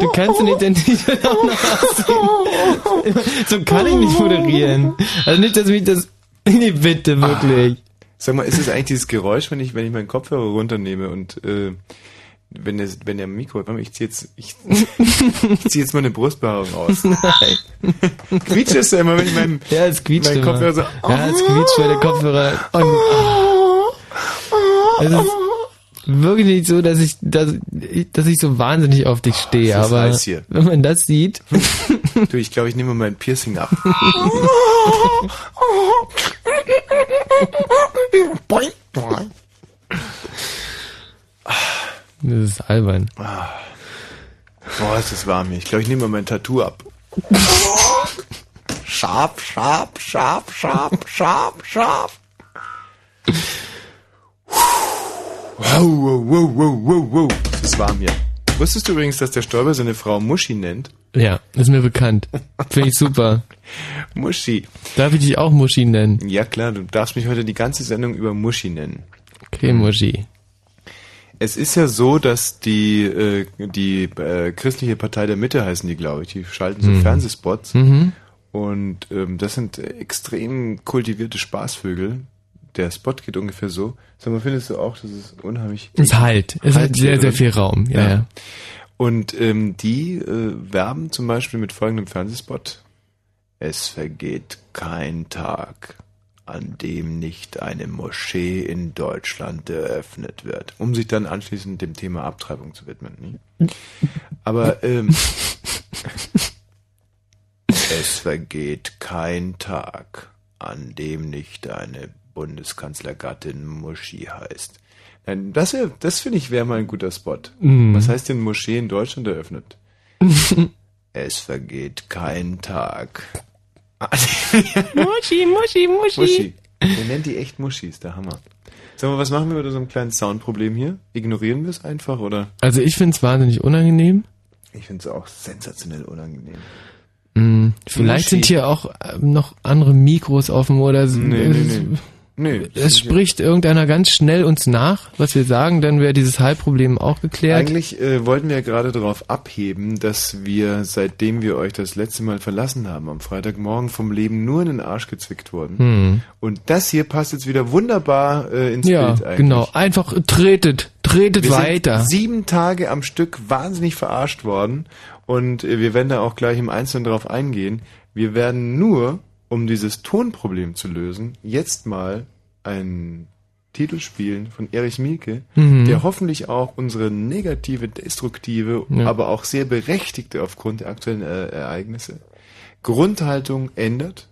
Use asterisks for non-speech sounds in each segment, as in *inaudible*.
Du kannst nicht den Titel auch *laughs* noch aussehen. So kann ich nicht moderieren. Also nicht, dass mich das... Nee, bitte, wirklich. Sag mal, ist es eigentlich dieses Geräusch, wenn ich, wenn ich meinen Kopfhörer runternehme und äh, wenn der, wenn der Mikro, warte mal, ich zieh jetzt, ich, ich zieh jetzt mal eine Brustbehaarung aus. Nein. Quietscht es ja immer, wenn ich meinen, Ja, es quietscht meinen. Kopfhörer so, Ja, es quietscht, weil der Kopfhörer... Und, es ist wirklich nicht so, dass ich, dass, dass ich so wahnsinnig auf dich stehe, Das ist aber wenn man das sieht... du, ich glaube, ich nehme mein Piercing ab. Das ist albern. Boah, ist das warm hier. Ich glaube, ich nehme mal mein Tattoo ab. Scharf, scharf, scharf, scharf, scharf, scharf. Wow, wow, wow, wow, wow, wow. Es ist warm hier. Wusstest du übrigens, dass der Stolper seine Frau Muschi nennt? Ja, ist mir bekannt. Finde ich super. *laughs* Muschi. Darf ich dich auch Muschi nennen? Ja klar, du darfst mich heute die ganze Sendung über Muschi nennen. Okay, Muschi. Es ist ja so, dass die, äh, die äh, christliche Partei der Mitte heißen die, glaube ich. Die schalten so Mhm. Fernsehspots. Mhm. Und ähm, das sind extrem kultivierte Spaßvögel. Der Spot geht ungefähr so. Sag mal, findest du auch, das ist unheimlich... Es halt. Es hat Halt sehr, hier sehr drin. viel Raum. Ja, ja. Und ähm, die äh, werben zum Beispiel mit folgendem Fernsehspot. Es vergeht kein Tag, an dem nicht eine Moschee in Deutschland eröffnet wird, um sich dann anschließend dem Thema Abtreibung zu widmen. Ne? Aber ähm, *laughs* es vergeht kein Tag, an dem nicht eine Bundeskanzlergattin Moschee heißt. Nein, das, wär- das finde ich wäre mal ein guter Spot. Mhm. Was heißt denn Moschee in Deutschland eröffnet? *laughs* es vergeht kein Tag. *laughs* Muschi, Muschi, Muschi. Muschi. Der nennt die echt Muschis, der Hammer. Sag mal, was machen wir mit unserem kleinen Soundproblem hier? Ignorieren wir es einfach oder? Also ich finde es wahnsinnig unangenehm. Ich finde es auch sensationell unangenehm. Hm, vielleicht Muschi. sind hier auch äh, noch andere Mikros offen oder so. Nee, nee, nee. Nee, Es spricht irgendeiner ganz schnell uns nach, was wir sagen, dann wäre dieses Halbproblem auch geklärt. Eigentlich äh, wollten wir ja gerade darauf abheben, dass wir, seitdem wir euch das letzte Mal verlassen haben, am Freitagmorgen vom Leben nur in den Arsch gezwickt wurden. Hm. Und das hier passt jetzt wieder wunderbar äh, ins Ja, Bild eigentlich. genau. Einfach tretet, tretet wir weiter. Sind sieben Tage am Stück wahnsinnig verarscht worden und äh, wir werden da auch gleich im Einzelnen darauf eingehen. Wir werden nur, um dieses Tonproblem zu lösen, jetzt mal einen Titel spielen von Erich Mielke, Mhm. der hoffentlich auch unsere negative, destruktive, Ja. aber auch sehr berechtigte aufgrund der aktuellen äh, Ereignisse Grundhaltung ändert.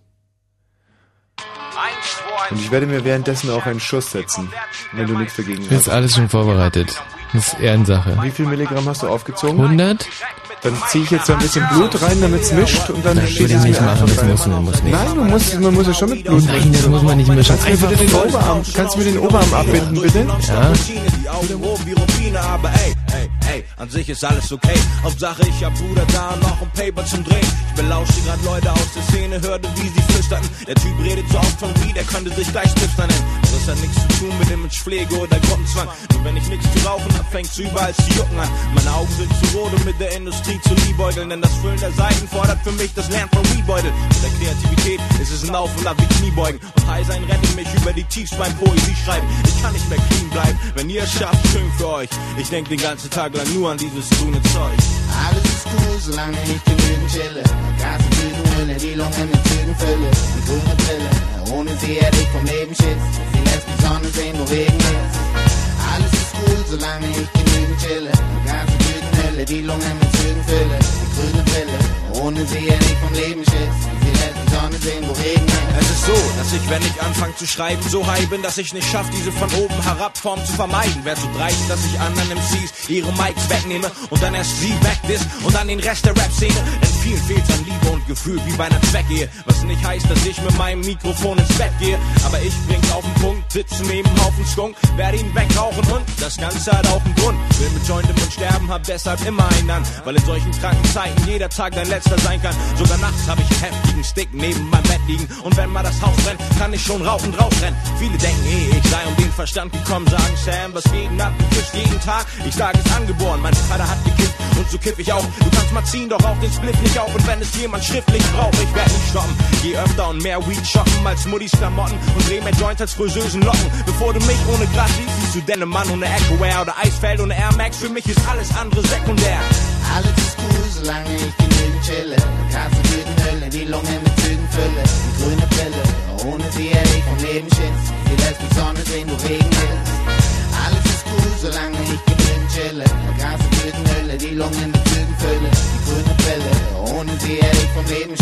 Und ich werde mir währenddessen auch einen Schuss setzen, wenn du nichts dagegen Das ist alles schon vorbereitet. Das ist Ehrensache. Wie viel Milligramm hast du aufgezogen? 100? Dann ziehe ich jetzt so ein bisschen Blut rein, damit es mischt und dann Nein, ich es nicht machen, einfach das muss man, muss nicht. Nein, du musst, man muss ja schon mit Blut Nein, das muss man nicht mischen. Kannst du mir bitte den Oberarm, kannst du mir den Oberarm abbinden, bitte? Ja. Die Augen rot wie Rubine, aber ey, ey, ey, an sich ist alles okay. Hauptsache ich hab Bruder da und noch ein Paper zum Drehen. Ich belauschte grad Leute aus der Szene, hörte wie sie flüsterten. Der Typ redet so oft von wie, der könnte sich gleich Stifter nennen. Das hat nichts zu tun mit dem Pflege oder Gruppenzwang. Nur wenn ich nichts zu rauchen hab, fängt's überall zu jucken an. Meine Augen sind zu rot, um mit der Industrie zu liebäugeln. Denn das Füllen der Seiten fordert für mich das Lernen von Weebeutel. Mit der Kreativität ist es ein Auf und Ab wie Kniebeugen. Und High sein rettet mich über die Tiefs beim Poesie schreiben. Ich kann nicht mehr clean bleiben, wenn ihr es schafft, schön für euch. Ich denk den ganzen Tag lang nur an dieses grüne Zeug. Alles ist cool, solange ich genügend chille. Und Tütenhülle, die Lungen mit Zügen fülle. Und grüne Brille, ohne sie hätte ich vom Leben Schiss. Sie lässt die Sonne sehen, wo Regen ist. Alles ist cool, solange ich genügend chille. Und Tütenhülle, die Lungen mit Zügen fülle. Und grüne Brille, ohne sie hätte ich vom Leben Schiss. Sie lässt die Sonne sehen, wo Regen ist. Es ist so, dass ich, wenn ich anfange zu schreiben, so high bin, dass ich nicht schaffe, diese von oben herab Form zu vermeiden. Wär so dreist, dass ich anderen MCs ihre Mics wegnehme und dann erst sie wegdiss und dann den Rest der Rap-Szene. Denn vielen fehlt's an Liebe und Gefühl, wie bei einer Zweckehe. Was nicht heißt, dass ich mit meinem Mikrofon ins Bett gehe. Aber ich bring's auf den Punkt, sitze neben Haufen Skunk, werde ihn wegrauchen und das Ganze hat auch einen Grund. Will mit Joint im Mund sterben, hab deshalb immer einen an. Weil in solchen kranken Zeiten jeder Tag dein letzter sein kann. Sogar nachts hab ich einen heftigen Stick neben meinem Bett liegen. Und wenn mal das Haus brennt, kann ich schon rauchend rausrennen. Viele denken, eh, ich sei um den Verstand gekommen, sagen Sam, was? Du küsst jeden Tag. Ich sag, es angeboren. Mein Vater hat gekifft und so kipp ich auch. Du kannst mal ziehen, doch auch den Split nicht auf. Und wenn es jemand schriftlich braucht, ich werd nicht stoppen. Geh öfter und mehr Weed shoppen als Muddis Klamotten und dreh mehr Joints als Friseusen Locken. Bevor du mich ohne Gras siehst, siehst du deine Mann ohne Echo-Air oder Eisfeld ohne Air Max. Für mich ist alles andere sekundär. Alles ist cool, solange ich genügend chille. Guten Hölle, die Lunge mit Zügen fülle. Die grüne Pille, ohne sie hätte ich vom Leben Schiss. Sie lässt die Sonne sehen, wo Regen ist. Alles ist cool, solange ich genügend chille. Kasse guten Hölle, die Lunge mit Zügen fülle. Die grüne Pille, sie hätte ich vom Leben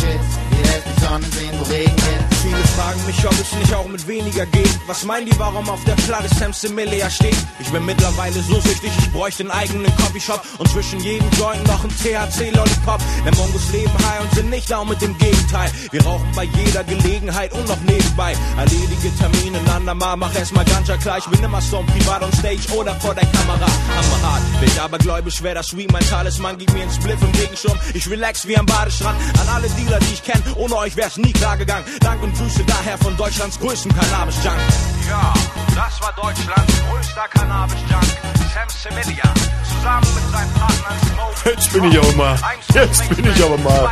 lässt die Sonne sehen, wo Regen ist. Viele fragen mich, ob es nicht auch mit weniger geht. Was meinen die, warum auf der Platte Sam Similia steht? Ich bin mittlerweile so süchtig, ich bräuchte einen eigenen Coffeeshop und zwischen jedem Joint noch ein THC-Lollipop. Denn Mongos leben high und sind nicht auch mit dem Gegenteil. Wir rauchen bei jeder Gelegenheit und noch nebenbei. Erledige Termine, Nandama, mach erstmal Ganja klar. Ich bin immer so privat on stage oder vor der Kamera. Hammerhart, bin aber gläubig, schwer das Sweet, mein Talisman, gib mir einen Spliff im Regenschirm. Ich relax wie am Badestrand. An alle Dealer, die ich kenne, ohne euch wär's nie klar gegangen. Dank und Grüße daher von Deutschlands größten Cannabis-Junk. Ja, das war Deutschlands größter Cannabis-Junk. Sam Similia, zusammen mit seinen Partnern Smoke. Jetzt bin ich auch mal. Jetzt bin ich aber mal.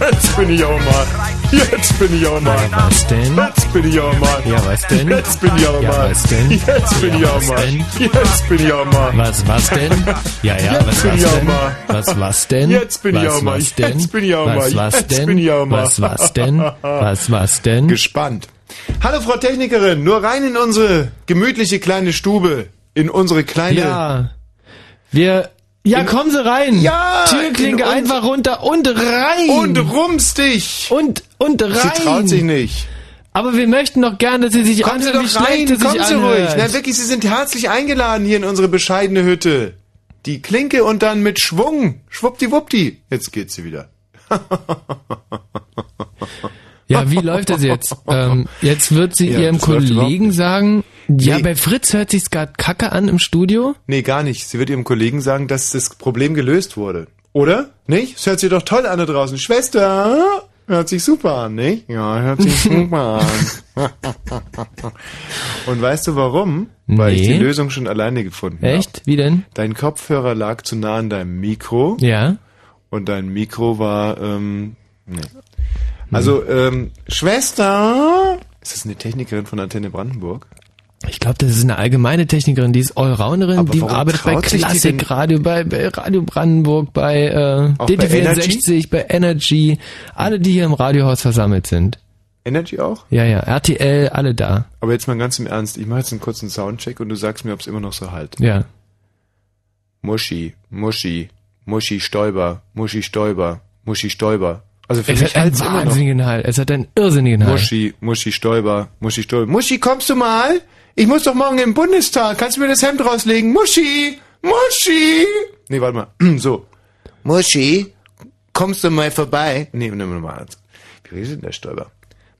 Jetzt bin ich auch mal. Jetzt bin ich auch mal. Was denn? Jetzt bin ich auch mal. Ja, was denn? Jetzt bin ich auch Ja, mal. was denn? Jetzt bin ich auch was mal. denn? Jetzt bin ich auch mal. Was, was denn? Ja, ja, Jetzt was, was denn? mal. Was, was denn? Jetzt bin ich auch mal. Was denn? Jetzt bin ich auch was, mal. Was, Jetzt *laughs* denn? bin ich auch mal. Was, was denn? Was, was denn? Gespannt. Hallo Frau Technikerin, nur rein in unsere gemütliche kleine Stube. In unsere kleine... Ja. Wir, ja, kommen Sie rein. Ja, Türklinke in einfach runter und rein. Und rums dich! und, und rein. Sie traut sich nicht. Aber wir möchten doch gerne, dass Sie sich Kommen Sie anhören, doch wie schlecht rein, kommen Sie anhört. ruhig. Na wirklich, Sie sind herzlich eingeladen hier in unsere bescheidene Hütte. Die Klinke und dann mit Schwung. Schwuppdiwuppdi. Jetzt geht sie wieder. Ja, wie läuft das jetzt? ähm, jetzt wird sie Ja, ihrem Kollegen sagen, ja, Nee. bei Fritz hört sich's gerade kacke an im Studio. Nee, gar nicht. Sie wird ihrem Kollegen sagen, dass das Problem gelöst wurde. Oder? Nicht? Es hört sich doch toll an da draußen. Schwester! Hört sich super an, nicht? Ja, hört sich *laughs* super an. Und weißt du warum? Weil ich Nee. die Lösung schon alleine gefunden habe. Echt? Wie denn? Dein Kopfhörer lag zu nah an deinem Mikro. Ja. Und dein Mikro war, ähm, nee. Also, ähm, Schwester! Ist das eine Technikerin von Antenne Brandenburg? Ich glaube, das ist eine allgemeine Technikerin, die ist Allrounderin, die arbeitet bei Klassikradio, bei, bei Radio Brandenburg, bei äh, Auch bei DT64, bei Energy, alle, die hier im Radiohaus versammelt sind. Energy auch? Ja, ja, RTL, alle da. Aber jetzt mal ganz im Ernst, ich mache jetzt einen kurzen Soundcheck und du sagst mir, ob es immer noch so halt. Ja. Muschi, Muschi, Muschi Stäuber, Muschi Stäuber, Muschi Stäuber. Also für Es mich hat einen wahnsinnigen Halt. Es hat einen irrsinnigen Halt. Muschi, Muschi Stäuber, Muschi Stäuber. Muschi, kommst du mal? Ich muss doch morgen im Bundestag. Kannst du mir das Hemd rauslegen? Muschi, Muschi. Nee, warte mal. *clears throat* So. Muschi, kommst du mal vorbei? Nee, nimm mal ernst. Wie redet denn der Stäuber?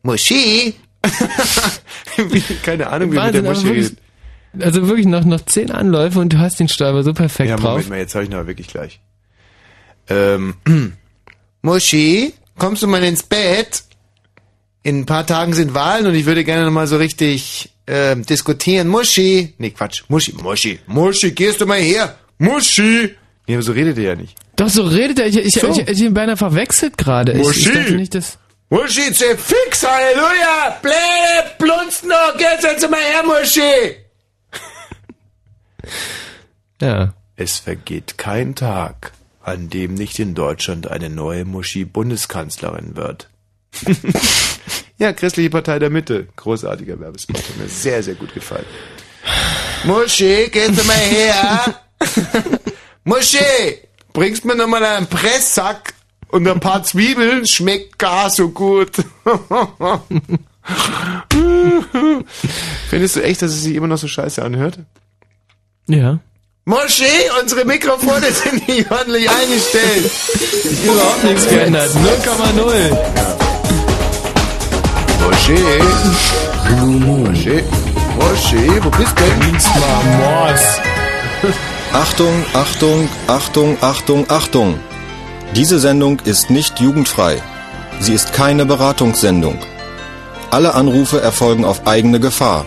Muschi. *laughs* Keine Ahnung, wie mit der Wahnsinn, aber Muschi redet. also wirklich noch, noch zehn Anläufe und du hast den Stäuber so perfekt Ja, drauf. Moment mal, jetzt habe ich noch wirklich gleich. Ähm, *clears throat* Muschi, kommst du mal ins Bett? In ein paar Tagen sind Wahlen und ich würde gerne noch mal so richtig ähm, diskutieren. Muschi, nee Quatsch, Muschi, Muschi, Muschi, gehst du mal her? Muschi. Nee, aber so redet er ja nicht. Doch, so redet er. Ich, ich, So. ich, ich, ihn beinahe verwechselt gerade. Ich, ich Muschi. dachte nicht, dass... Muschi, zäh fix, Halleluja! Bläde, blunzen noch, jetzt setz mal her, Muschi! Ja. Es vergeht kein Tag, an dem nicht in Deutschland eine neue Muschi Bundeskanzlerin wird. *laughs* ja, Christliche Partei der Mitte. Großartiger Werbespot. Hat mir sehr, sehr gut gefallen. Muschi, gehst du mal her? *laughs* Muschi, bringst mir noch mal einen Presssack und ein paar Zwiebeln? Schmeckt gar so gut. *laughs* Findest du echt, dass es sich immer noch so scheiße anhört? Ja. Moschee, unsere Mikrofone sind nicht ordentlich eingestellt. Überhaupt nichts geändert. 0,0. Moschee. Moschee. Moschee, wo bist du? Mors. Achtung, Achtung, Achtung, Achtung, Achtung. Diese Sendung ist nicht jugendfrei. Sie ist keine Beratungssendung. Alle Anrufe erfolgen auf eigene Gefahr.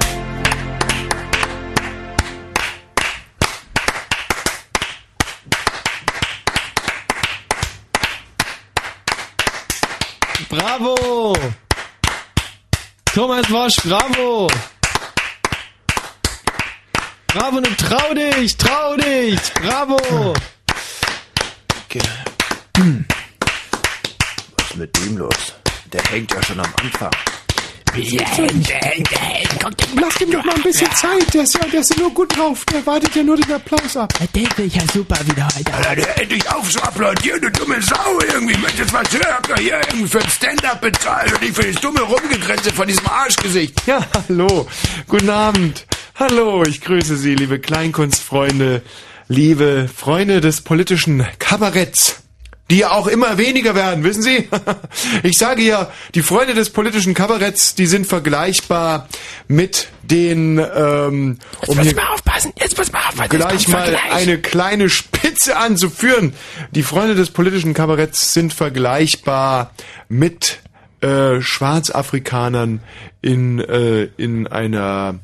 Bravo! Thomas Wosch, bravo! Bravo, und trau dich, trau dich, bravo! Was ist mit dem los? Der hängt ja schon am Anfang. Lass ihm doch mal ein bisschen Zeit. Der ist, ja, der ist ja nur gut drauf. Der wartet ja nur den Applaus ab. Der will ich ja super wieder heute. Alter, der endlich auf zu applaudieren, du dumme Sau irgendwie. Ich möchte jetzt was hören. Habt ihr hier irgendwie für ein Stand-up bezahlt und nicht für das dumme Rumgegrenze von diesem Arschgesicht. Ja, hallo. Guten Abend. Hallo, ich grüße Sie, liebe Kleinkunstfreunde, liebe Freunde des politischen Kabaretts. Die ja auch immer weniger werden, wissen Sie? *laughs* Ich sage ja, die Freunde des politischen Kabaretts, die sind vergleichbar mit den, ähm, um Jetzt hier muss mal aufpassen. Jetzt muss mal aufpassen. gleich mal Vergleich. eine kleine Spitze anzuführen. Die Freunde des politischen Kabaretts sind vergleichbar mit äh, Schwarzafrikanern in äh, in einer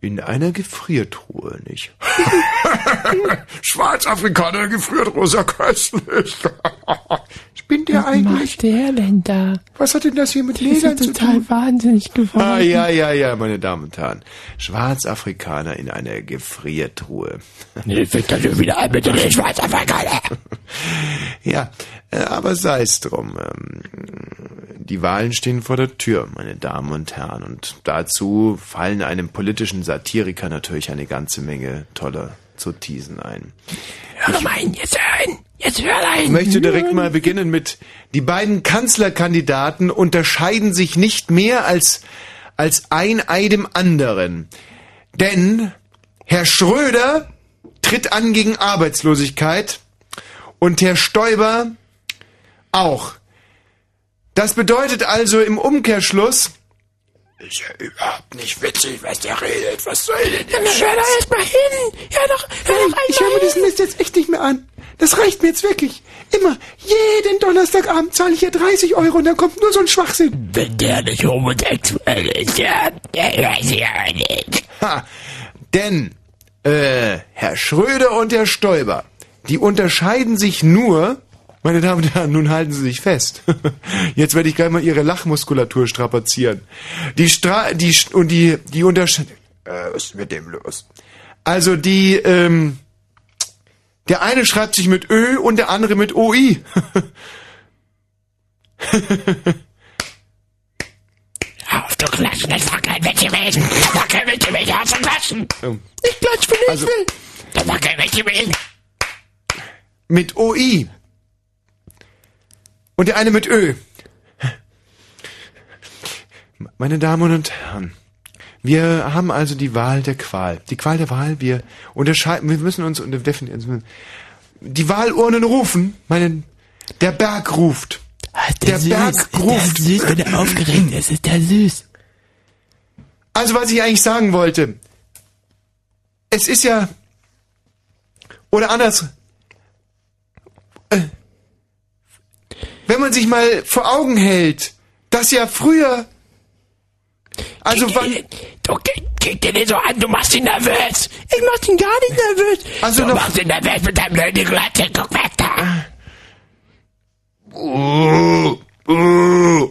in einer Gefriertruhe, nicht? *laughs* Schwarzafrikaner gefriert rosa köstlich. *laughs* Spinnt der Was eigentlich? macht der denn da? Was hat denn das hier mit Der Ledern zu total tun? wahnsinnig geworden. Ah, ja, ja, ja, meine Damen und Herren. Schwarzafrikaner in einer Gefriertruhe. Nee, fängt das wieder an mit den Schwarzafrikaner. *laughs* Ja, äh, aber sei es drum. Ähm, die Wahlen stehen vor der Tür, meine Damen und Herren. Und dazu fallen einem politischen Satiriker natürlich eine ganze Menge toller Zotisen ein. Hör mal hin, jetzt hören. Jetzt hör rein. Ich möchte direkt mal beginnen mit, die beiden Kanzlerkandidaten unterscheiden sich nicht mehr als, als ein Ei dem anderen. Denn Herr Schröder tritt an gegen Arbeitslosigkeit und Herr Stoiber auch. Das bedeutet also im Umkehrschluss, Ist ja überhaupt nicht witzig, was der redet. Was soll denn der Dann hör da erst mal hin. Hör doch, hör doch Ich höre mir diesen Mist jetzt echt nicht mehr an. Das reicht mir jetzt wirklich. Immer, jeden Donnerstagabend zahle ich ja 30 Euro und dann kommt nur so ein Schwachsinn. Wenn der nicht homosexuell ist, ja, der weiß ja nicht. Ha, denn äh, Herr Schröder und Herr Stoiber, die unterscheiden sich nur, meine Damen und Herren, nun halten Sie sich fest. *laughs* Jetzt werde ich gleich mal Ihre Lachmuskulatur strapazieren. Die Stra die und die die unterscheiden. Äh, was ist mit dem los? Also die ähm, der eine schreibt sich mit Ö und der andere mit OI. *laughs* Auf, du Klatschen, das war kein Witz gewesen. Das war kein Witz gewesen, hör auf zu klatschen. Ich klatsch, wenn ich Also- will. Das war kein Witz gewesen. mit OI. Und der eine mit Ö. Meine Damen und Herren, wir haben also die Wahl der Qual. Die Qual der Wahl, wir unterscheiden, wir müssen uns unter definieren. Die Wahlurnen rufen, meinen, der Berg ruft. Ist Der süß, Berg ist der ruft. süß, wenn er aufgeregt ist, ist der süß. Also was ich eigentlich sagen wollte, es ist ja, oder anders, äh, wenn man sich mal vor Augen hält, dass ja früher, also wann, Du kick, kick dir nicht so an, du machst ihn nervös. Ich mach ihn gar nicht nervös. Also du noch- machst ihn nervös mit deinem blöden Glatze. Guck weg da. Uh, uh.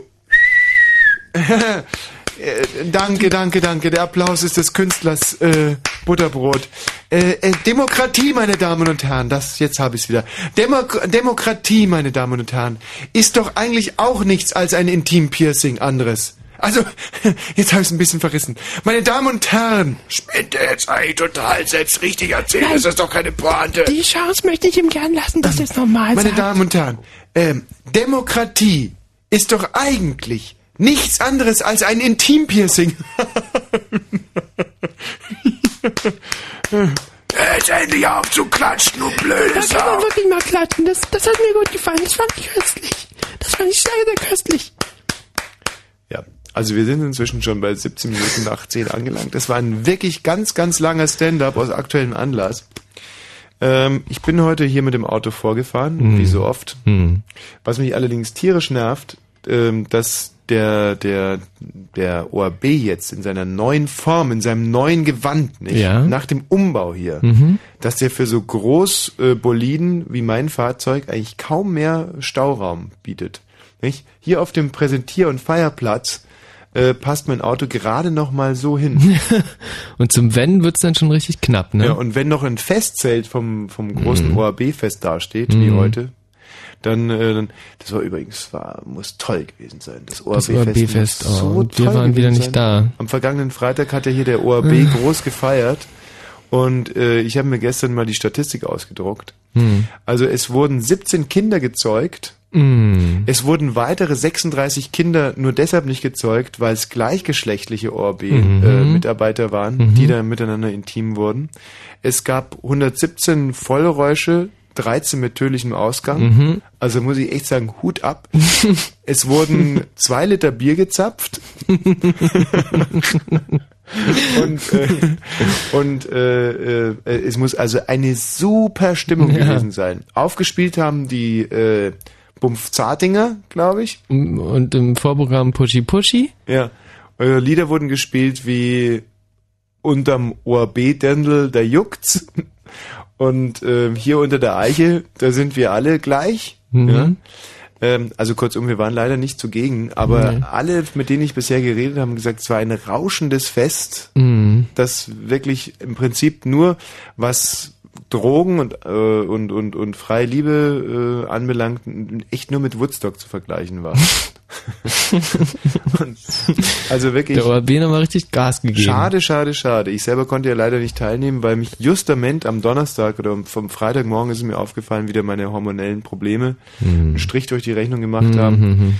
*laughs* *laughs* Äh, danke, danke, danke. Der Applaus ist des Künstlers äh, Butterbrot. Äh, äh, Demokratie, meine Damen und Herren, das jetzt habe ich es wieder. Demok Demokratie, meine Damen und Herren, ist doch eigentlich auch nichts als ein Intimpiercing anderes. Also, *laughs* jetzt habe ich es ein bisschen verrissen. Meine Damen und Herren, Spinnt der jetzt eigentlich total selbst richtig erzählt? Das ist doch keine Pointe. Die Chance möchte ich ihm gern lassen, dass er es normal meine sagt. Damen und Herren, ähm, Demokratie ist doch eigentlich nichts anderes als ein Intimpiercing. Jetzt endlich auf zu klatschen, du blöde Da kann man wirklich mal klatschen. Das, das hat mir gut gefallen. Das fand ich köstlich. Das fand ich sehr, sehr köstlich. Ja, Also wir sind inzwischen schon bei 17 Minuten nach 10 angelangt. Das war ein wirklich ganz, ganz langer Stand-up aus aktuellem Anlass. Ähm, ich bin heute hier mit dem Auto vorgefahren, wie so oft. Hm. Was mich allerdings tierisch nervt, ähm, dass der, der, der ORB jetzt in seiner neuen Form, in seinem neuen Gewand, nicht? Ja. nach dem Umbau hier, dass der für so groß äh, Boliden wie mein Fahrzeug eigentlich kaum mehr Stauraum bietet. Nicht? Hier auf dem Präsentier- und Feierplatz äh, passt mein Auto gerade noch mal so hin. *laughs* Und zum Wenn wird's dann schon richtig knapp, ne? Ja, und wenn noch ein Festzelt vom, vom großen ORB-Fest dasteht, wie Mhm. heute, dann, äh, dann, das war übrigens, war, muss toll gewesen sein. Das Das ORB-Fest muss oh, so wir toll waren wieder nicht sein. da. Am vergangenen Freitag hat ja hier der ORB groß gefeiert. Und äh, ich habe mir gestern mal die Statistik ausgedruckt. Hm. Also es wurden 17 Kinder gezeugt. Mm. Es wurden weitere 36 Kinder nur deshalb nicht gezeugt, weil es gleichgeschlechtliche Mhm. ORB-Mitarbeiter waren, die da miteinander intim wurden. Es gab 117 Vollräusche, 13 mit tödlichem Ausgang. Mhm. Also muss ich echt sagen, Hut ab. *laughs* es wurden zwei Liter Bier gezapft. *laughs* und äh, und äh, äh, es muss also eine super Stimmung Ja. gewesen sein. Aufgespielt haben die äh, Bumpf Zartinger, glaube ich. Und im Vorprogramm Pushy Pushy. Ja. Eure Lieder wurden gespielt wie unterm ORB-Dändel, da juckt's. Und ähm, hier unter der Eiche, da sind wir alle gleich. Mhm. Ja. Ähm, also kurzum, wir waren leider nicht zugegen, aber Nee. alle, mit denen ich bisher geredet habe, haben gesagt, es war ein rauschendes Fest, Mhm. das wirklich im Prinzip nur, was Drogen und, äh, und, und, und freie Liebe äh, anbelangt, echt nur mit Woodstock zu vergleichen war. *laughs* *laughs* Also wirklich. Der ORB nochmal richtig Gas gegeben. Schade, schade, schade. Ich selber konnte ja leider nicht teilnehmen, weil mich justament am Donnerstag oder vom Freitagmorgen ist mir aufgefallen, wieder meine hormonellen Probleme einen Strich durch die Rechnung gemacht Mhm, haben.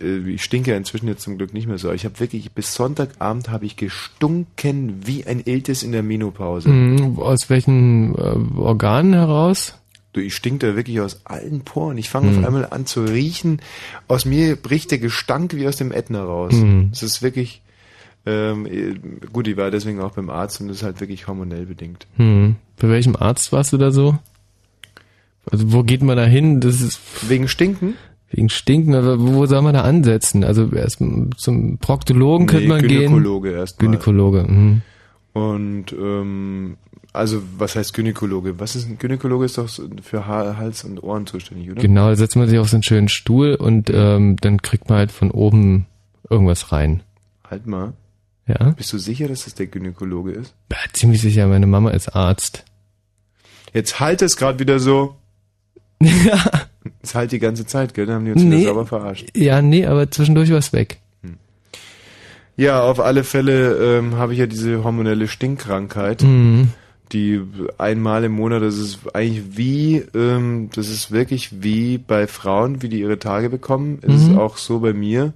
Äh, Ich stinke ja inzwischen jetzt zum Glück nicht mehr so. Ich habe wirklich bis Sonntagabend habe ich gestunken wie ein Iltis in der Menopause. Mhm. Aus welchen äh, Organen heraus? Du, ich stink da wirklich aus allen Poren. Ich fange auf einmal an zu riechen. Aus mir bricht der Gestank wie aus dem Ätna raus. Es ist wirklich, ähm, äh, gut, ich war deswegen auch beim Arzt und das ist halt wirklich hormonell bedingt. Hm. Bei welchem Arzt warst du da so? Also wo geht man da hin? Das ist Wegen Stinken? wegen Stinken, aber wo soll man da ansetzen? Also erst zum Proktologen könnte man gehen. Gynäkologe erstmal. Gynäkologe. Mhm. Und ähm, also was heißt Gynäkologe? Was ist ein Gynäkologe? Ist doch für Ha- Hals und Ohren zuständig, oder? Genau, da setzt man sich auf so einen schönen Stuhl und ähm, dann kriegt man halt von oben irgendwas rein. Halt mal. Ja? Bist du sicher, dass das der Gynäkologe ist? ja ziemlich sicher, meine Mama ist Arzt. Jetzt halt es gerade wieder so. *laughs* ja. Es halt die ganze Zeit, gell? Da haben die uns Nee. wieder sauber verarscht. ja, nee, aber zwischendurch war's weg. Ja, auf alle Fälle ähm, habe ich ja diese hormonelle Stinkkrankheit, Mhm. Die einmal im Monat, das ist eigentlich wie, ähm, das ist wirklich wie bei Frauen, wie die ihre Tage bekommen, ist Mhm. es auch so bei mir,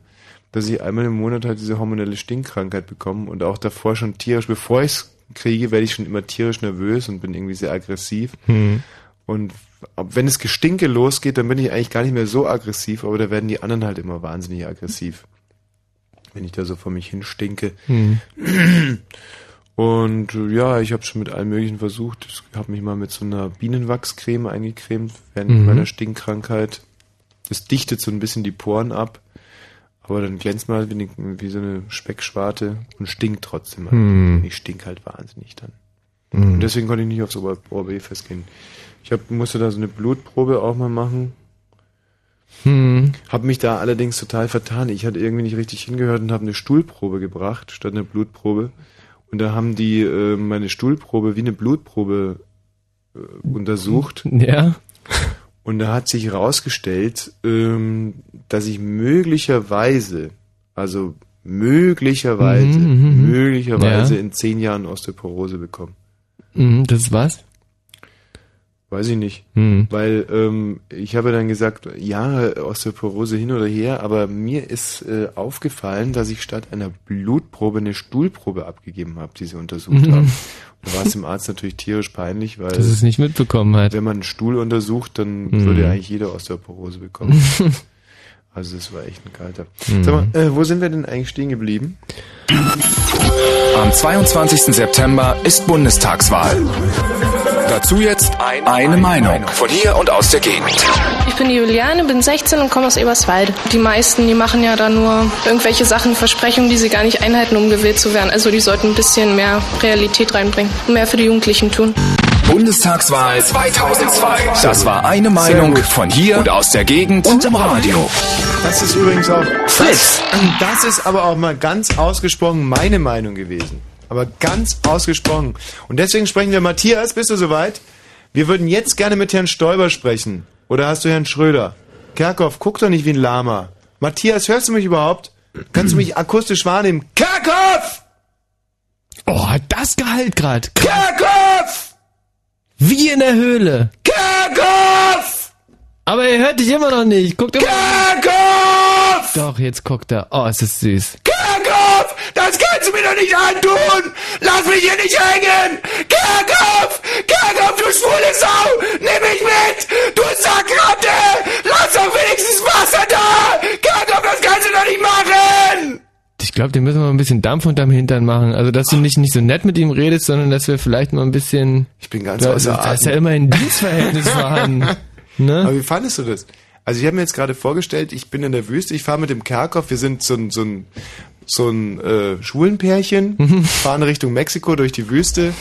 dass ich einmal im Monat halt diese hormonelle Stinkkrankheit bekomme und auch davor schon tierisch, bevor ich es kriege, werde ich schon immer tierisch nervös und bin irgendwie sehr aggressiv. Mhm. Und wenn es Gestinke losgeht, dann bin ich eigentlich gar nicht mehr so aggressiv, aber da werden die anderen halt immer wahnsinnig aggressiv. Wenn ich da so vor mich hin stinke. Mhm. *clears throat* Und äh, ja, ich habe schon mit allem Möglichen versucht. Ich habe mich mal mit so einer Bienenwachscreme eingecremt während Mhm. meiner Stinkkrankheit. Das dichtet so ein bisschen die Poren ab. Aber dann glänzt man halt wie, eine- wie so eine Speckschwarte und stinkt trotzdem. Halt. Mhm. Ich stink halt wahnsinnig dann. Mhm. Und deswegen konnte ich nicht aufs ORB festgehen. Ich hab, musste da so eine Blutprobe auch mal machen. Hm. Hab mich da allerdings total vertan. Ich hatte irgendwie nicht richtig hingehört und habe eine Stuhlprobe gebracht statt eine Blutprobe. Und da haben die äh, meine Stuhlprobe wie eine Blutprobe äh, untersucht. Ja. Und da hat sich herausgestellt, ähm, dass ich möglicherweise, also möglicherweise, Mhm, mhm, mhm. möglicherweise Ja. in zehn Jahren Osteoporose bekomme. Mhm, das ist was? Weiß ich nicht. Hm. Weil ähm, ich habe dann gesagt, ja, Osteoporose hin oder her, aber mir ist äh, aufgefallen, dass ich statt einer Blutprobe eine Stuhlprobe abgegeben habe, die sie untersucht Mhm. haben. Und da war es dem Arzt natürlich tierisch peinlich, weil Dass es nicht mitbekommen hat. wenn man einen Stuhl untersucht, dann Mhm. würde eigentlich jeder Osteoporose bekommen. *laughs* Also das war echt ein kalter. Mhm. Sag mal, äh, wo sind wir denn eigentlich stehen geblieben? Am 22. September ist Bundestagswahl. Dazu jetzt eine Meinung von hier und aus der Gegend. Ich bin die Juliane, bin 16 und komme aus Eberswalde. Die meisten, die machen ja da nur irgendwelche Sachen, Versprechungen, die sie gar nicht einhalten, um gewählt zu werden. Also die sollten ein bisschen mehr Realität reinbringen und mehr für die Jugendlichen tun. Bundestagswahl 2002. Das war eine Meinung von hier und aus der Gegend und im Radio. Das ist übrigens auch Fritz. Das, das ist aber auch mal ganz ausgesprochen meine Meinung gewesen. Aber ganz ausgesprochen. Und deswegen sprechen wir, Matthias, bist du soweit? Wir würden jetzt gerne mit Herrn Stoiber sprechen. Oder hast du Herrn Schröder? Kerkhoff, guck doch nicht wie ein Lama. Matthias, hörst du mich überhaupt? Kannst du mich akustisch wahrnehmen? Kerkhoff! Oh, hat das Gehalt grad. Kerkhoff! Wie in der Höhle. Kerkhoff! Aber er hört dich immer noch nicht. Guckt immer Kerkhoff! Doch, jetzt guckt er. Oh, es ist süß. Kerkhoff! Das kannst du mir doch nicht antun! Lass mich hier nicht hängen! Kerkhoff! Kerkhoff, du schwule Sau! Nimm mich mit! Du Sackratte! Lass doch wenigstens Wasser da! Kerkhoff, das kannst du doch nicht machen! Ich glaube, den müssen wir mal ein bisschen Dampf unterm Hintern machen. Also, dass du nicht, nicht so nett mit ihm redest, sondern dass wir vielleicht mal ein bisschen... Ich bin ganz außer Da ist Atem. ja immer ein Dienstverhältnis *laughs* vorhanden. Ne? Aber wie fandest du das? Also ich habe mir jetzt gerade vorgestellt, ich bin in der Wüste, ich fahre mit dem Kerkhoff, wir sind so ein, so ein, so ein äh, Schwulenpärchen, fahren Richtung Mexiko durch die Wüste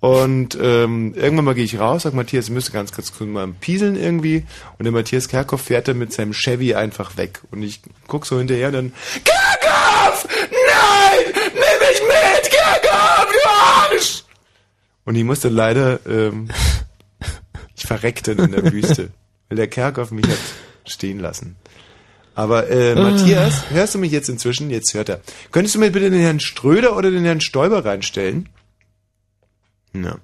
und ähm, irgendwann mal gehe ich raus, sag Matthias, ich müsste ganz kurz mal pieseln irgendwie und der Matthias Kerkhoff fährt dann mit seinem Chevy einfach weg und ich guck so hinterher und dann Kerkhoff! Nein! Nimm mich mit! Kerkhoff, du Arsch! und ich musste leider, ähm, *laughs* ich verreckte in der Wüste, weil der Kerkhoff mich hat stehen lassen. Aber äh, Matthias, hörst du mich jetzt inzwischen? Jetzt hört er. Könntest du mir bitte den Herrn Ströder oder den Herrn Stoiber reinstellen? Ja.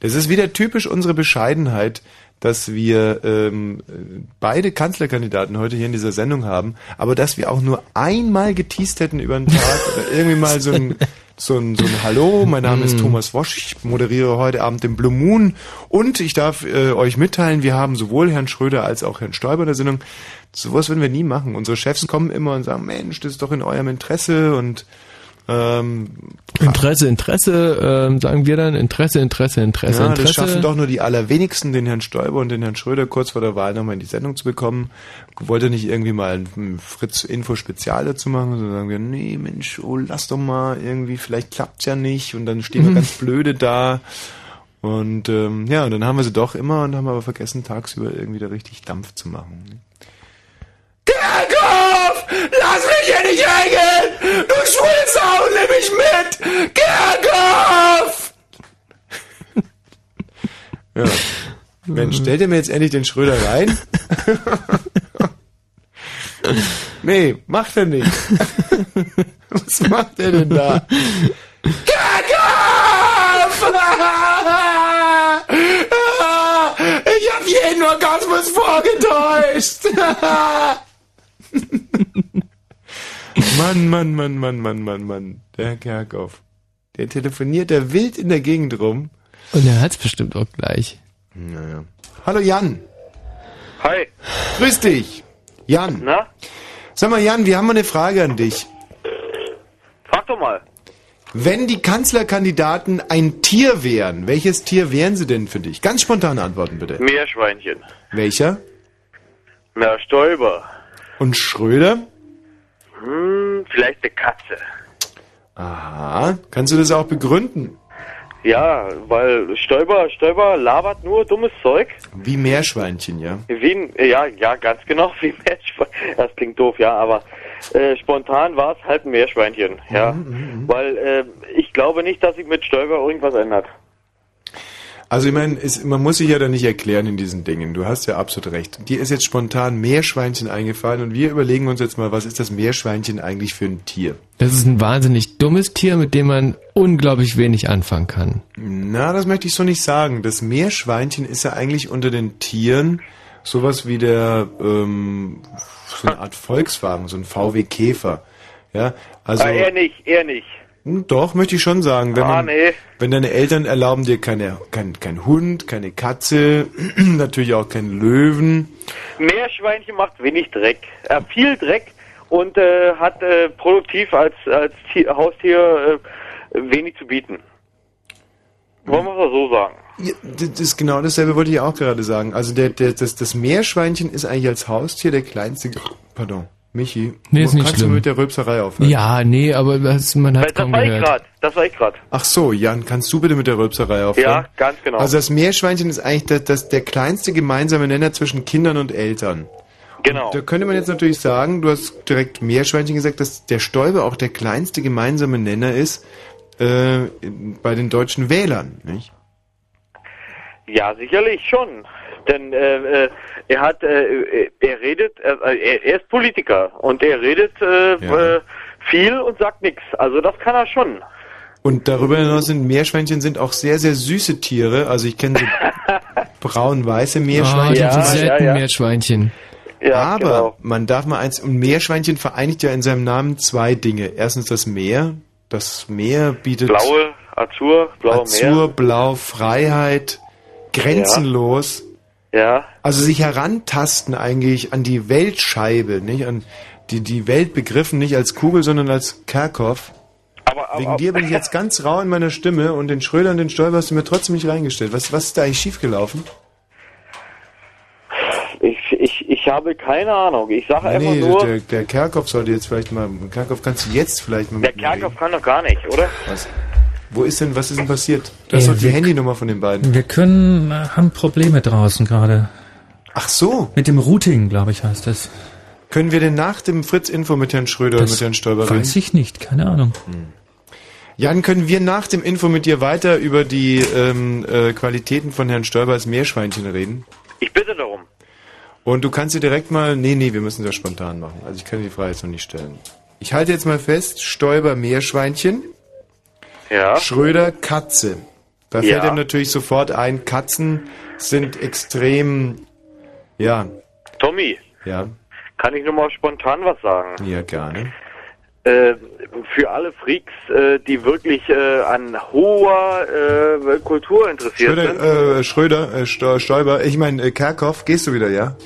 Das ist wieder typisch unsere Bescheidenheit, dass wir ähm, beide Kanzlerkandidaten heute hier in dieser Sendung haben, aber dass wir auch nur einmal geteased hätten über den Tag *laughs* oder irgendwie mal so ein so ein, so ein Hallo, mein Name ist Thomas Wosch, ich moderiere heute Abend den Blue Moon und ich darf äh, euch mitteilen, wir haben sowohl Herrn Schröder als auch Herrn Stoiber in der Sendung. Sowas würden wir nie machen. Unsere Chefs kommen immer und sagen, Mensch, das ist doch in eurem Interesse und ähm, Interesse, Interesse, ähm, sagen wir dann. Interesse, Interesse, Interesse, ja, Interesse. das schaffen doch nur die allerwenigsten, den Herrn Stoiber und den Herrn Schröder kurz vor der Wahl nochmal in die Sendung zu bekommen. Wollte nicht irgendwie mal ein Fritz-Info-Spezial dazu machen, sondern sagen wir, nee, Mensch, oh, lass doch mal irgendwie, vielleicht klappt's ja nicht und dann stehen wir ganz blöde da. Und ähm, ja, und dann haben wir sie doch immer und haben aber vergessen, tagsüber irgendwie da richtig Dampf zu machen. Kerkhoff! Lass mich hier nicht hängen! Du schwule Sau, nimm mich mit! Kerkhoff! Ja. Mensch, stellt ihr mir jetzt endlich den Schröder rein? nee, macht er nicht. Was macht er denn da? Kerkhoff! Ich hab jeden Orgasmus vorgetäuscht! *laughs* Mann, Mann, Mann, Mann, Mann, Mann, Mann. Der Herr Kerkhoff. Der telefoniert da wild in der Gegend rum. Und er hat's bestimmt auch gleich. Naja. Hallo Jan. Hi. Grüß dich. Jan. Na? Sag mal Jan, wir haben mal eine Frage an dich. Frag doch mal. Wenn die Kanzlerkandidaten ein Tier wären, welches Tier wären sie denn für dich? Ganz spontane Antworten bitte. Meerschweinchen. Welcher? Na, Stäuber. Und Schröder? Hm, vielleicht eine Katze. Aha. Kannst du das auch begründen? Ja, weil Stäuber, Stäuber labert nur dummes Zeug. Wie Meerschweinchen, ja. Wie ja, ja, ganz genau *laughs* wie ein Meerschweinchen. Das klingt doof, ja, aber äh, spontan war es halt ein Meerschweinchen, ja. Weil äh, ich glaube nicht, dass sich mit Stäuber irgendwas ändert. Also ich meine, es- man muss sich ja da nicht erklären in diesen Dingen. Du hast ja absolut recht. Dir ist jetzt spontan Meerschweinchen eingefallen und wir überlegen uns jetzt mal, was ist das Meerschweinchen eigentlich für ein Tier? Das ist ein wahnsinnig dummes Tier, mit dem man unglaublich wenig anfangen kann. Na, das möchte ich so nicht sagen. Das Meerschweinchen ist ja eigentlich unter den Tieren sowas wie der, ähm, so eine Art Volkswagen, so ein VW Käfer. Ja, also. ah, er nicht, er nicht. Hm, Doch, möchte ich schon sagen. Wenn, Ah, man, nee. wenn deine Eltern erlauben dir keine, kein, kein Hund, keine Katze, *clears throat* natürlich auch keinen Löwen. Meerschweinchen macht wenig Dreck. Er hat viel Dreck und äh, hat äh, produktiv als, als Tier, Haustier äh, wenig zu bieten. Wollen wir es so sagen. Ja, das das ist genau dasselbe wollte ich auch gerade sagen. Also der, der, das, das Meerschweinchen ist eigentlich als Haustier der kleinste. Pardon, Michi. Nee, ist nicht kannst schlimm. du mit der Rülpserei aufhören? Ja, nee, aber das, man hat Das kaum war ich gehört. gerade. Das war ich gerade. Ach so, Jan, kannst du bitte mit der Rülpserei aufhören? Ja, ganz genau. Also das Meerschweinchen ist eigentlich das, das, der kleinste gemeinsame Nenner zwischen Kindern und Eltern. Genau. Da könnte man jetzt natürlich sagen, du hast direkt Meerschweinchen gesagt, dass der Stäuber auch der kleinste gemeinsame Nenner ist äh, bei den deutschen Wählern, nicht? Ja, sicherlich schon. Denn äh, äh, er hat, äh, er redet, äh, er, er ist Politiker und er redet äh, Ja. äh, viel und sagt nichts. Also das kann er schon. Und darüber hinaus sind Meerschweinchen sind auch sehr, sehr süße Tiere. Also ich kenne so *laughs* braun-weiße Ah, Meerschweinchen. die zum Beispiel. selten Meerschweinchen. Ja, Aber genau. man darf mal eins, und Meerschweinchen vereinigt ja in seinem Namen zwei Dinge. Erstens das Meer. Das Meer bietet Blaue, Azur, blaue Azur, Meer. Blau, Freiheit, grenzenlos. Ja. Also sich herantasten eigentlich an die Weltscheibe, nicht an die, die Welt begriffen, nicht als Kugel, sondern als Kerkhoff. Aber, aber, Wegen dir bin ich jetzt ganz rau in meiner Stimme und den Schröder und den Stolper hast du mir trotzdem nicht reingestellt. Was, was ist da eigentlich schiefgelaufen? Ich, ich, ich habe keine Ahnung. Ich sage einfach Nee, nur, der, der Kerkhoff sollte jetzt vielleicht mal, Kerkhoff kannst du jetzt vielleicht mal der Kerkhoff kann doch gar nicht, oder? Was? Wo ist denn, was ist denn passiert? Das ist Äh, doch die Handynummer von den beiden. Wir können, äh, haben Probleme draußen gerade. Ach so. Mit dem Routing, glaube ich, heißt das. Können wir denn nach dem Fritz-Info mit Herrn Schröder und Das mit Herrn Stolper reden? Weiß ich nicht, keine Ahnung. Jan, können wir nach dem Info mit dir weiter über die ähm, äh, Qualitäten von Herrn Stolpers Meerschweinchen reden? Ich bitte darum. Und du kannst dir direkt mal, nee, nee, wir müssen das spontan machen. Also ich kann die Frage jetzt noch nicht stellen. Ich halte jetzt mal fest, Stolper Meerschweinchen, Ja. Schröder Katze. Da Ja. fällt ihm natürlich sofort ein, Katzen sind extrem, ja, Tommy, ja, kann ich nur mal spontan was sagen? ja, gerne. Äh, für alle Freaks, äh, die wirklich äh, an hoher äh, Kultur interessiert sind. Schröder, äh, Schröder, äh, Sto- Stolper, ich meine, Kerkhoff, gehst du wieder, ja?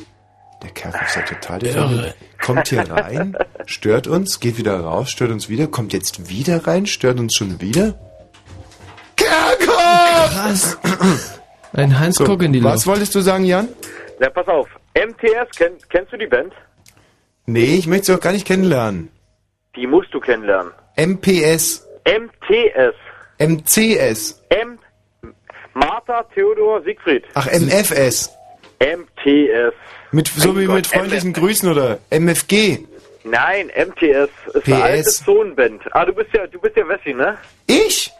Der Kerkhoff ist ja total der Irre. Kommt hier rein, stört uns, geht wieder raus, stört uns wieder, kommt jetzt wieder rein, stört uns schon wieder? Kerkhoff! Krass. Ein Hans So, Guck in die was Luft. wolltest du sagen, Jan? Na, pass auf. MTS, kenn, kennst du die Band? Nee, ich möchte sie auch gar nicht kennenlernen. Die musst du kennenlernen. MPS, MTS. MCS, M. Martha Theodor Siegfried. ach, MFS. MTS. Mit, so Mein wie Gott, mit freundlichen MF. Grüßen oder MFG. Nein, MTS ist PS. eine alte Zonenband. Ah, du bist ja, du bist ja Wessi, ne? Ich?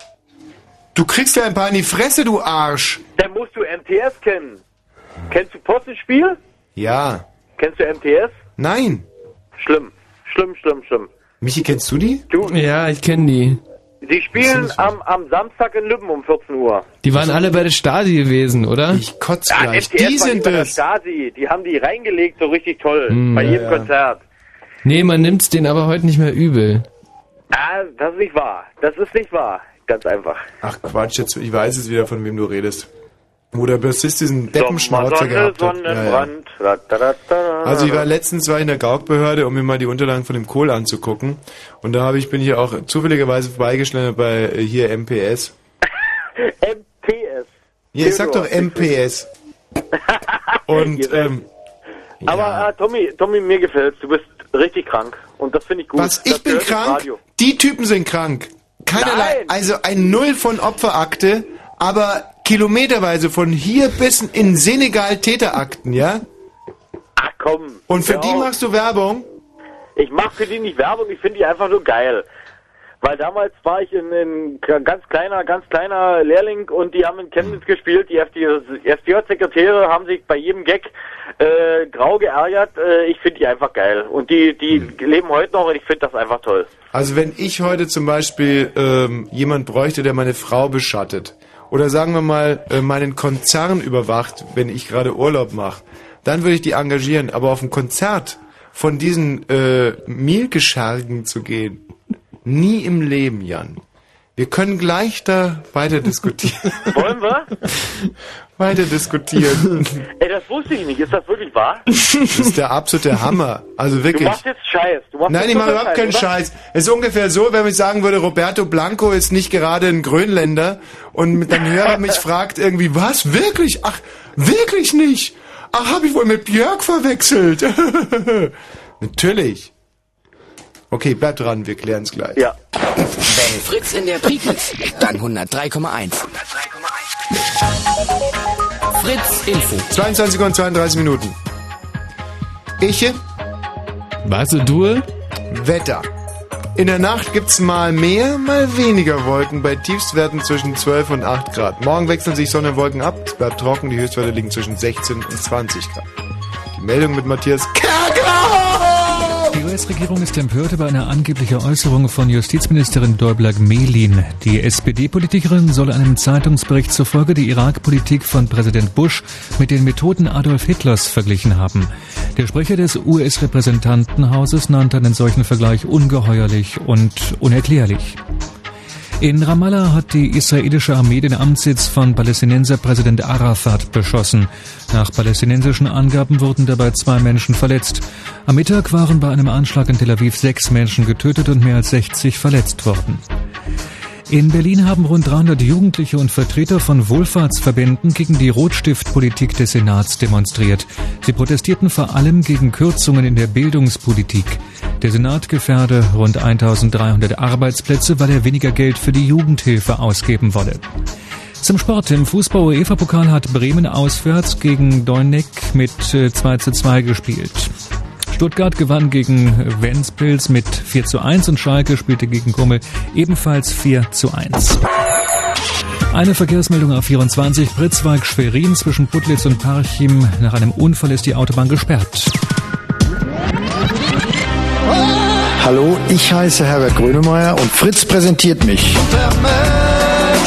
Du kriegst ja ein paar in die Fresse, du Arsch. Dann musst du MTS kennen. Kennst du Possenspiel? Ja. Kennst du MTS? Nein. Schlimm. Schlimm, schlimm, schlimm. Michi, kennst du die? Du, Ja, ich kenne die. Die spielen am, am Samstag in Lübben um 14 Uhr. Die waren alle bei der Stasi gewesen, oder? Ich kotz Ja, gleich. Die sind bei der es. Stasi. Die haben die reingelegt, so richtig toll. Hm, bei jedem ja. Konzert. Nee, man nimmt's denen aber heute nicht mehr übel. Ah, das ist nicht wahr. Das ist nicht wahr. Ganz einfach. Ach Quatsch, jetzt, ich weiß jetzt wieder, von wem du redest. Wo der Bassist diesen Deppenschnauzer gehabt hat. Ja, ja. Also ich war letztens war ich in der Gaukbehörde, um mir mal die Unterlagen von dem Kohl anzugucken. Und da habe ich, bin ich auch zufälligerweise vorbeigeschlendert bei äh, hier MPS. *laughs* MTS. Ja, ich sag doch. MPS. *laughs* Und ähm, Aber äh, Tommy, Tommy, mir gefällt's. Du bist richtig krank. Und das finde ich gut. was, das ich bin krank? Die Typen sind krank. Keinerlei, Nein. also ein Null von Opferakte, aber kilometerweise von hier bis in Senegal Täterakten, ja? Ach komm. Und für Ja. die machst du Werbung? Ich mache für die nicht Werbung, ich finde die einfach nur geil. Weil damals war ich in, in ganz kleiner, ganz kleiner Lehrling und die haben in Chemnitz gespielt. Die FDJ-Sekretäre haben sich bei jedem Gag äh, grau geärgert. Äh, ich finde die einfach geil. Und die, die leben heute noch und ich finde das einfach toll. Also wenn ich heute zum Beispiel ähm, jemand bräuchte, der meine Frau beschattet, oder sagen wir mal äh, meinen Konzern überwacht, wenn ich gerade Urlaub mache, dann würde ich die engagieren. Aber auf ein Konzert von diesen äh, Mielgeschergen zu gehen, Nie im Leben, Jan. Wir können gleich da weiter diskutieren. *laughs* Wollen wir? weiter diskutieren. Ey, das wusste ich nicht. Ist das wirklich wahr? Das ist der absolute Hammer. Also Du wirklich. machst jetzt Scheiß. Du machst Nein, jetzt ich mache überhaupt keinen oder? Scheiß. Es ist ungefähr so, wenn ich sagen würde, Roberto Blanco ist nicht gerade ein Grönländer und dann Hörer mich *laughs* fragt irgendwie, was, wirklich? Ach, wirklich nicht? Ach, habe ich wohl mit Björk verwechselt? *laughs* Natürlich. Okay, bleib dran, wir klären es gleich. Ja. Wenn Fritz in der Prignitz, dann 103,1. Fritz Info. 22 und 32 Minuten. Ich? Was, du? Wetter. In der Nacht gibt's mal mehr, mal weniger Wolken bei Tiefstwerten zwischen 12 und 8 Grad. Morgen wechseln sich Sonne und Wolken ab, es bleibt trocken, die Höchstwerte liegen zwischen 16 und 20 Grad. Die Meldung mit Matthias Die US-Regierung ist empört über eine angebliche Äußerung von Justizministerin Däubler-Gmelin. Die SPD-Politikerin soll einem Zeitungsbericht zufolge die Irak-Politik von Präsident Bush mit den Methoden Adolf Hitlers verglichen haben. Der Sprecher des US-Repräsentantenhauses nannte einen solchen Vergleich ungeheuerlich und unerklärlich. In Ramallah hat die israelische Armee den Amtssitz von Palästinenser Präsident Arafat beschossen. Nach palästinensischen Angaben wurden dabei zwei Menschen verletzt. Am Mittag waren bei einem Anschlag in Tel Aviv sechs Menschen getötet und mehr als 60 verletzt worden. In Berlin haben rund 300 Jugendliche und Vertreter von Wohlfahrtsverbänden gegen die Rotstiftpolitik des Senats demonstriert. Sie protestierten vor allem gegen Kürzungen in der Bildungspolitik. Der Senat gefährde rund 1300 Arbeitsplätze, weil er weniger Geld für die Jugendhilfe ausgeben wolle. Zum Sport. Im Fußball-UEFA-Pokal hat Bremen auswärts gegen Doineck mit äh, 2 zu 2 gespielt. Stuttgart gewann gegen Ventspils mit 4 zu 1 und Schalke spielte gegen Kummel ebenfalls 4 zu 1. Eine Verkehrsmeldung auf 24 Pritzwalk Schwerin zwischen Putlitz und Parchim. Nach einem Unfall ist die Autobahn gesperrt. Hallo, ich heiße Herbert Grönemeyer und Fritz präsentiert mich.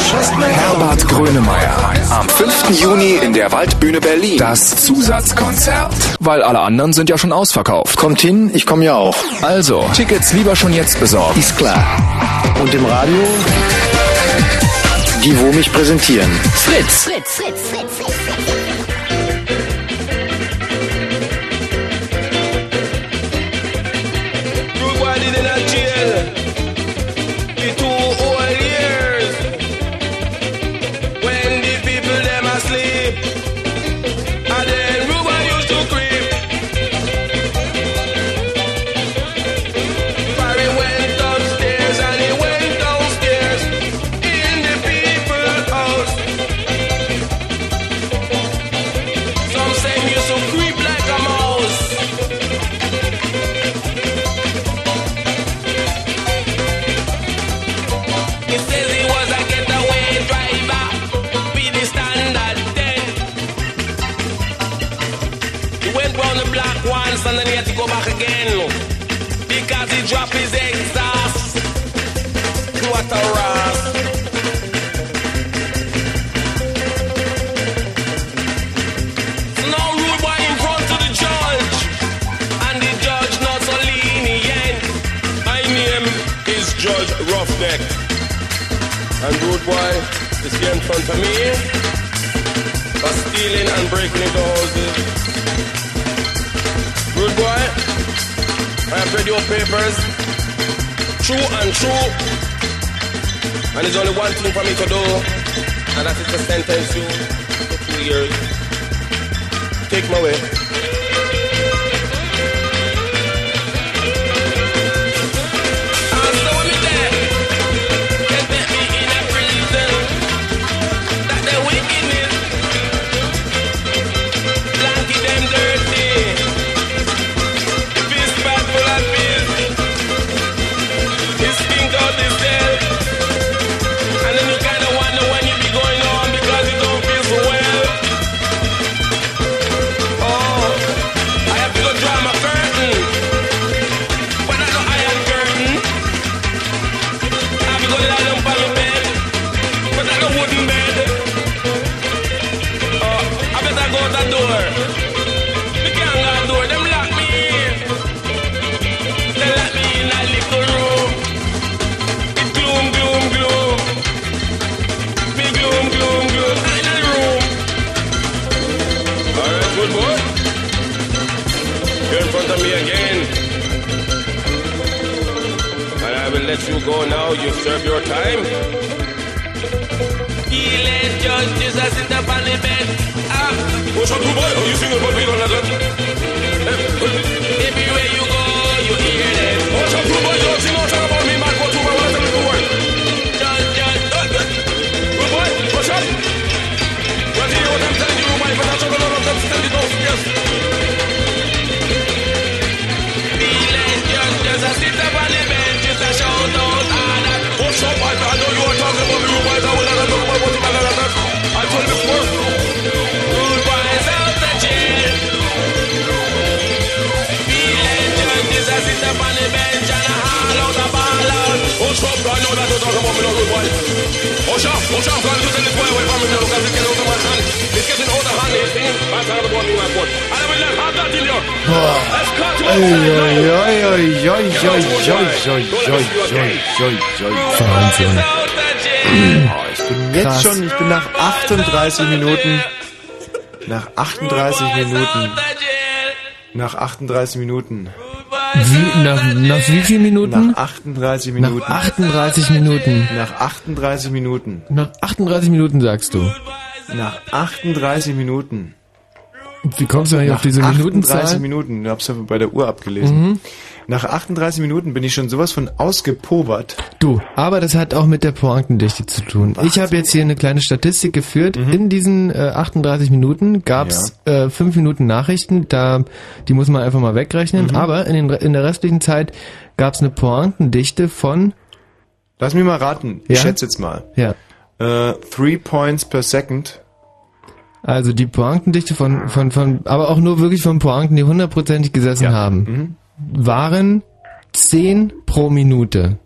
Herbert Grönemeyer. Am 5. Juni in der Waldbühne Berlin. Das Zusatzkonzert. Weil alle anderen sind ja schon ausverkauft. Kommt hin, ich komme ja auch. Also, Tickets lieber schon jetzt besorgen. Ist klar. Und im Radio? Die, wo mich präsentieren. Fritz. Fritz, Fritz, Fritz, Fritz. Here in front of me for stealing and breaking into houses. Rude boy, I have read your papers, true and true. And there's only one thing for me to do, and that is to sentence you to two years. Take my way. Now you serve your time. He led judges as in the parliament. Ah, what's up, boy? Are you single, but we gonna we talk about me no good boy. Osha, Osha, I'm trying to send this boy away from me now because it's getting out of my hand. It's getting out of hand. He's singing. I'm tired of going to my boat. And I will not have that in you. Let's cut you Wahnsinn. Oh, ich bin jetzt Krass. schon, ich bin nach 38 Minuten, nach 38 Minuten, nach 38 Minuten. Wie, nach, nach wie vielen Minuten? nach 38 Minuten, Nach 38 Minuten. nach 38 Minuten, Nach 38 Minuten sagst du. nach 38 Minuten. Wie kommst du eigentlich auf diese 38 Minutenzahl? Minuten, du hab's ja bei der Uhr abgelesen. Mhm. Nach 38 Minuten bin ich schon sowas von ausgepobert. Du, aber das hat auch mit der Pointendichte zu tun. Ich habe jetzt hier eine kleine Statistik geführt. In diesen äh, 38 Minuten gab's äh, 5 Minuten Nachrichten, da die muss man einfach mal wegrechnen. Aber in, den, in der restlichen Zeit gab's eine Pointendichte von Lass mich mal raten, ich Ja? schätze jetzt mal. ja, Äh, three points per second. also die Pointendichte von von von, aber auch nur wirklich von Pointen, die hundertprozentig gesessen haben, waren 10 pro Minute.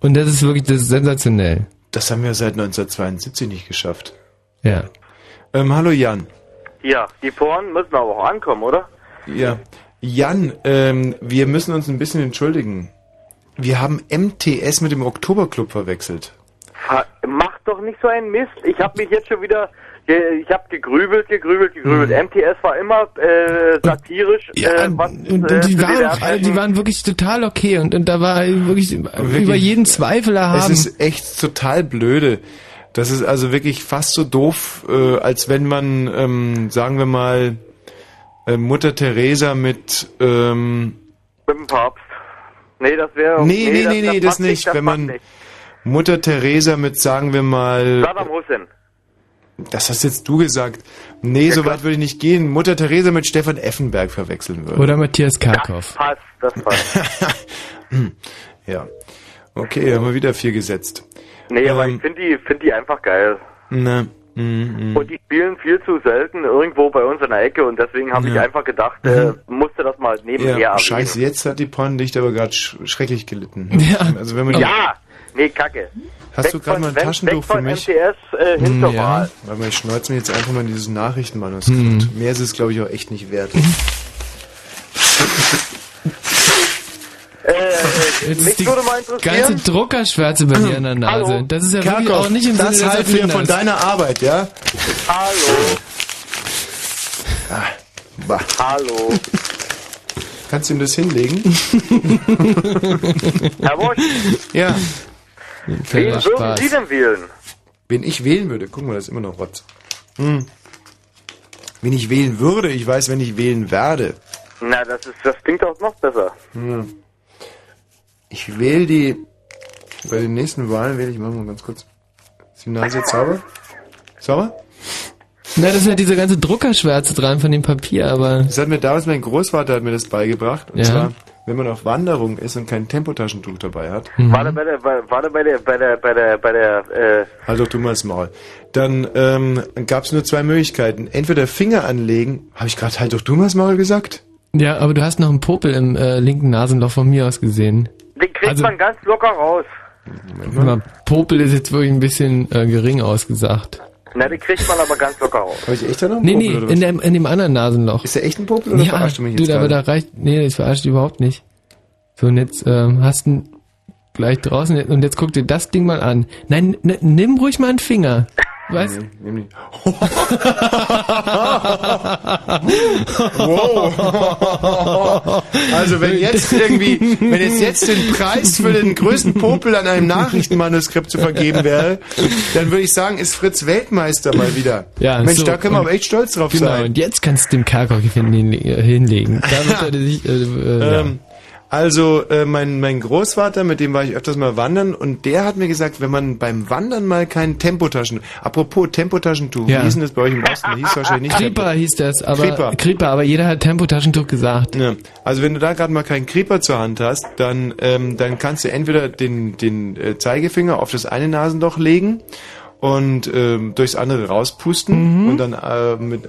Und das ist wirklich das ist sensationell. Das haben wir seit 1972 nicht geschafft. Ja. Ähm, hallo Jan. Ja, die Poren müssen aber auch ankommen, oder? Ja. Jan, ähm, wir müssen uns ein bisschen entschuldigen. Wir haben MTS mit dem Oktoberclub verwechselt. Fa- Mach doch nicht so einen Mist. Ich habe mich jetzt schon wieder, ich habe gegrübelt, gegrübelt, gegrübelt. MTS war immer äh, satirisch. äh, was, Und, äh, die, waren DDR-Zeiten- die waren wirklich total okay und, und da war wirklich, über jeden Zweifel erhaben. Es ist echt total blöde. Das ist also wirklich fast so doof, äh, als wenn man, ähm, sagen wir mal, äh, Mutter Teresa mit, ähm, mit dem Papst. Nee, das wäre. nee, nee, nee, nee, das passt nicht. das Wenn man nicht. Mutter Teresa mit, sagen wir mal, Saddam Hussein. Das hast jetzt du gesagt. Nee, so weit würde ich nicht gehen. Mutter Teresa mit Stefan Effenberg verwechseln würde. Oder Matthias Karkow. Passt, das passt. *laughs* Ja. Okay, haben wir wieder vier gesetzt. nee, aber Ähm. ich finde die, find die einfach geil. Na, mm, mm. Und die spielen viel zu selten irgendwo bei uns in der Ecke und deswegen habe ich Ja. einfach gedacht, äh, musste das mal nebenher Ja, scheiße, jetzt hat die Porndichte aber gerade sch schrecklich gelitten. *laughs* Ja. Also wenn man Ja, nee, kacke. Hast Weg du gerade mal ein weg- Taschentuch weg für mich? MTS äh, Hm, Wahl. Warte mal, ich schneuze mir jetzt einfach mal in dieses Nachrichtenmanuskript. Hm. Mehr ist es, glaube ich, auch echt nicht wert. Äh, äh, Jetzt mich ist die würde mal ganze interessieren. Druckerschwärze bei dir an der Nase. Hallo? Das ist ja wirklich Kerkhoff, auch nicht im das Sinne des halten wir von deiner Arbeit, ja? Hallo. Bah. Hallo. Kannst du ihm das hinlegen? *laughs* *laughs* Herr Wosch, ja. Wen würden Spaß. Sie denn wählen? Wen ich wählen würde, gucken wir, das ist immer noch Rotz. Hm. Wen ich wählen würde, ich weiß, wenn ich wählen werde. Na, das ist, das klingt auch noch besser. Hm. Ich wähle die. Bei den nächsten Wahlen wähle ich, machen wir mal ganz kurz. Ist die Nase jetzt sauber? Sauber? Na, das ist ja diese ganze Druckerschwärze dran von dem Papier, aber Das hat mir damals mein Großvater hat mir das beigebracht. Und Ja. zwar, wenn man auf Wanderung ist und kein Tempotaschentuch dabei hat, Mhm. War der bei der, war, war der bei der, bei der, bei der, bei der, äh, halt doch du mal das Maul. Dann ähm, gab es nur zwei Möglichkeiten. Entweder Finger anlegen, habe ich gerade halt doch du mal das Maul gesagt? ja, aber du hast noch einen Popel im äh, linken Nasenloch von mir aus gesehen. den kriegt Also- man ganz locker raus. Popel ist jetzt wirklich ein bisschen äh, gering ausgesagt. Na, den kriegt man aber ganz locker raus. Habe ich echt da noch einen Nee, Popel nee, oder in dem, in dem anderen Nasenloch. Ist der echt ein Popel oder ja, verarscht du mich du, jetzt aber da reicht, nee, das verarscht dich überhaupt nicht. So, und jetzt ähm, hast du gleich draußen und jetzt guck dir das Ding mal an. Nein, n- nimm ruhig mal einen Finger. Was? Nee, nee, *laughs* wow. Also wenn jetzt irgendwie, wenn es jetzt den Preis für den größten Popel an einem Nachrichtenmanuskript zu vergeben wäre, dann würde ich sagen, ist Fritz Weltmeister mal wieder. Ja, Mensch, so, da können wir aber echt stolz drauf Genau, sein. und jetzt kannst du dem äh, hinlegen. Da wird er sich, äh, äh, ja. Also äh, mein, mein Großvater, mit dem war ich öfters mal wandern und der hat mir gesagt, wenn man beim Wandern mal kein Tempotaschen, apropos Tempotaschentuch, Ja. wie hieß denn das bei euch im Osten? Hieß es wahrscheinlich nicht Creeper hieß das, aber Creeper. Creeper. aber jeder hat Tempotaschentuch gesagt. Ja. Also wenn du da gerade mal keinen Creeper zur Hand hast, dann, ähm, dann kannst du entweder den, den äh, Zeigefinger auf das eine Nasenloch legen und ähm, durchs andere rauspusten und dann äh, mit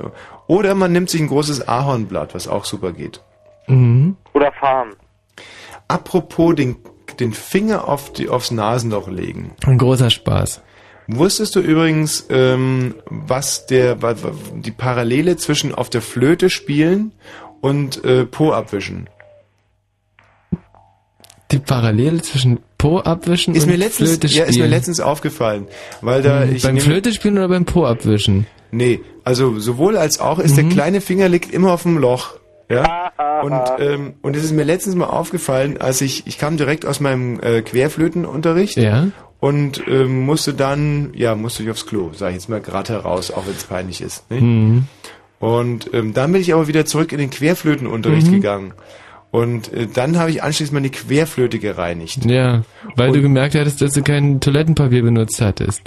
oder man nimmt sich ein großes Ahornblatt, was auch super geht. Mhm. Oder fahren. Apropos den, den Finger auf die, aufs Nasenloch legen. Ein großer Spaß. Wusstest du übrigens, ähm, was der die Parallele zwischen auf der Flöte spielen und äh, Po abwischen? Die Parallele zwischen Po abwischen Ist und mir letztens, Flöte ja, spielen. ist mir letztens aufgefallen, weil da Mhm. ich beim Flöte spielen oder beim Po abwischen? Nee, also sowohl als auch ist Mhm. der kleine Finger liegt immer auf dem Loch. Ja? Und, ähm, und es ist mir letztens mal aufgefallen, als ich, ich kam direkt aus meinem äh, Querflötenunterricht Ja. und ähm, musste dann, ja, musste ich aufs Klo, sage ich jetzt mal gerade heraus, auch wenn es peinlich ist. Nicht? Mhm. Und ähm, dann bin ich aber wieder zurück in den Querflötenunterricht Mhm. gegangen. Und äh, dann habe ich anschließend meine Querflöte gereinigt. Ja, weil du gemerkt hattest, dass du kein Toilettenpapier benutzt hattest.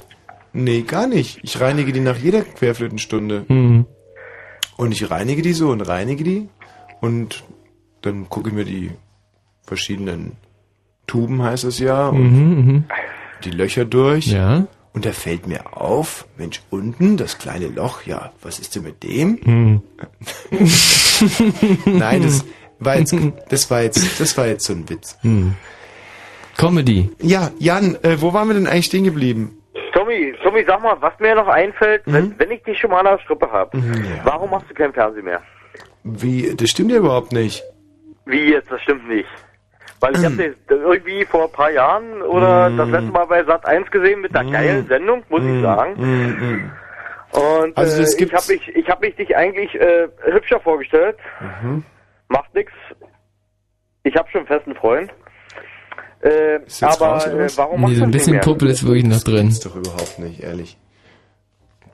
Nee, gar nicht. Ich reinige die nach jeder Querflötenstunde. Mhm. Und ich reinige die so und reinige die. Und dann gucke ich mir die verschiedenen Tuben, heißt es ja, und Mhm, mhm. die Löcher durch. Ja. Und da fällt mir auf, Mensch, unten das kleine Loch, ja, was ist denn mit dem? Mhm. *laughs* Nein, das war jetzt, das war jetzt, das war jetzt so ein Witz. Mhm. Comedy. Ja, Jan, äh, wo waren wir denn eigentlich stehen geblieben? Tommy, Tommy, sag mal, was mir noch einfällt, Mhm. wenn, wenn ich dich schon mal an der Strippe habe, warum machst du kein Fernsehen mehr? Wie, das stimmt ja überhaupt nicht. Wie jetzt, das stimmt nicht. Weil ich habe dich irgendwie vor ein paar Jahren oder das letzte Mal bei Sat 1 gesehen mit einer Mhm. geilen Sendung, muss ich sagen. Und Also äh, ich gibt's- habe mich, ich hab mich dich eigentlich äh, hübscher vorgestellt. Mhm. Macht nix. Ich habe schon einen festen Freund. Äh, aber raus, äh, warum Nee, machst so du ein das bisschen? Puppel ist wirklich noch drin. Ist doch überhaupt nicht, ehrlich.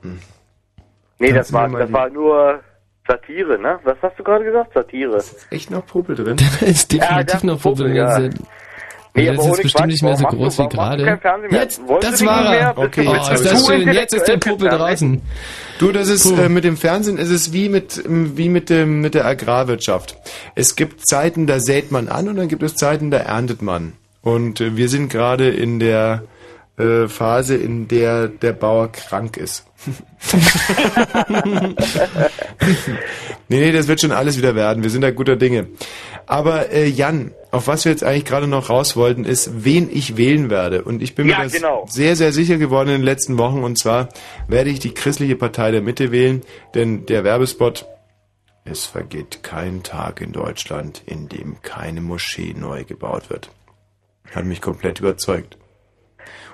Nee, Kannst das war, das war nur Satire, ne? Was hast du gerade gesagt? Satire. Echt noch Popel drin? Da ist Ja, definitiv das noch ist Puppel, Puppel. ja. drin. Nee, das ist jetzt bestimmt Quatsch, nicht mehr so groß wie du- du gerade. kein Fernsehen mehr? Jetzt, Wolltest das war er. Okay, oh, jetzt ist das schön. Jetzt ist der Puppel draußen. Du, das ist äh, mit dem Fernsehen ist es wie mit ähm, wie mit dem mit der Agrarwirtschaft. Es gibt Zeiten, da sät man an und dann gibt es Zeiten, da erntet man. Und äh, wir sind gerade in der äh, Phase, in der der Bauer krank ist. *laughs* nee, nee, das wird schon alles wieder werden. Wir sind da guter Dinge. Aber äh, Jan, auf was wir jetzt eigentlich gerade noch raus wollten, ist, wen ich wählen werde. Und ich bin Ja, mir das genau. sehr, sehr sicher geworden in den letzten Wochen. Und zwar werde ich die christliche Partei der Mitte wählen, denn der Werbespot, es vergeht kein Tag in Deutschland, in dem keine Moschee neu gebaut wird. Hat mich komplett überzeugt.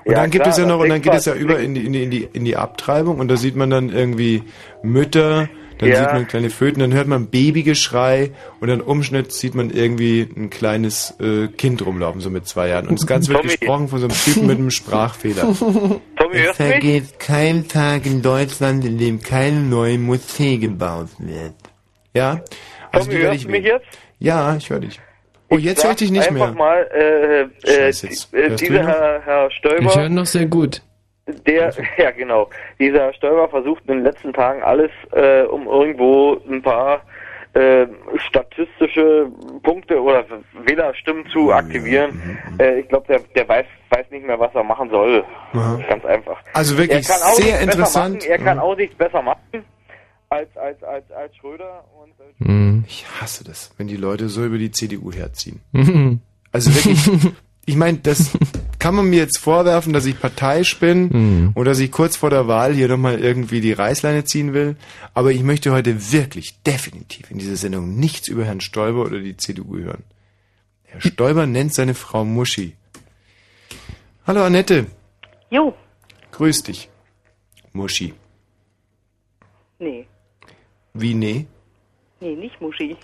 Und Ja, dann gibt klar, es ja noch, und dann geht es ja über in die, in die, in die, in die Abtreibung und da sieht man dann irgendwie Mütter, dann Ja. sieht man kleine Föten, dann hört man Babygeschrei und dann Umschnitt sieht man irgendwie ein kleines äh, Kind rumlaufen, so mit zwei Jahren. Und das Ganze wird Tommy. gesprochen von so einem Typen mit einem Sprachfehler. *laughs* Tommy, du mich? kein Tag in Deutschland, in dem keine neue Moschee gebaut wird. Ja? Also Tommy, hörst ich du mich jetzt? Ja, ich höre dich. Oh, jetzt höre ich dich nicht einfach mehr. mal, äh, äh, äh, dieser? Herr, Herr Ich Stoiber, höre noch sehr gut. der, *laughs* ja genau, dieser Herr Stoiber versucht in den letzten Tagen alles, äh, um irgendwo ein paar äh, statistische Punkte oder Wählerstimmen zu aktivieren. Äh, ich glaube, der, der weiß, weiß nicht mehr, was er machen soll. Aha. Ganz einfach. Also wirklich er kann auch sehr nichts besser interessant. Machen. Er kann auch nichts besser machen als, als, als, als Schröder. Und, äh, Mhm. Ich hasse das, wenn die Leute so über die CDU herziehen. Mhm. Also wirklich, *laughs* ich meine, das kann man mir jetzt vorwerfen, dass ich parteiisch bin Mhm. oder dass ich kurz vor der Wahl hier nochmal irgendwie die Reißleine ziehen will. Aber ich möchte heute wirklich definitiv in dieser Sendung nichts über Herrn Stoiber oder die CDU hören. Herr Stoiber nennt seine Frau Muschi. Hallo Annette. Jo, Grüß dich. Muschi. Nee. Wie nee? Nee, nicht Muschi.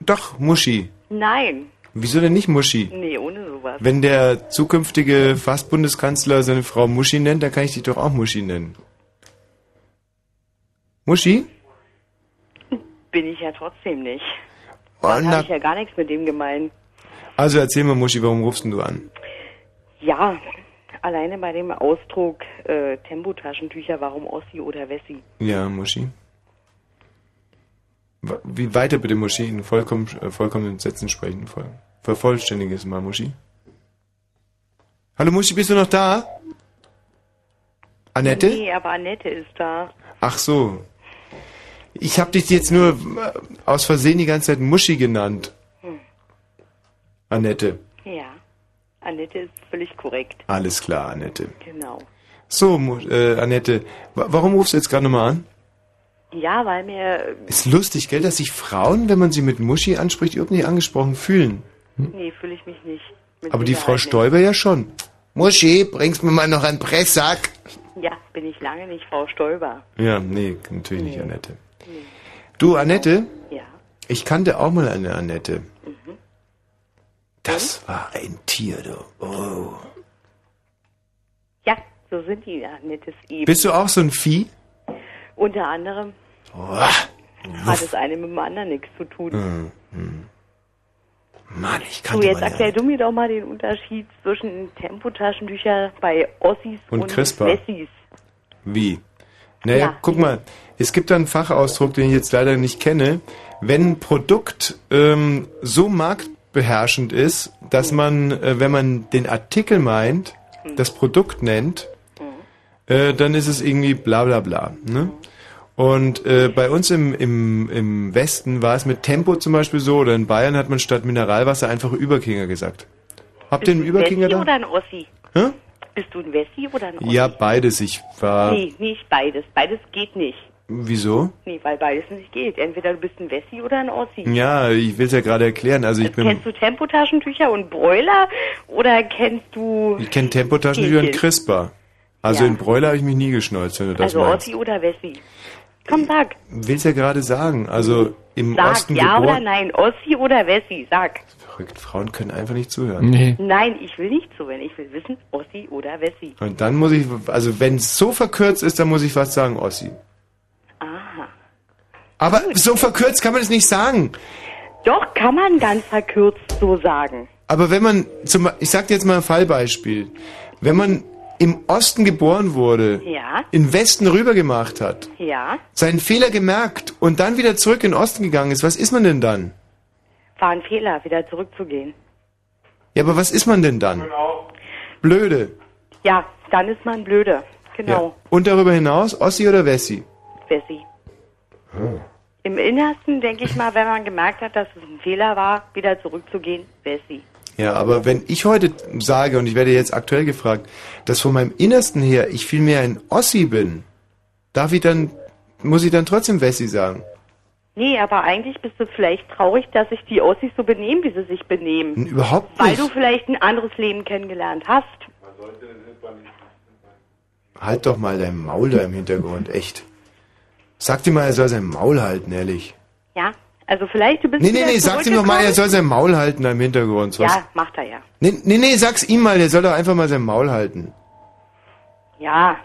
Doch, Muschi. Nein. Wieso denn nicht Muschi? Nee, ohne sowas. Wenn der zukünftige Fast-Bundeskanzler seine Frau Muschi nennt, dann kann ich dich doch auch Muschi nennen. Muschi? Bin ich ja trotzdem nicht. Oh, Da na, habe ich ja gar nichts mit dem gemeint. also erzähl mal, Muschi, warum rufst denn du an? Ja, alleine bei dem Ausdruck äh, Tempotaschentücher, warum Ossi oder Wessi? Ja, Muschi. Wie weiter bitte, Muschi? In vollkommen, äh, vollkommenen Sätzen sprechen. Voll, vervollständiges mal, Muschi. Hallo Muschi, bist du noch da? Annette? Nee, aber Annette ist da. Ach so. Ich habe dich jetzt nur äh, aus Versehen die ganze Zeit Muschi genannt. Hm. Annette. Ja, Annette ist völlig korrekt. Alles klar, Annette. Genau. So, äh, Annette, wa warum rufst du jetzt gerade nochmal an? Ja, weil mir... Ist lustig, gell, dass sich Frauen, wenn man sie mit Muschi anspricht, überhaupt nicht angesprochen fühlen. Nee, fühle ich mich nicht. Mit Aber die Frau nicht. Stoiber ja schon. Muschi, bringst mir mal noch einen Presssack. Ja, bin ich lange nicht Frau Stolber. Ja, nee, natürlich nicht, Annette. Du, Annette? Ja. Ich kannte auch mal eine Annette. Das war ein Tier, du. Oh. Ja, so sind die Annettes eben. Bist du auch so ein Vieh? Unter anderem Oh. hat das eine mit dem anderen nichts zu tun. Hm, hm. Mann, ich So, kannte jetzt erklär du mir doch mal den Unterschied zwischen Tempotaschentücher bei Ossis Und und. Wessis. Wie? Naja, Ja. guck mal, es gibt da einen Fachausdruck, den ich jetzt leider nicht kenne. Wenn ein Produkt ähm, so marktbeherrschend ist, dass man, äh, wenn man den Artikel meint, das Produkt nennt, äh, dann ist es irgendwie bla bla bla. Ne? Und äh, bei uns im, im, im Westen war es mit Tempo zum Beispiel so, oder in Bayern hat man statt Mineralwasser einfach Überkinger gesagt. Habt ihr einen Überkinger Wessi da? oder ein Ossi? Hä? Bist du ein Wessi oder ein Ossi? Ja, beides. Ich war. Nee, nicht beides. Beides geht nicht. Wieso? Nee, weil beides nicht geht. Entweder du bist ein Wessi oder ein Ossi. Ja, ich will es ja gerade erklären. Also ich bin, Kennst du Tempotaschentücher und Broiler oder kennst du ich kenne Tempotaschentücher und Hähnchen? Also Ja. in Broiler habe ich mich nie geschnolzt, wenn du das also meinst. Ossi oder Wessi? Komm, sag. Will's ja gerade sagen. Also im Sag Osten ja oder geboren. nein. Ossi oder Wessi? Sag. Verrückt, Frauen können einfach nicht zuhören. Nein, ich will nicht zuhören. Ich will wissen, Ossi oder Wessi. Und dann muss ich, also wenn es so verkürzt ist, dann muss ich was sagen, Ossi. Aha. Aber so verkürzt kann man es nicht sagen. Doch, kann man ganz verkürzt so sagen. Aber wenn man, zum, ich sag dir jetzt mal ein Fallbeispiel. Wenn man im Osten geboren wurde, Ja, in Westen rübergemacht hat, ja. seinen Fehler gemerkt und dann wieder zurück in den Osten gegangen ist, was ist man denn dann? War ein Fehler, wieder zurückzugehen. Ja, aber was ist man denn dann? Blöde. Ja, dann ist man blöde. Genau, Ja. Und darüber hinaus, Ossi oder Wessi? Wessi. Im Innersten denke ich mal, wenn man gemerkt hat, dass es ein Fehler war, wieder zurückzugehen, Wessi. Ja, aber wenn ich heute sage, und ich werde jetzt aktuell gefragt, dass von meinem Innersten her ich vielmehr ein Ossi bin, darf ich dann, muss ich dann trotzdem Wessi sagen? Nee, aber eigentlich bist du vielleicht traurig, dass sich die Ossis so benehmen, wie sie sich benehmen. Überhaupt Weil nicht. du vielleicht ein anderes Leben kennengelernt hast. Halt doch mal dein Maul da im Hintergrund, echt. Sag dir mal, er soll sein Maul halten, ehrlich. Ja, also vielleicht du bist Nee, nee, nee, sag ihm doch mal, er soll sein Maul halten da im Hintergrund. Was? Ja, macht er ja. Nee, nee, nee, sag's ihm mal, der soll doch einfach mal sein Maul halten. Ja,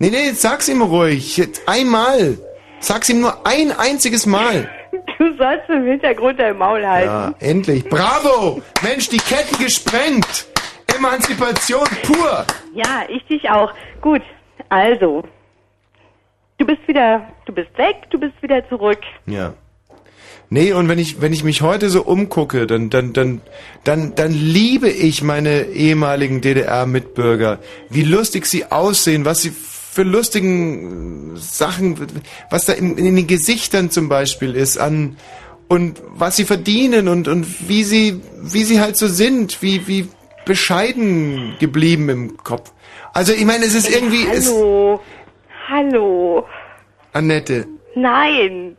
Nee, nee, sag's ihm ruhig. Jetzt einmal. Sag's ihm nur ein einziges Mal. du sollst im Hintergrund dein Maul halten. Ja, endlich. Bravo! Mensch, die Ketten gesprengt! Emanzipation pur! Ja, ich dich auch. Gut, also. Du bist wieder, du bist weg, du bist wieder zurück. Ja. Nee, und wenn ich, wenn ich mich heute so umgucke, dann, dann, dann, dann, dann liebe ich meine ehemaligen DDR-Mitbürger. Wie lustig sie aussehen, was sie für lustigen Sachen, was da in, in den Gesichtern zum Beispiel ist, an, und was sie verdienen und, und wie sie, wie sie halt so sind, wie, wie bescheiden geblieben im Kopf. Also, ich meine, es ist irgendwie, es, Hallo, hallo, Annette, nein.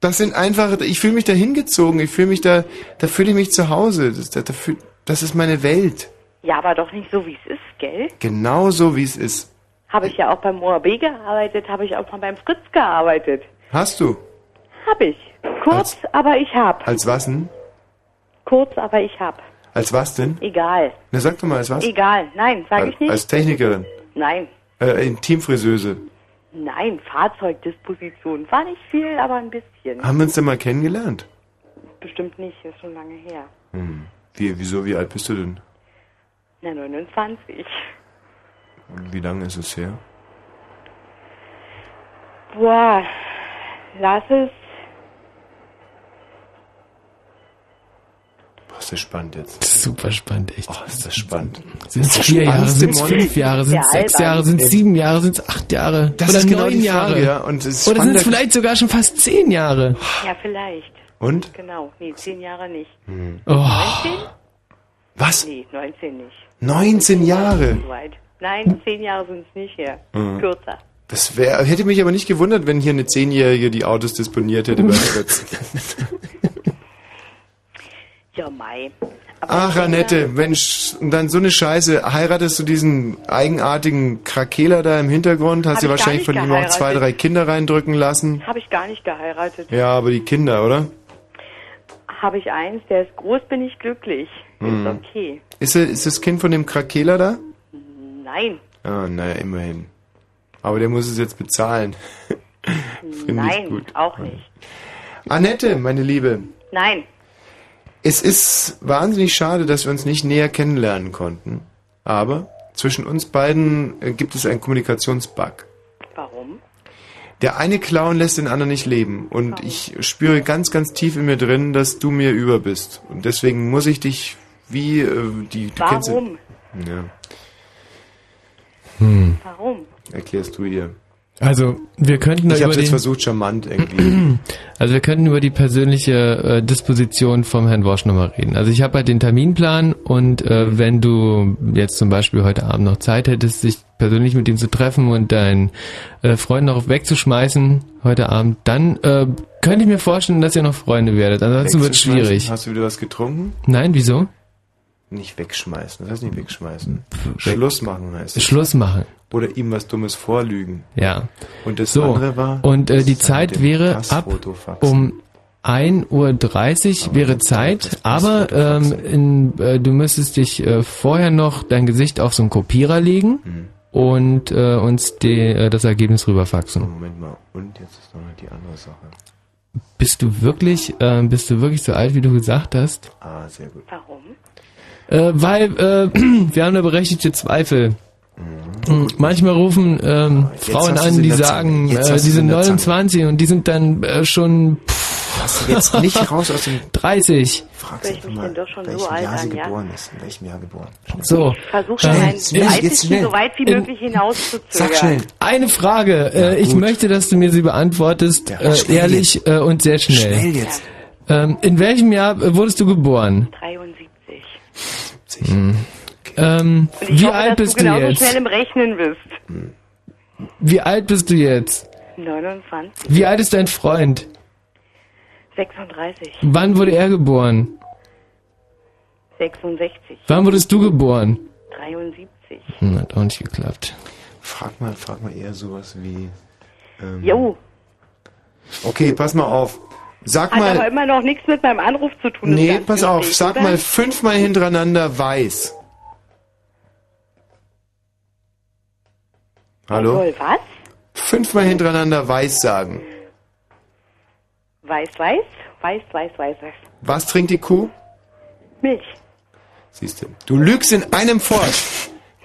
Das sind einfach, ich fühle mich da hingezogen, ich fühle mich da, da fühle ich mich zu Hause. Das, da, da fühl, das ist meine Welt. Ja, aber doch nicht so, wie es ist, gell? Genau so, wie es ist. Habe ich ja auch beim ORB gearbeitet, habe ich auch mal beim Fritz gearbeitet. Hast du? Hab ich. Kurz, aber ich hab. Als was denn? Kurz, aber ich hab. Als was denn? Egal. Na, sag doch mal, als was? Egal. Nein, sag als, ich nicht. als Technikerin. Nein. Äh, Intimfriseuse. Nein, Fahrzeugdisposition. War nicht viel, aber ein bisschen. Haben wir uns denn mal kennengelernt? Bestimmt nicht, ist schon lange her. Hm. Wie, wieso, wie alt bist du denn? Na, 29. Wie lange ist es her? Boah, lass es. Boah, ist das spannend jetzt. Super spannend, echt. Oh, ist das spannend. Sind es vier Jahre, sind es fünf Jahre, sind es sechs. Jahre, sind es sieben Jahre, sind es acht Jahre Das oder ist genau neun Jahre? Frage, ja. Und es ist oder sind es vielleicht sogar schon fast zehn Jahre? Ja, vielleicht. Und? Genau. Nee, zehn Jahre nicht. Oh. 19? Was? Nee, 19 nicht. 19 Jahre? Nein, zehn Jahre sind es nicht her. Mhm. Kürzer. Das wär, hätte mich aber nicht gewundert, wenn hier eine Zehnjährige die Autos disponiert hätte bei. *laughs* Ja, Mai. Ach, Annette, Mensch, und dann so eine Scheiße. Heiratest du diesen eigenartigen Krakeler da im Hintergrund? Hast Hab du ich gar wahrscheinlich nicht von ihm auch zwei, drei Kinder reindrücken lassen? Habe ich gar nicht geheiratet. Ja, aber die Kinder, oder? Habe ich eins, der ist groß, bin ich glücklich. Mhm. Ist okay. Ist, er, ist das Kind von dem Krakeler da? Nein, Ah, naja, immerhin. Aber der muss es jetzt bezahlen. *laughs* Finde ich nein, gut. auch nicht. Annette, meine Liebe, Nein, es ist wahnsinnig schade, dass wir uns nicht näher kennenlernen konnten. Aber zwischen uns beiden äh, gibt es einen Kommunikationsbug. warum? Der eine Clown lässt den anderen nicht leben. Und ich spüre ganz, ganz tief in mir drin, dass du mir über bist. Und deswegen muss ich dich wie äh, die. Du kennst Warum? ja. Hm. Warum? Erklärst du ihr. Also, wir könnten Ich über habe jetzt versucht, charmant irgendwie. *clears throat* also wir könnten über die persönliche äh, Disposition vom Herrn Wosch nochmal reden. Also ich habe halt den Terminplan und äh, wenn du jetzt zum Beispiel heute Abend noch Zeit hättest, dich persönlich mit ihm zu treffen und deinen äh, Freund noch wegzuschmeißen heute Abend, dann äh, könnte ich mir vorstellen, dass ihr noch Freunde werdet. Ansonsten wird schwierig. Hast du wieder was getrunken? Nein, wieso? Nicht wegschmeißen. Das heißt nicht wegschmeißen. Schluss machen heißt es. Schluss machen. Oder ihm was Dummes vorlügen. Ja. Und das so, andere war. und äh, die Zeit wäre ab um 1.30 Uhr wäre Zeit, aber ähm, in, äh, du müsstest dich äh, vorher noch dein Gesicht auf so einen Kopierer legen Hm. und äh, uns die, äh, das Ergebnis rüberfaxen. Moment mal. Und jetzt ist noch die andere Sache. Bist du wirklich, äh, bist du wirklich so alt, wie du gesagt hast? Ah, sehr gut. Warum? Äh, weil äh, *clears throat* wir haben da berechtigte Zweifel. Mhm. Manchmal rufen ähm, jetzt Frauen an, sie die sagen. Jetzt äh, die sie sind in der Zange. 29 und die sind dann äh, schon pff, Hast du jetzt nicht raus aus dem 30. Fragst ich mich mal, denn doch schon welchem so alt Jahr sie an, ja? geboren ist. In welchem Jahr geboren. Schnell. So. Jetzt schnell. Weißesten so weit wie möglich hinauszuzögern. Sag schnell. Eine Frage. äh, ich gut. möchte, dass du mir sie beantwortest, Ja, äh, ehrlich äh, und sehr schnell. Schnell jetzt. Ähm, in welchem Jahr wurdest du geboren? 73. Hm. Ähm, wie hoffe, alt dass bist du du genauso jetzt? schnell im Rechnen bist. Wie alt bist du jetzt? 29. Wie alt ist dein Freund? 36. Wann wurde er geboren? 66. Wann wurdest du geboren? 73. Hm, hat auch nicht geklappt. Frag mal, frag mal eher sowas wie. Ähm, Jo. Okay, pass mal auf. Sag Hat aber mal. immer noch nichts mit meinem Anruf zu tun. Nee, pass auf. Sag oder? mal fünfmal hintereinander weiß. Hallo? Soll was? Fünfmal hintereinander weiß sagen. Weiß, weiß, weiß, weiß, weiß, weiß. Was trinkt die Kuh? Milch. Siehst du. Du lügst in einem fort.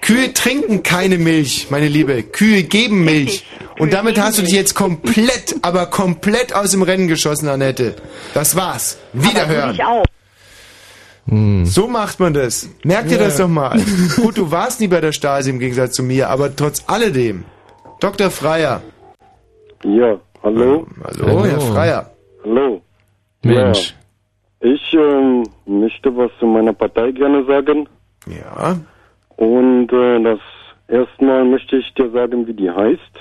Kühe trinken keine Milch, meine Liebe. Kühe geben Milch. Und damit hast du dich jetzt komplett, aber komplett aus dem Rennen geschossen, Annette. Das war's. Wiederhören. Ich auch. So macht man das. Merk dir Ja. das doch mal. Gut, du warst nie bei der Stasi im Gegensatz zu mir, aber trotz alledem. Dr. Freier. Ja, hallo? Hallo, Herr Freier. Hallo. Mensch. Ja, ich ähm, möchte was zu meiner Partei gerne sagen. Ja. Und äh, das erstmal möchte ich dir sagen, wie die heißt.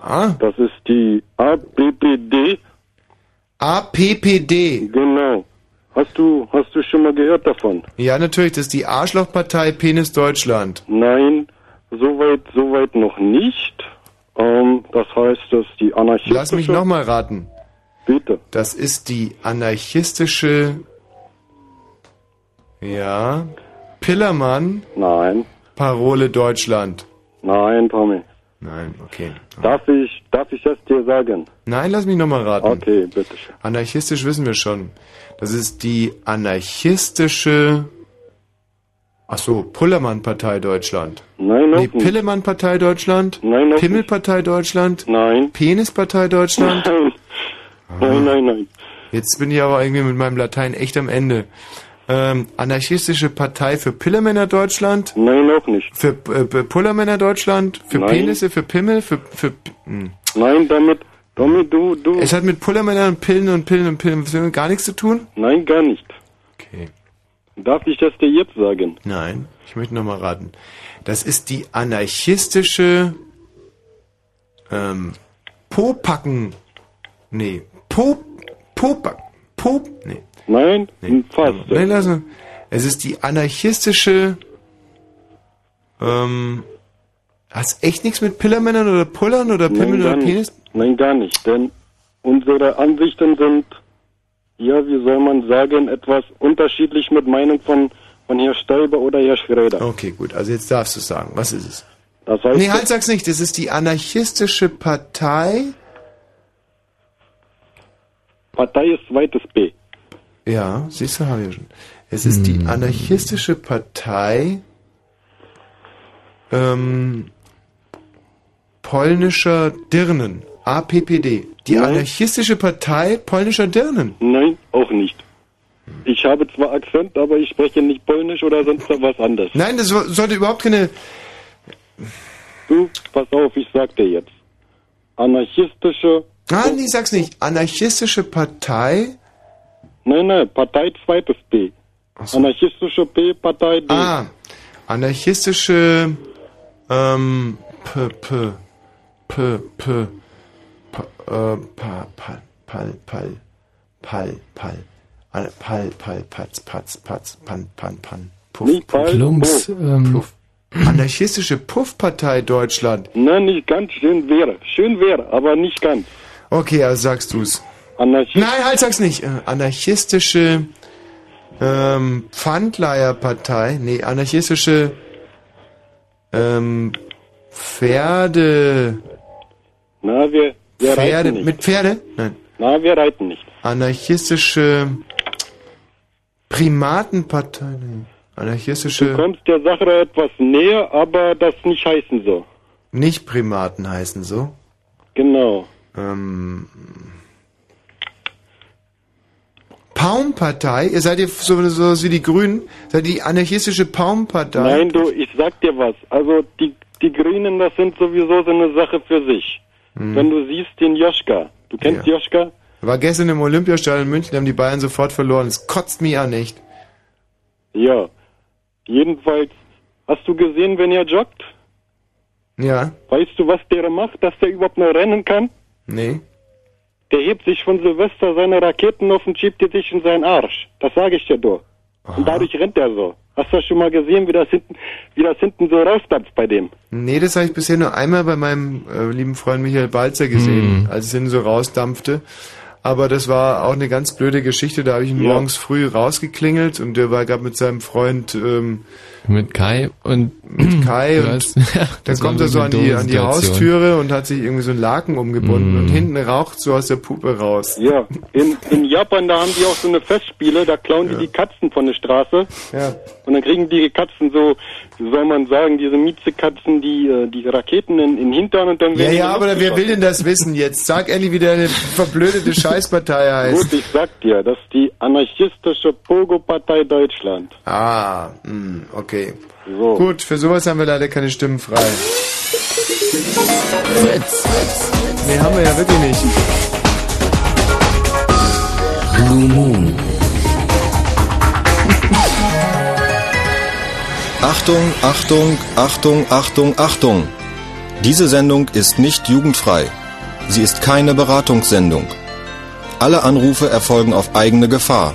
Ja. Das ist die APPD. APPD. Genau. Hast du, hast du schon mal gehört davon? Ja, natürlich, das ist die Arschlochpartei Penis Deutschland. Nein, Soweit, soweit noch nicht. Ähm, das heißt, dass die anarchistische... Lass mich nochmal raten. Bitte. Das ist die anarchistische. Ja. Pillermann. Nein. Parole Deutschland. Nein, Tommy. Nein, okay. Darf ich, darf ich das dir sagen? Nein, lass mich nochmal raten. Okay, bitteschön. Anarchistisch wissen wir schon. Das ist die anarchistische. Ach so, Pullermann-Partei Deutschland. Nein, Nee, nicht. Pillemann-Partei Deutschland. Nein, noch Pimmelpartei Deutschland. Nein. Penispartei Deutschland. Nein. Nein, nein, nein. Jetzt bin ich aber irgendwie mit meinem Latein echt am Ende. Ähm, anarchistische Partei für Pillermänner Deutschland. Nein, noch nicht. Für äh, Pullermänner Deutschland. Für Nein. Penisse, für Pimmel, für... für hm. Nein, damit, Tommy, du, du... Es hat mit Pullermännern und Pillen und Pillen und Pillen gar nichts zu tun? Nein, gar nicht. Okay. Darf ich das dir jetzt sagen? Nein, ich möchte nochmal raten. Das ist die anarchistische ähm, Popacken. Nee, Pop, Popack, Pop, nee. Nein, fast. Nein, lass mal. Es ist die anarchistische ähm, hast echt nichts mit Pillermännern oder Pullern oder Pimmel gar oder. Penis? Nein, gar nicht. Denn unsere Ansichten sind, ja, wie soll man sagen, etwas unterschiedlich mit Meinung von, von Herr Stoiber oder Herr Schröder. Okay, gut. Also jetzt darfst du sagen. Was ist es? Das heißt, Nee, halt, sag's nicht. Das ist die anarchistische Partei. Partei ist zweites B. Ja, siehst du, habe ich ja schon. Es ist die anarchistische Partei ähm, polnischer Dirnen. APPD. Die Nein. anarchistische Partei polnischer Dirnen. Nein, auch nicht. Ich habe zwar Akzent, aber ich spreche nicht Polnisch oder sonst was anderes. Nein, das so- sollte überhaupt keine. Du, pass auf, ich sag dir jetzt. Anarchistische. Ah, nee, sag's nicht. Anarchistische Partei. Nein, nein, Partei zweites B. Anarchistische P, Partei D. Ah, anarchistische ähm, P, P, P, P, äh, pa, pal, pal, pal, pal, pal, Al- pal, pal, patz, patz, patz, pan, pan, pan, puff, Nicht puff, Pal, Plumps, Puff. ähm, puff. Anarchistische Puffpartei Deutschland. Nein, nicht ganz schön wäre. Schön wäre, aber nicht ganz. Okay, also sagst du's. Anarchist. Nein, halt, sag's nicht. Äh, Anarchistische ähm, Pfandleierpartei. Nee, anarchistische ähm, Pferde. Na, wir, wir Pferde. Mit Pferde? Nein. Na, wir reiten nicht. Anarchistische Primatenpartei. Du Anarchistische. kommst der Sache etwas näher, aber das nicht heißen so. Nicht Primaten heißen so. Genau. Ähm, Paumpartei? Ihr seid ihr so, so wie die Grünen? Seid ihr die anarchistische Paumpartei? Nein, du, ich sag dir was. Also die, die Grünen, das sind sowieso so eine Sache für sich. Hm. Wenn du siehst den Joschka. Du kennst Ja. Joschka? War gestern im Olympiastadion in München, haben die Bayern sofort verloren. Es kotzt mich an, echt. Ja. Jedenfalls, hast du gesehen, wenn er joggt? Ja? Weißt du, was der macht, dass der überhaupt noch rennen kann? Nee? Der hebt sich von Silvester seine Raketen auf und schiebt die sich in seinen Arsch. Das sage ich dir doch. Und dadurch rennt er so. Hast du schon mal gesehen, wie das hinten, wie das hinten so rausdampft bei dem? Nee, das habe ich bisher nur einmal bei meinem äh, lieben Freund Michael Balzer gesehen, Hm. als es hinten so rausdampfte. Aber das war auch eine ganz blöde Geschichte. Da habe ich ihn Ja. morgens früh rausgeklingelt und der war gerade mit seinem Freund ähm, Mit Kai und mit *clears throat* Kai und dann *laughs* kommt er so an die, an die. Haustüre und hat sich irgendwie so einen Laken umgebunden Mm. und hinten raucht so aus der Puppe raus. Ja, in, in Japan, da haben die auch so eine Festspiele, da klauen die die Katzen von der Straße. Ja. Und dann kriegen die Katzen so, wie soll man sagen, diese Miezekatzen, die, äh, die Raketen in, in den Hintern und dann Ja, werden die ja, aber wer will denn das wissen jetzt? Sag endlich, wie deine verblödete Scheißpartei heißt. Gut, ich sag dir, das ist die anarchistische Pogo-Partei Deutschland. Ah, mh, okay. So. Gut, für sowas haben wir leider keine Stimmen frei. Fritz. Nee, haben wir ja wirklich nicht. Blue Moon. Achtung, Achtung, Achtung, Achtung, Achtung. Diese Sendung ist nicht jugendfrei. Sie ist keine Beratungssendung. Alle Anrufe erfolgen auf eigene Gefahr.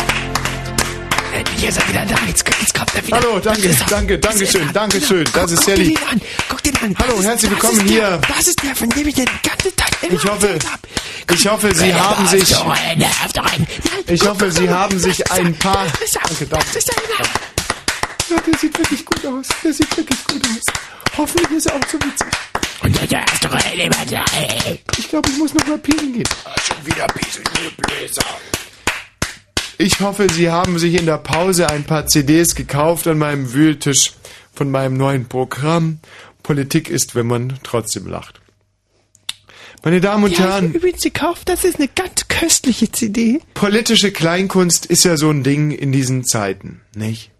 Endlich ist er wieder da. Jetzt, jetzt kommt er wieder. Hallo, danke, danke, danke schön, danke schön. Das Guck- ist guck sehr dir lieb. den an. Guck dir den an. Hallo, herzlich willkommen hier. Das ist der, von dem ich den ganzen Tag immer Ich hoffe, ich hoffe, Sie haben sich, ich guck, hoffe, guck, Sie guck, haben sich ein paar, danke, danke. Ja, der sieht wirklich gut aus. Der sieht wirklich gut aus. Hoffentlich ist er auch so witzig. Und der erste ey. Ich glaube, ich muss noch mal pinkeln gehen. Schon wieder Piesel, du Bläser. Ich hoffe, Sie haben sich in der Pause ein paar CDs gekauft an meinem Wühltisch von meinem neuen Programm. Politik ist, wenn man trotzdem lacht. Meine Damen und ich Herren, übrigens gekauft. Das ist eine ganz köstliche CD. politische Kleinkunst ist ja so ein Ding in diesen Zeiten, nicht?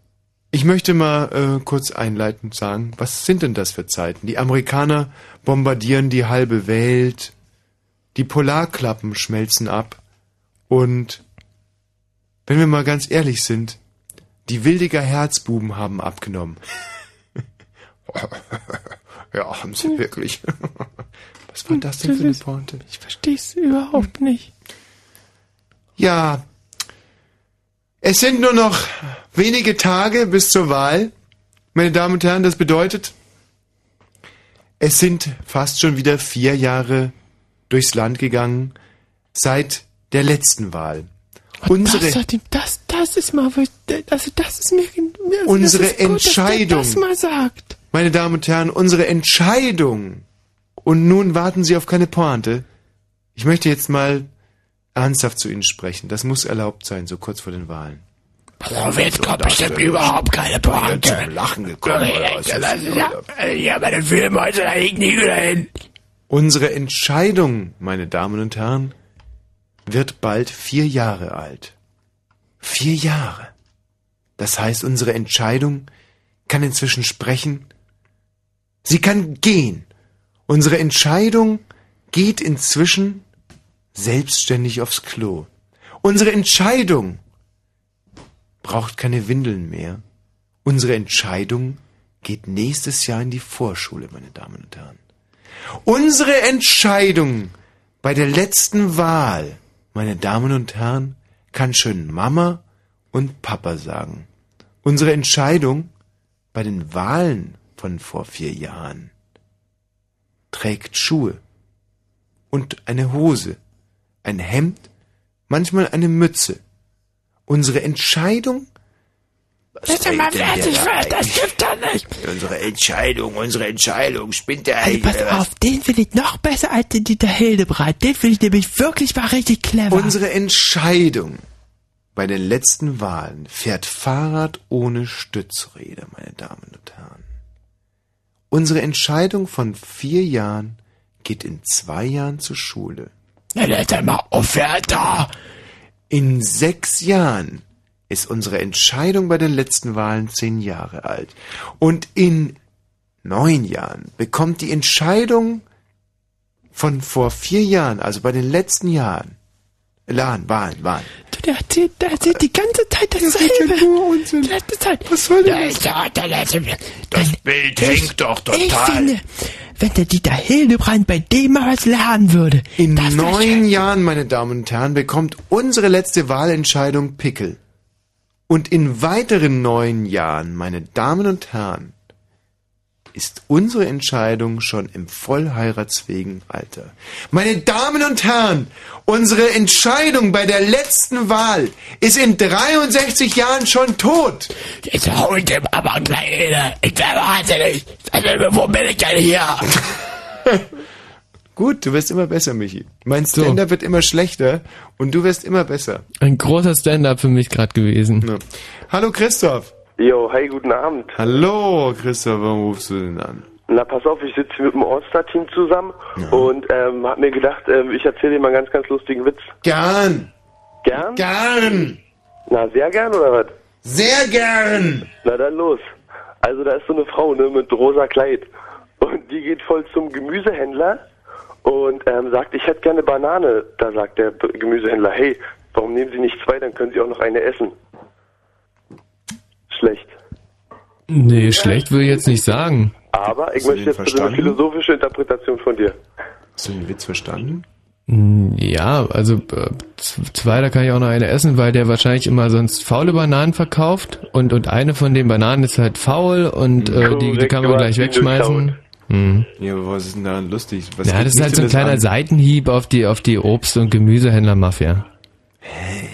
Ich möchte mal äh, kurz einleitend sagen, was sind denn das für Zeiten? Die Amerikaner bombardieren die halbe Welt, die Polarklappen schmelzen ab und wenn wir mal ganz ehrlich sind, die Wildiger Herzbuben haben abgenommen. *laughs* ja, haben sie wirklich. *laughs* Was war das denn für eine Pointe? Ich verstehe es überhaupt nicht. Ja, es sind nur noch wenige Tage bis zur Wahl. Meine Damen und Herren, das bedeutet, es sind fast schon wieder vier Jahre durchs Land gegangen seit der letzten Wahl. Unsere, das, hat ihm- das, das ist mal, also das ist mir, mir Unsere das ist gut, Entscheidung. Dass der das mal sagt. meine Damen und Herren, unsere Entscheidung. Und nun warten Sie auf keine Pointe. Ich möchte jetzt mal ernsthaft zu Ihnen sprechen. Das muss erlaubt sein, so kurz vor den Wahlen. Jetzt kommt bestimmt überhaupt keine Pointe. Zum Lachen gekommen. Das ja, ja, meine Filmhäuser, da liegt nie wieder hin. Unsere Entscheidung, meine Damen und Herren, wird bald vier Jahre alt. Vier Jahre. Das heißt, unsere Entscheidung kann inzwischen sprechen. Sie kann gehen. Unsere Entscheidung geht inzwischen selbstständig aufs Klo. Unsere Entscheidung braucht keine Windeln mehr. Unsere Entscheidung geht nächstes Jahr in die Vorschule, meine Damen und Herren. Unsere Entscheidung bei der letzten Wahl, meine Damen und Herren, kann schön Mama und Papa sagen. Unsere Entscheidung bei den Wahlen von vor vier Jahren trägt Schuhe und eine Hose, ein Hemd, manchmal eine Mütze. Unsere Entscheidung Ist ja mal fertig, das stimmt doch nicht. Unsere Entscheidung, unsere Entscheidung, spinnt der Ey, pass auf, den finde ich noch besser als den Dieter Hildebrand. Den finde ich nämlich wirklich mal richtig clever. Unsere Entscheidung bei den letzten Wahlen fährt Fahrrad ohne Stützräder, meine Damen und Herren. Unsere Entscheidung von vier Jahren geht in zwei Jahren zur Schule. Ja, lässt er mal aufhören da. In sechs Jahren ist unsere Entscheidung bei den letzten Wahlen zehn Jahre alt. Und in neun Jahren bekommt die Entscheidung von vor vier Jahren, also bei den letzten Jahren, Wahlen, Wahlen, Wahlen, Der erzählt, der erzählt die ganze Zeit Das ist dasselbe. ja nur Unsinn. Die letzte Zeit. Was soll denn das? letzte. Das Bild hängt doch Ich total. finde, wenn der Dieter Hildebrand bei dem mal was lernen würde. In das neun. Jahren, meine Damen und Herren, bekommt unsere letzte Wahlentscheidung Pickel. Und in weiteren neun Jahren, meine Damen und Herren, ist unsere Entscheidung schon im vollheiratsfähigen Alter. Meine Damen und Herren, unsere Entscheidung bei der letzten Wahl ist in 63 Jahren schon tot. Jetzt ich dem aber gleich. Ich wahnsinnig. Also, wo bin ich denn hier? *laughs* Gut, du wirst immer besser, Michi. Mein So. Stand-up wird immer schlechter und du wirst immer besser. Ein großer Stand-up für mich gerade gewesen. Ja. Hallo Christoph. Jo, hey, guten Abend. Hallo Christoph, warum rufst du denn an? Na, pass auf, ich sitze mit dem All-Star-Team zusammen und ähm, hab mir gedacht, ähm, ich erzähle dir mal einen ganz, ganz lustigen Witz. Gern. Gern? Gern. Na, sehr gern oder was? Sehr gern. Na dann los. Also da ist so eine Frau, ne, mit rosa Kleid. Und die geht voll zum Gemüsehändler und ähm, sagt, ich hätte gerne Banane. Da sagt der Gemüsehändler, hey, warum nehmen Sie nicht zwei, dann können Sie auch noch eine essen. Schlecht. Nee, schlecht will ich jetzt nicht sagen. Aber ich Hast möchte jetzt bitte eine verstanden? philosophische Interpretation von dir. Hast du den Witz verstanden? Hm, Ja, also äh, zwei, da kann ich auch noch eine essen, weil der wahrscheinlich immer sonst faule Bananen verkauft und und eine von den Bananen ist halt faul und äh, die, die kann man gleich wegschmeißen. Hm. Ja, aber was ist denn daran lustig? Was Ja, das ist halt so denn ein kleiner an? Seitenhieb auf die auf die Obst- und Gemüsehändler-Mafia.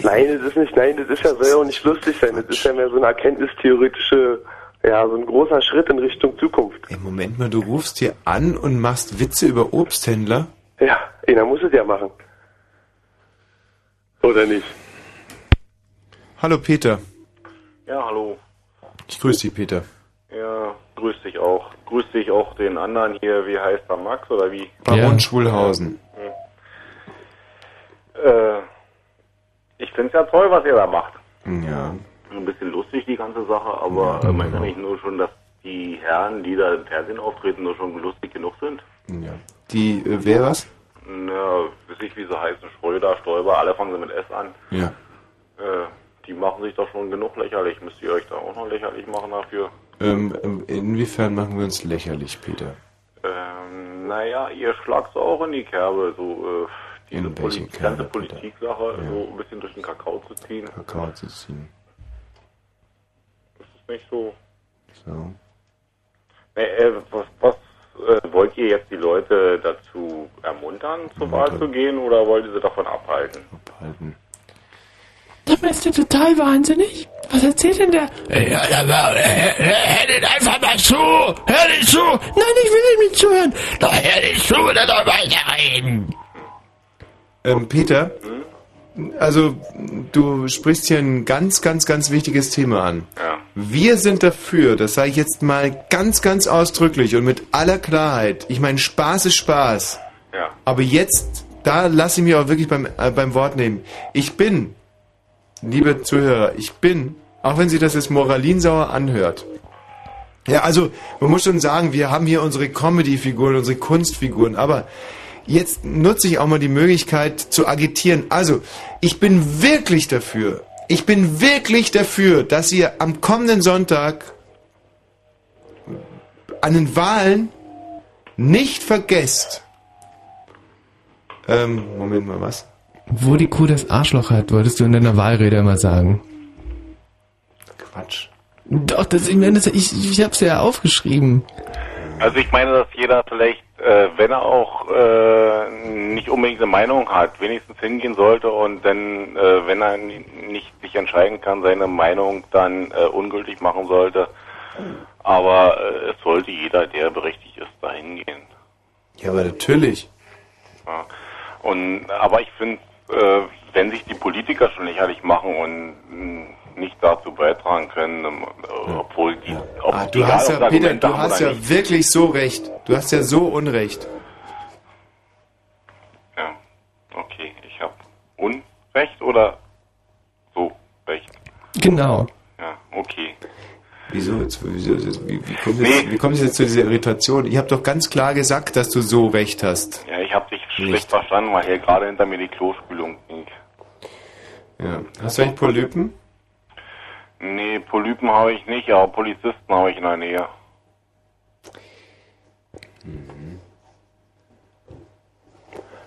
Nein, das ist nicht, nein, das ist ja, soll ja auch nicht lustig sein. Das ist ja mehr so eine erkenntnistheoretische, ja, so ein großer Schritt in Richtung Zukunft. Ey, Moment mal, du rufst hier an und machst Witze über Obsthändler? Ja, einer muss es ja machen. Oder nicht? Hallo Peter. Ja, hallo. Ich grüße dich, Peter. Ja, grüß dich auch. Grüß dich auch den anderen hier. Wie heißt er, Max oder wie? Baron Schwulhausen. Äh, ich find's ja toll, was ihr da macht. Ja. Ein bisschen lustig, die ganze Sache, aber Ja, äh, meint ihr genau. nicht nur schon, dass die Herren, die da im Fernsehen auftreten, nur schon lustig genug sind? Ja. Die, äh, wer was? Na, weiß ich, wie sie heißen. Schröder, Stoiber, alle fangen sie mit S an. Ja. Äh, die machen sich doch schon genug lächerlich. Müsst ihr euch da auch noch lächerlich machen dafür? Ähm, ähm, inwiefern machen wir uns lächerlich, Peter? Ähm, naja, ihr schlagt auch in die Kerbe, so äh, diese Poli Kerbe, ganze Politiksache so ein bisschen durch den Kakao zu ziehen. Kakao zu ziehen. Das ist nicht so. So. Nee, äh, was was äh, wollt ihr jetzt die Leute dazu ermuntern, zur Wahl zu gehen oder wollt ihr sie davon abhalten? Abhalten. Sag mal, ist der total wahnsinnig? Was erzählt denn der? Ja, ja, hör den einfach mal zu! Hör den zu! Nein, ich will ihm nicht zuhören! Doch hör den zu, dann doch weiterreden! Ähm, Peter, also du sprichst hier ein ganz, ganz, ganz wichtiges Thema an. Ja. Wir sind dafür, das sage ich jetzt mal ganz, ganz ausdrücklich und mit aller Klarheit. Ich meine, Spaß ist Spaß. Ja. Aber jetzt, da lasse ich mich auch wirklich beim, äh, beim Wort nehmen. Ich bin, liebe Zuhörer, ich bin, auch wenn sich das jetzt moralinsauer anhört. Ja, also man muss schon sagen, wir haben hier unsere Comedy-Figuren, unsere Kunstfiguren, aber jetzt nutze ich auch mal die Möglichkeit zu agitieren. Also, ich bin wirklich dafür, ich bin wirklich dafür, dass ihr am kommenden Sonntag an den Wahlen nicht vergesst. Ähm, Moment mal, was? Wo die Kuh das Arschloch hat, wolltest du in deiner Wahlrede immer sagen. Quatsch. Doch, das, ich, meine, das, ich, ich hab's ja aufgeschrieben. Also ich meine, dass jeder vielleicht, äh, wenn er auch äh, nicht unbedingt eine Meinung hat, wenigstens hingehen sollte und dann, äh, wenn er ni- nicht sich entscheiden kann, seine Meinung dann äh, ungültig machen sollte. Aber äh, es sollte jeder, der berechtigt ist, da hingehen. Ja, aber natürlich. Ja. Und aber ich finde, äh, wenn sich die Politiker schon lächerlich machen und mh, nicht dazu beitragen können, ähm, äh, obwohl die, ob, Ah, du hast ja, Peter, du hast ja nicht. wirklich so recht. Du hast ja so Unrecht. Ja, okay, ich habe Unrecht oder so Recht. Genau. Ja, okay. Wieso jetzt? Wieso, wie, wie, kommt jetzt, wie kommt es jetzt zu dieser Irritation? Ich habe doch ganz klar gesagt, dass du so recht hast. Ja, ich habe dich schlecht verstanden, weil hier gerade hinter mir die Klospülung ging. Ja. Hast du eigentlich Polypen? Nee, Polypen habe ich nicht, aber Polizisten habe ich in der Nähe.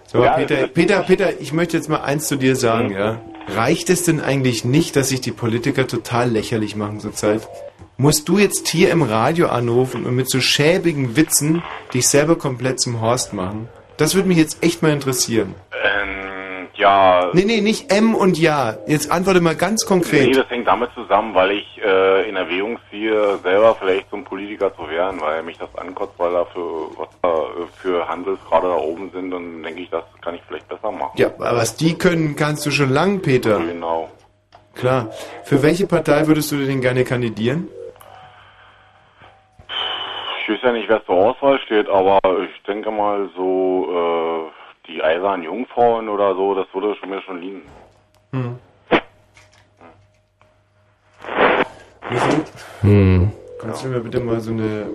So, Ja, Peter, Peter, Peter, ich möchte jetzt mal eins zu dir sagen, ja. Reicht es denn eigentlich nicht, dass sich die Politiker total lächerlich machen zurzeit? Musst du jetzt hier im Radio anrufen und mit so schäbigen Witzen dich selber komplett zum Horst machen? Das würde mich jetzt echt mal interessieren. Ähm, ja. Nee, nee, nicht M und Ja. Jetzt antworte mal ganz Nee, konkret. das hängt damit zusammen, weil ich äh, in Erwägung ziehe, selber vielleicht zum Politiker zu werden, weil mich das ankotzt, weil da für, was da äh, für Handels gerade da oben sind und dann denke ich, das kann ich vielleicht besser machen. Ja, aber was die können, kannst du schon lang, Peter. Genau. Klar. Für welche Partei würdest du denn gerne kandidieren? Ich weiß ja nicht, wer zur Auswahl steht, aber ich denke mal so, äh, die eisernen Jungfrauen oder so, das würde schon mir schon liegen. Hm. Hm. Kannst du mir bitte mal so eine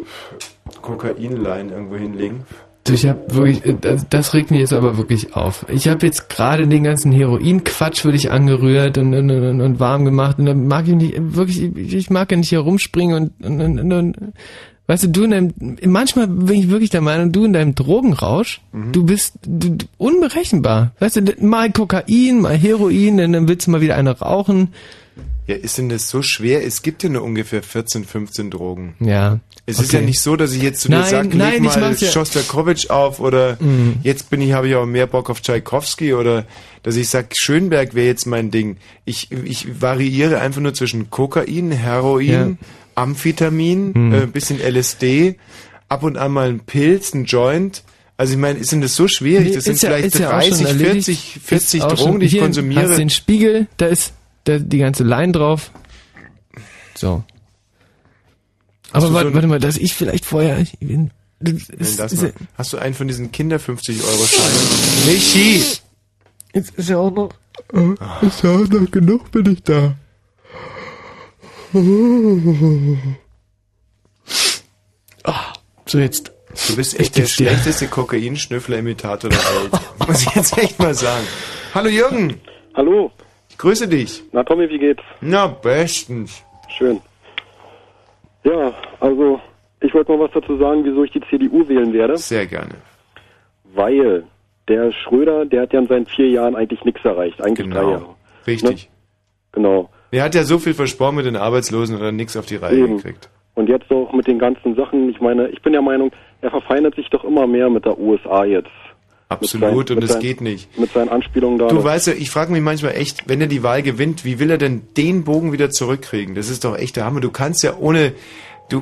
Kokainline irgendwo hinlegen? Ich habe wirklich, äh, das, das regt mich jetzt aber wirklich auf. Ich habe jetzt gerade den ganzen Heroin-Quatsch für dich angerührt und, und, und, und warm gemacht und dann mag ich nicht, wirklich, ich mag ja nicht hier rumspringen und, und, und, und weißt du, du in deinem, manchmal bin ich wirklich der Meinung, du in deinem Drogenrausch, du bist du, unberechenbar. Weißt du, mal Kokain, mal Heroin, dann, willst du mal wieder eine rauchen. Ja, ist denn das so schwer? Es gibt ja nur ungefähr 14, 15 Drogen. Ja. Es ist Okay. ja nicht so, dass ich jetzt zu Nein, dir sage, leg mal ja- Schostakowitsch auf oder Mhm. jetzt bin ich, habe ich auch mehr Bock auf Tchaikovsky oder dass ich sage, Schönberg wäre jetzt mein Ding. Ich, ich variiere einfach nur zwischen Kokain, Heroin, Amphetamin, Mhm. äh, bisschen LSD, ab und an mal ein Pilz, ein Joint. Also ich meine, ist denn das so schwierig? Das sind ja- vielleicht ist ja auch schon 30, erledigt. 40, 40 Ist auch Drogen, schon- die ich konsumiere. Hast den Spiegel, da ist da, die ganze Line drauf. So. Aber warte, so warte mal, dass ich vielleicht vorher. Ich bin, das ist, das ist, mal, hast du einen von diesen Kinder 50 Euro Scheinen? Michi! jetzt ist ja auch noch. äh, Ist ja auch noch genug, bin ich da. Ah, so jetzt. Du bist echt der schlechteste Kokainschnüffler-Imitator der Welt. *laughs* Muss ich jetzt echt mal sagen. Hallo Jürgen. Hallo. Ich grüße dich. Na Tommy, wie geht's? Na, bestens. Schön. Ja, also ich wollte mal was dazu sagen, wieso ich die CDU wählen werde. Sehr gerne. Weil der Schröder, der hat ja in seinen vier Jahren eigentlich nichts erreicht. Eigentlich drei Jahre. Genau. Richtig. Genau. Er hat ja so viel versprochen mit den Arbeitslosen und dann nichts auf die Reihe Eben. gekriegt. Und jetzt auch mit den ganzen Sachen, ich meine, ich bin der Meinung, er verfeindet sich doch immer mehr mit der USA jetzt. Absolut, seinen- und das seinen- geht nicht. Mit seinen Anspielungen da. Du weißt ja, ich frage mich manchmal echt, wenn er die Wahl gewinnt, wie will er denn den Bogen wieder zurückkriegen? Das ist doch echt der Hammer. Du kannst ja ohne, du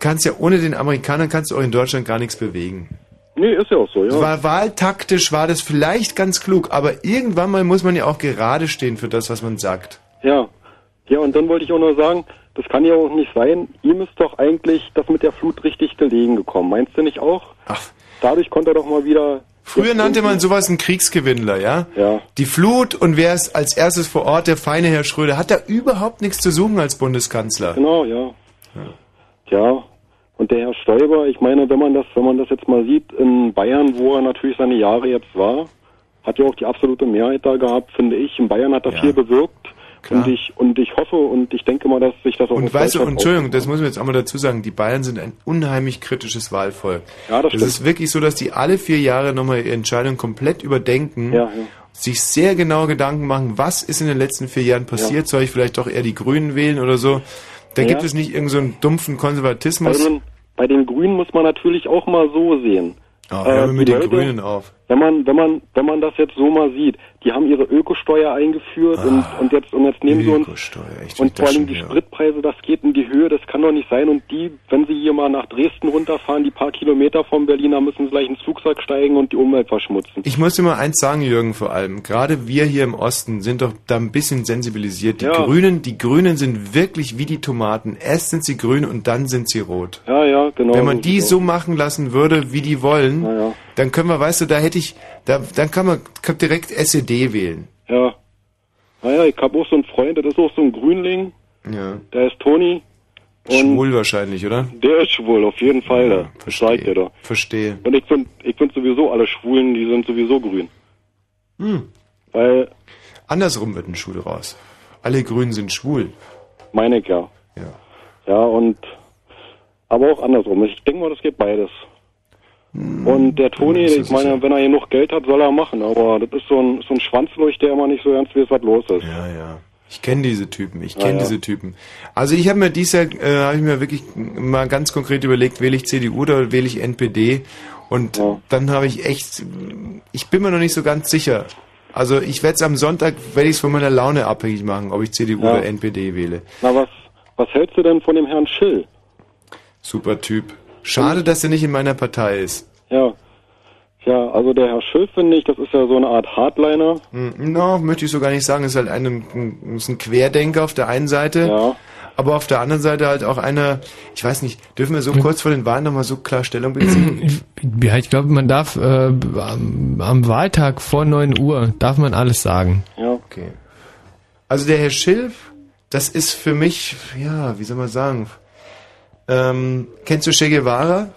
kannst ja ohne den Amerikanern kannst du auch in Deutschland gar nichts bewegen. Nee, ist ja auch so, ja. War, wahltaktisch war das vielleicht ganz klug, aber irgendwann mal muss man ja auch gerade stehen für das, was man sagt. Ja. Ja, und dann wollte ich auch nur sagen, das kann ja auch nicht sein. Ihm ist doch eigentlich das mit der Flut richtig gelegen gekommen. Meinst du nicht auch? Ach. Dadurch konnte er doch mal wieder. Früher nannte man sowas einen Kriegsgewinnler, ja? Ja. Die Flut und wer ist als erstes vor Ort, der feine Herr Schröder, hat da überhaupt nichts zu suchen als Bundeskanzler. Genau, ja. Ja. Und der Herr Stoiber, ich meine, wenn man das, wenn man das jetzt mal sieht, in Bayern, wo er natürlich seine Jahre jetzt war, hat ja auch die absolute Mehrheit da gehabt, finde ich. In Bayern hat er viel bewirkt. Und ich, und ich hoffe und ich denke mal, dass sich das auch Und weißt du, Entschuldigung, das muss man jetzt einmal dazu sagen, die Bayern sind ein unheimlich kritisches Wahlvolk. Ja, das das ist wirklich so, dass die alle vier Jahre nochmal ihre Entscheidung komplett überdenken, Ja, ja. sich sehr genau Gedanken machen, was ist in den letzten vier Jahren passiert, soll ich vielleicht doch eher die Grünen wählen oder so. Da Ja. gibt es nicht irgendeinen so einen dumpfen Bei Konservatismus. den, bei den Grünen muss man natürlich auch mal so sehen. Oh, hör die mit den Leute- Grünen auf. Wenn man, wenn man, wenn man das jetzt so mal sieht, die haben ihre Ökosteuer eingeführt und, und jetzt, und jetzt nehmen sie uns, Ah, und vor allem die wieder. Spritpreise, das geht in die Höhe, das kann doch nicht sein. Und die, wenn sie hier mal nach Dresden runterfahren, die paar Kilometer vom Berliner, müssen sie gleich ins Flugzeug steigen und die Umwelt verschmutzen. Ich muss dir mal eins sagen, Jürgen, vor allem. Gerade wir hier im Osten sind doch da ein bisschen sensibilisiert. Die Ja. Grünen, die Grünen sind wirklich wie die Tomaten. Erst sind sie grün und dann sind sie rot. Ja, ja, genau. Wenn man so die so aus. machen lassen würde, wie die wollen, dann können wir, weißt du, da hätte ich, da, dann kann man kann direkt SED wählen. Ja. Naja, ich habe auch so einen Freund, das ist auch so ein Grünling, Ja. der ist Toni. Und Schwul wahrscheinlich, oder? Der ist schwul, auf jeden Fall. da. Das zeigt er doch. Verstehe. Und ich finde ich find sowieso alle Schwulen, die sind sowieso grün. Hm. Weil, Andersrum wird ein Schwul raus. Alle Grünen sind schwul. meine ich ja. Ja. Ja, und aber auch andersrum. Ich denke mal, das geht beides. Und der Toni, ich meine, wenn er genug Geld hat, soll er machen. Aber das ist so ein, so ein Schwanzlurch, der immer nicht so ernst weiß, was los ist. Ja, ja. Ich kenne diese Typen, ich Ja, kenne ja. diese Typen. Also ich habe mir dies Jahr, äh, habe ich mir wirklich mal ganz konkret überlegt, wähle ich CDU oder wähle ich NPD? Und dann habe ich echt, ich bin mir noch nicht so ganz sicher. Also ich werde es am Sonntag, werde ich es von meiner Laune abhängig machen, ob ich CDU Ja. oder NPD wähle. Na, was, was hältst du denn von dem Herrn Schill? Super Typ. Schade, dass er nicht in meiner Partei ist. Ja. Ja, also der Herr Schill, finde ich, das ist ja so eine Art Hardliner. Hm, No, möchte ich so gar nicht sagen. Ist halt ein, ein, ist ein Querdenker auf der einen Seite. Aber auf der anderen Seite halt auch einer, ich weiß nicht, dürfen wir so kurz vor den Wahlen nochmal so klar Stellung beziehen? *clears throat* Ja, ich glaube, man darf äh, am, am Wahltag vor 9 Uhr darf man alles sagen. Ja. Okay. Also der Herr Schilf, das ist für mich, ja, wie soll man sagen, ähm, kennst du Che Guevara?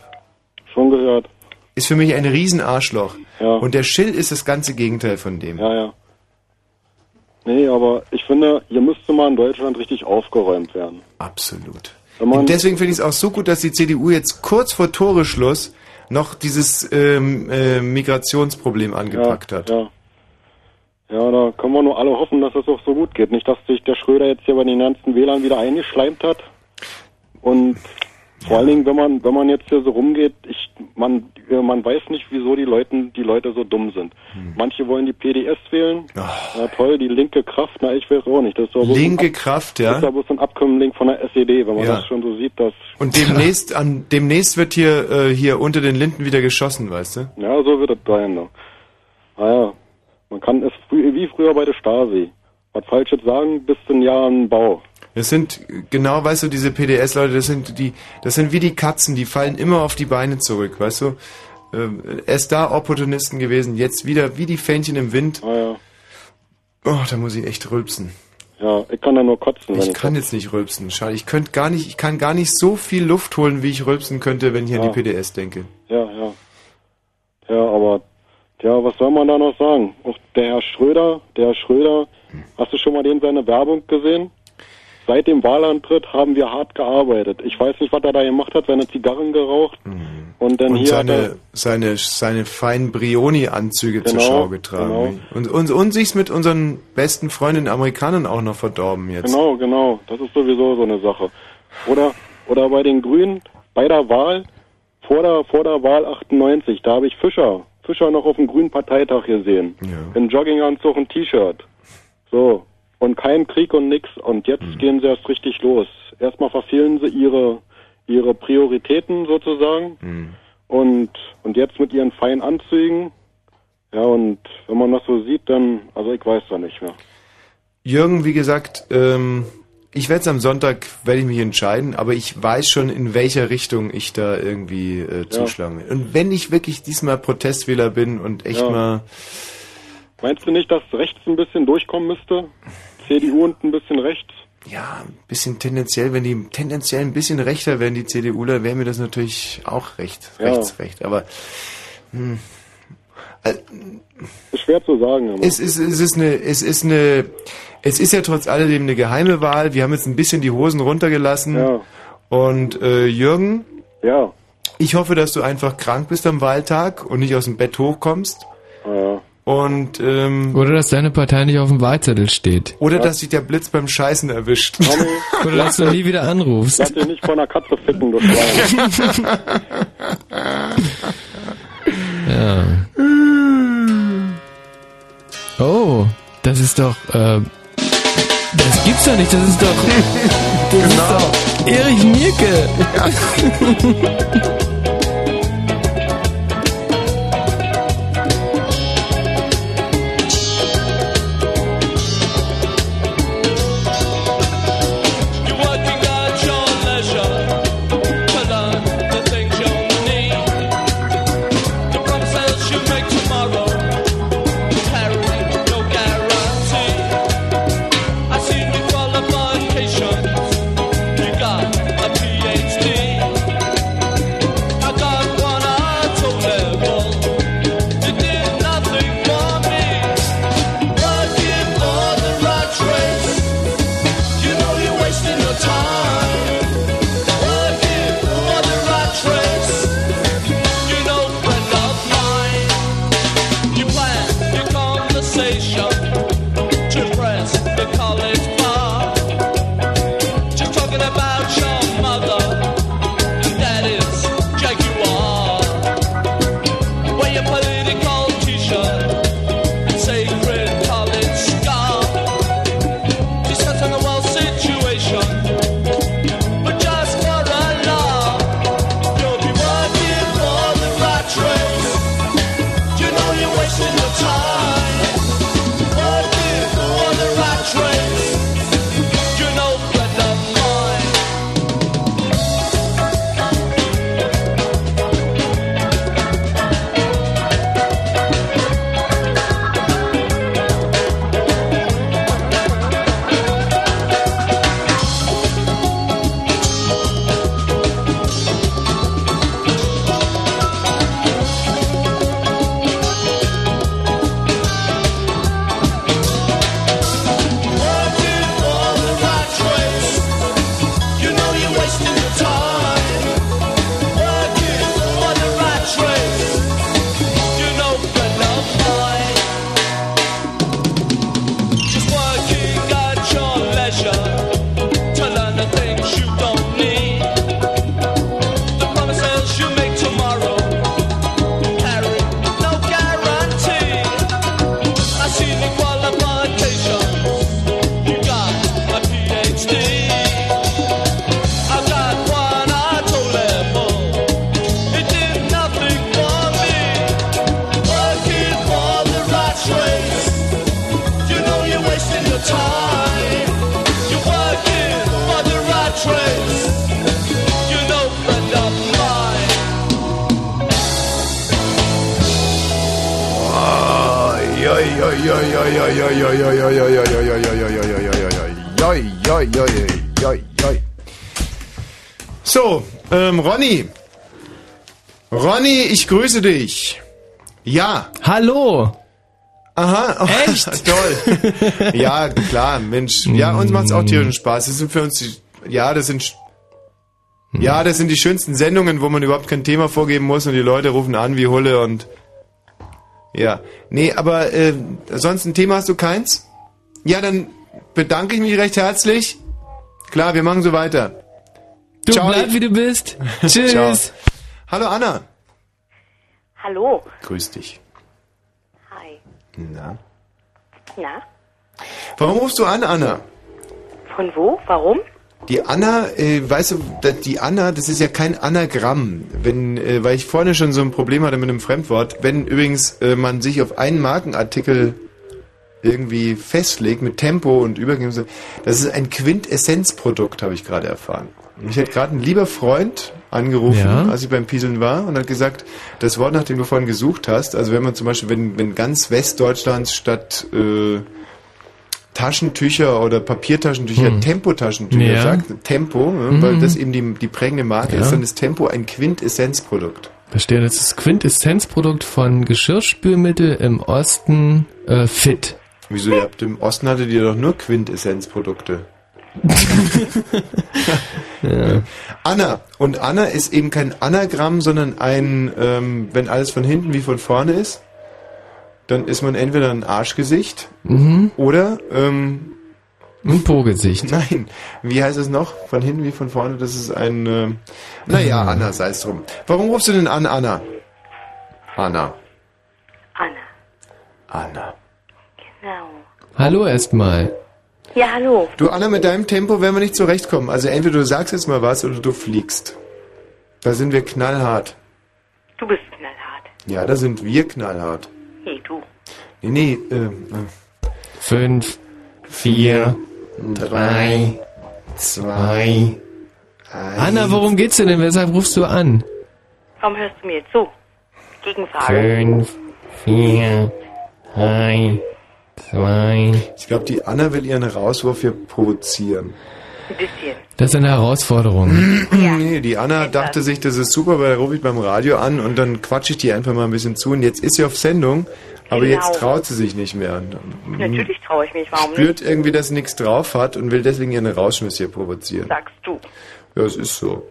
Schon gehört. ist für mich ein Riesenarschloch. Und der Schill ist das ganze Gegenteil von dem. Ja, ja. Nee, aber ich finde, hier müsste mal in Deutschland richtig aufgeräumt werden. Absolut. Und deswegen finde ich es auch so gut, dass die CDU jetzt kurz vor Toreschluss noch dieses ähm, äh, Migrationsproblem angepackt hat. Ja. Ja, da können wir nur alle hoffen, dass es auch so gut geht. Nicht, dass sich der Schröder jetzt hier bei den ganzen Wählern wieder eingeschleimt hat. Und vor allen Dingen, wenn man, wenn man jetzt hier so rumgeht, ich, man, äh, man weiß nicht, wieso die Leute, die Leute so dumm sind. Hm. Manche wollen die PDS wählen. Na toll, die linke Kraft, na ich weiß auch nicht. Das ist doch Linke Kraft, Das ja. ist ja bloß ein Abkömmling von der SED, wenn man Ja. das schon so sieht, dass, Und demnächst, an, demnächst wird hier, äh, hier unter den Linden wieder geschossen, weißt du? ja, so wird es sein. Ne? Naja, man kann es wie früher bei der Stasi. Was Falsches sagen, bis zum Jahr ein Bau. Das sind, genau, weißt du, diese PDS-Leute, das sind die, das sind wie die Katzen, die fallen immer auf die Beine zurück, weißt du? Ähm, erst da Opportunisten gewesen, jetzt wieder wie die Fähnchen im Wind. ja. Oh, da muss ich echt rülpsen. Ja, ich kann da nur kotzen. Ich kann jetzt nicht rülpsen, schade. Ich könnte gar nicht, ich kann gar nicht so viel Luft holen, wie ich rülpsen könnte, wenn ich an Ja. die PDS denke. Ja, ja. Ja, aber, ja, was soll man da noch sagen? Auch der Herr Schröder, der Herr Schröder, hast du schon mal den seine Werbung gesehen? Seit dem Wahlantritt haben wir hart gearbeitet. Ich weiß nicht, was er da gemacht hat, seine Zigarren geraucht. Und dann Und hier hat er, seine, seine, seine feinen Brioni-Anzüge zur Genau, Schau getragen. Und, und, und sich's mit unseren besten Freundinnen Amerikanern auch noch verdorben jetzt. Genau, genau. Das ist sowieso so eine Sache. Oder, oder bei den Grünen, bei der Wahl, vor der, vor der Wahl 98, da habe ich Fischer, Fischer noch auf dem Grünen Parteitag gesehen. In Jogginganzug und T-Shirt. So. Und kein Krieg und nix. Und jetzt Mhm. gehen sie erst richtig los. Erstmal verfehlen sie ihre, ihre Prioritäten sozusagen. Mhm. Und, und jetzt mit ihren feinen Anzügen. Ja, und wenn man das so sieht, dann, also ich weiß da nicht mehr. Jürgen, wie gesagt, ähm, ich werde am Sonntag, werde ich mich entscheiden, aber ich weiß schon, in welcher Richtung ich da irgendwie äh, zuschlagen will. Und wenn ich wirklich diesmal Protestwähler bin und echt Ja. mal, Meinst du nicht, dass rechts ein bisschen durchkommen müsste? CDU und ein bisschen rechts? ja, ein bisschen tendenziell, wenn die tendenziell ein bisschen rechter wären, die CDUler, wäre mir das natürlich auch recht, Ja. rechts, recht. Aber hm, Ist schwer zu sagen. Aber. Es ist, es ist eine, es ist eine, es ist ja trotz alledem eine geheime Wahl. Wir haben jetzt ein bisschen die Hosen runtergelassen. Und äh, Jürgen, ja. ich hoffe, dass du einfach krank bist am Wahltag und nicht aus dem Bett hochkommst. Ja. Und ähm, Oder dass deine Partei nicht auf dem Wahlzettel steht. oder dass dich der Blitz beim Scheißen erwischt. *laughs* Oder dass du nie wieder anrufst. Lass dich nicht von einer Katze ficken, du. *laughs* Ja. Oh, das ist doch, äh, das gibt's doch nicht, das ist doch, das ist doch Erich Mirke. You're *laughs* grüße dich. Ja. Hallo. Aha. Oh, Echt? *laughs* Toll. ja, klar, Mensch. Ja, uns macht's auch tierischen Spaß. Das sind für uns die, ja, das sind, ja, das sind die schönsten Sendungen, wo man überhaupt kein Thema vorgeben muss und die Leute rufen an wie Hulle und, ja. Nee, aber, äh, sonst ein Thema hast du keins? Ja, dann bedanke ich mich recht herzlich. Klar, wir machen so weiter. Du bleib wie du bist. *laughs* Tschüss. Ciao. Hallo Anna. Grüß dich. Hi. Na? Na? Warum rufst du an, Anna? Von wo? Warum? Die Anna, äh, weißt du, die Anna, das ist ja kein Anagramm. Wenn, äh, weil ich vorne schon so ein Problem hatte mit einem Fremdwort. Wenn übrigens äh, man sich auf einen Markenartikel irgendwie festlegt mit Tempo und Übergänge, so, das ist ein Quintessenzprodukt, habe ich gerade erfahren. Mich hat gerade ein lieber Freund angerufen, Ja. als ich beim Pieseln war und hat gesagt, das Wort, nach dem du vorhin gesucht hast, also wenn man zum Beispiel, wenn, wenn ganz Westdeutschlands statt äh, Taschentücher oder Papiertaschentücher Hm. Tempotaschentücher Ja. sagt, Tempo, ne, Mhm. weil das eben die, die prägende Marke Ja. ist, dann ist Tempo ein Quintessenzprodukt. Verstehe, das ist Quintessenzprodukt von Geschirrspülmittel im Osten äh, Fit. Wieso, ihr habt im Osten hattet ihr doch nur Quintessenzprodukte. Ja. Anna. Und Anna ist eben kein Anagramm, sondern ein, ähm, wenn alles von hinten wie von vorne ist, dann ist man entweder ein Arschgesicht Mhm. oder ähm, ein Po-Gesicht. Nein, wie heißt es noch? Von hinten wie von vorne? Das ist ein. ähm, naja, Ah. Anna, sei es drum. Warum rufst du denn an, Anna? Anna. Anna. Anna. Genau. Hallo erstmal. Ja, hallo. Du, Anna, mit deinem Tempo werden wir nicht zurechtkommen. Also entweder du sagst jetzt mal was oder du fliegst. Da sind wir knallhart. Du bist knallhart. Ja, da sind wir knallhart. Nee, du. Nee, nee, ähm, Fünf, vier, drei, zwei. Anna, worum geht's dir denn? Weshalb rufst du an? Warum hörst du mir jetzt zu? Gegenfrage. Fünf, vier, drei, zwei. Ich glaube, die Anna will ihren Rauswurf hier provozieren. Ein bisschen. Das ist eine Herausforderung. *clears throat* Nee, die Anna dachte sich, das ist super, weil da rufe ich beim Radio an und dann quatsche ich die einfach mal ein bisschen zu und jetzt ist sie auf Sendung, aber Genau. jetzt traut sie sich nicht mehr. Natürlich traue ich mich. Warum Spürt irgendwie, dass sie nichts drauf hat und will deswegen ihren Rausschmiss hier provozieren. nicht? Sagst du. Ja, es ist so.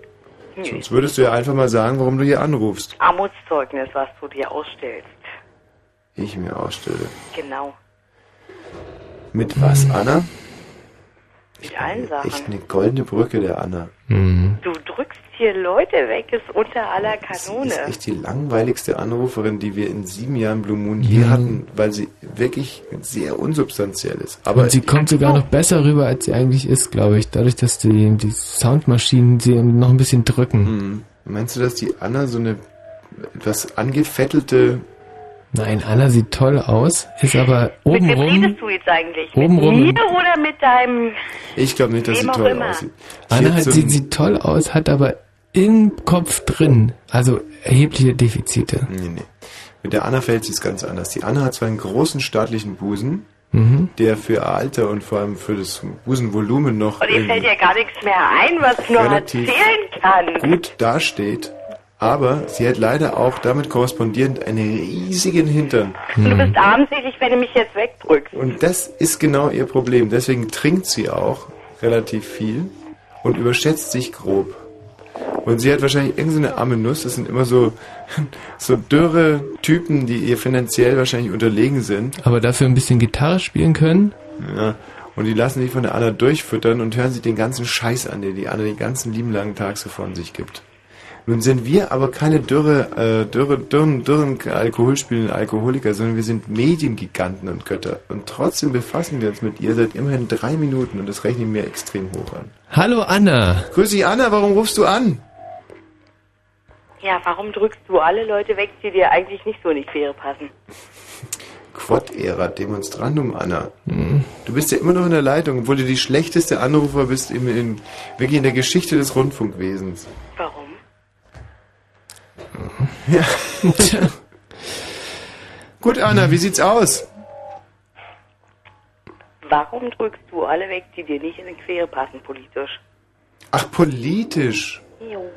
Hm. Sonst würdest du ja einfach mal sagen, warum du hier anrufst. Armutszeugnis, was du dir ausstellst. Ich mir ausstelle. Genau. Mit was, Anna? Mit allen Sachen. Echt eine goldene Brücke, der Anna. Du drückst hier Leute weg, ist unter aller Kanone. ist echt die langweiligste Anruferin, die wir in sieben Jahren Blue Moon je hatten, weil sie wirklich sehr unsubstanziell ist. Aber Und sie kommt sogar noch besser rüber, als sie eigentlich ist, glaube ich. Dadurch, dass die, die Soundmaschinen sie noch ein bisschen drücken. Hm. Meinst du, dass die Anna so eine etwas angefettelte... Nein, Anna sieht toll aus, ist aber mit wem obenrum... redest du jetzt eigentlich? obenrum- Mit mir oder mit deinem... Ich glaube nicht, dass sie toll immer. aussieht. Anna hat sieht, sieht toll aus, hat aber im Kopf drin, also erhebliche Defizite. Nee, nee. Mit der Anna fällt es ganz anders. Die Anna hat zwar einen großen staatlichen Busen, Mhm. der für ihr Alter und vor allem für das Busenvolumen noch Und dir irgendwie fällt ja gar nichts mehr ein, was Relativ erzählen kann. gut dasteht. Aber sie hat leider auch damit korrespondierend einen riesigen Hintern. Und du bist armselig, wenn du mich jetzt wegdrückst. Und das ist genau ihr Problem. Deswegen trinkt sie auch relativ viel und überschätzt sich grob. Und sie hat wahrscheinlich irgendeine arme Nuss. Das sind immer so, *laughs* so dürre Typen, die ihr finanziell wahrscheinlich unterlegen sind. Aber dafür ein bisschen Gitarre spielen können. Ja. Und die lassen sich von der Anna durchfüttern und hören sich den ganzen Scheiß an, den die Anna den ganzen lieben langen Tag so von sich gibt. Nun sind wir aber keine dürre, äh, dürre, dürren, dürren Alkoholspielenden Alkoholiker, sondern wir sind Mediengiganten und Götter. Und trotzdem befassen wir uns mit ihr seit immerhin drei Minuten und das rechne ich mir extrem hoch an. Hallo Anna. Grüß dich Anna, warum rufst du an? Ja, warum drückst du alle Leute weg, die dir eigentlich nicht so in die Quere passen? *laughs* Quad-Ära Demonstrandum, Anna. Du bist ja immer noch in der Leitung, obwohl du die schlechteste Anrufer bist in, in, wirklich in der Geschichte des Rundfunkwesens. Warum? Ja. *laughs* Gut, Anna, wie sieht's aus? Warum drückst du alle weg, die dir nicht in die Quere passen politisch? Ach, politisch. Jo.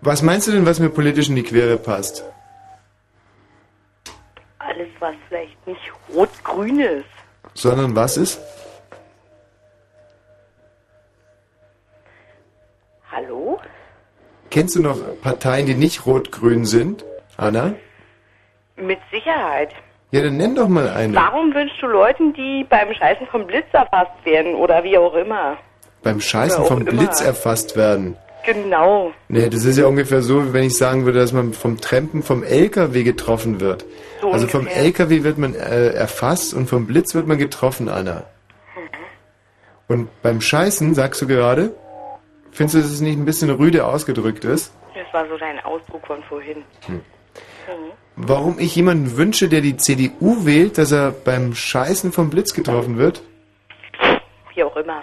Was meinst du denn, was mir politisch in die Quere passt? Alles, was vielleicht nicht rot-grün ist. Sondern was ist? Hallo? Kennst du noch Parteien, die nicht rot-grün sind? Anna? Mit Sicherheit. Ja, dann nenn doch mal eine. Warum wünschst du Leuten, die beim Scheißen vom Blitz erfasst werden oder wie auch immer? Beim Scheißen vom immer. Blitz erfasst werden. Genau. Nee, das ist ja ungefähr so, wie wenn ich sagen würde, dass man vom Trampen vom LKW getroffen wird. So also vom. LKW wird man äh, erfasst und vom Blitz wird man getroffen, Anna. Und beim Scheißen, sagst du gerade, findest du, dass es nicht ein bisschen rüde ausgedrückt ist? Das war so dein Ausdruck von vorhin. Hm. Mhm. Warum ich jemanden wünsche, der die CDU wählt, dass er beim Scheißen vom Blitz getroffen wird? Wie auch immer.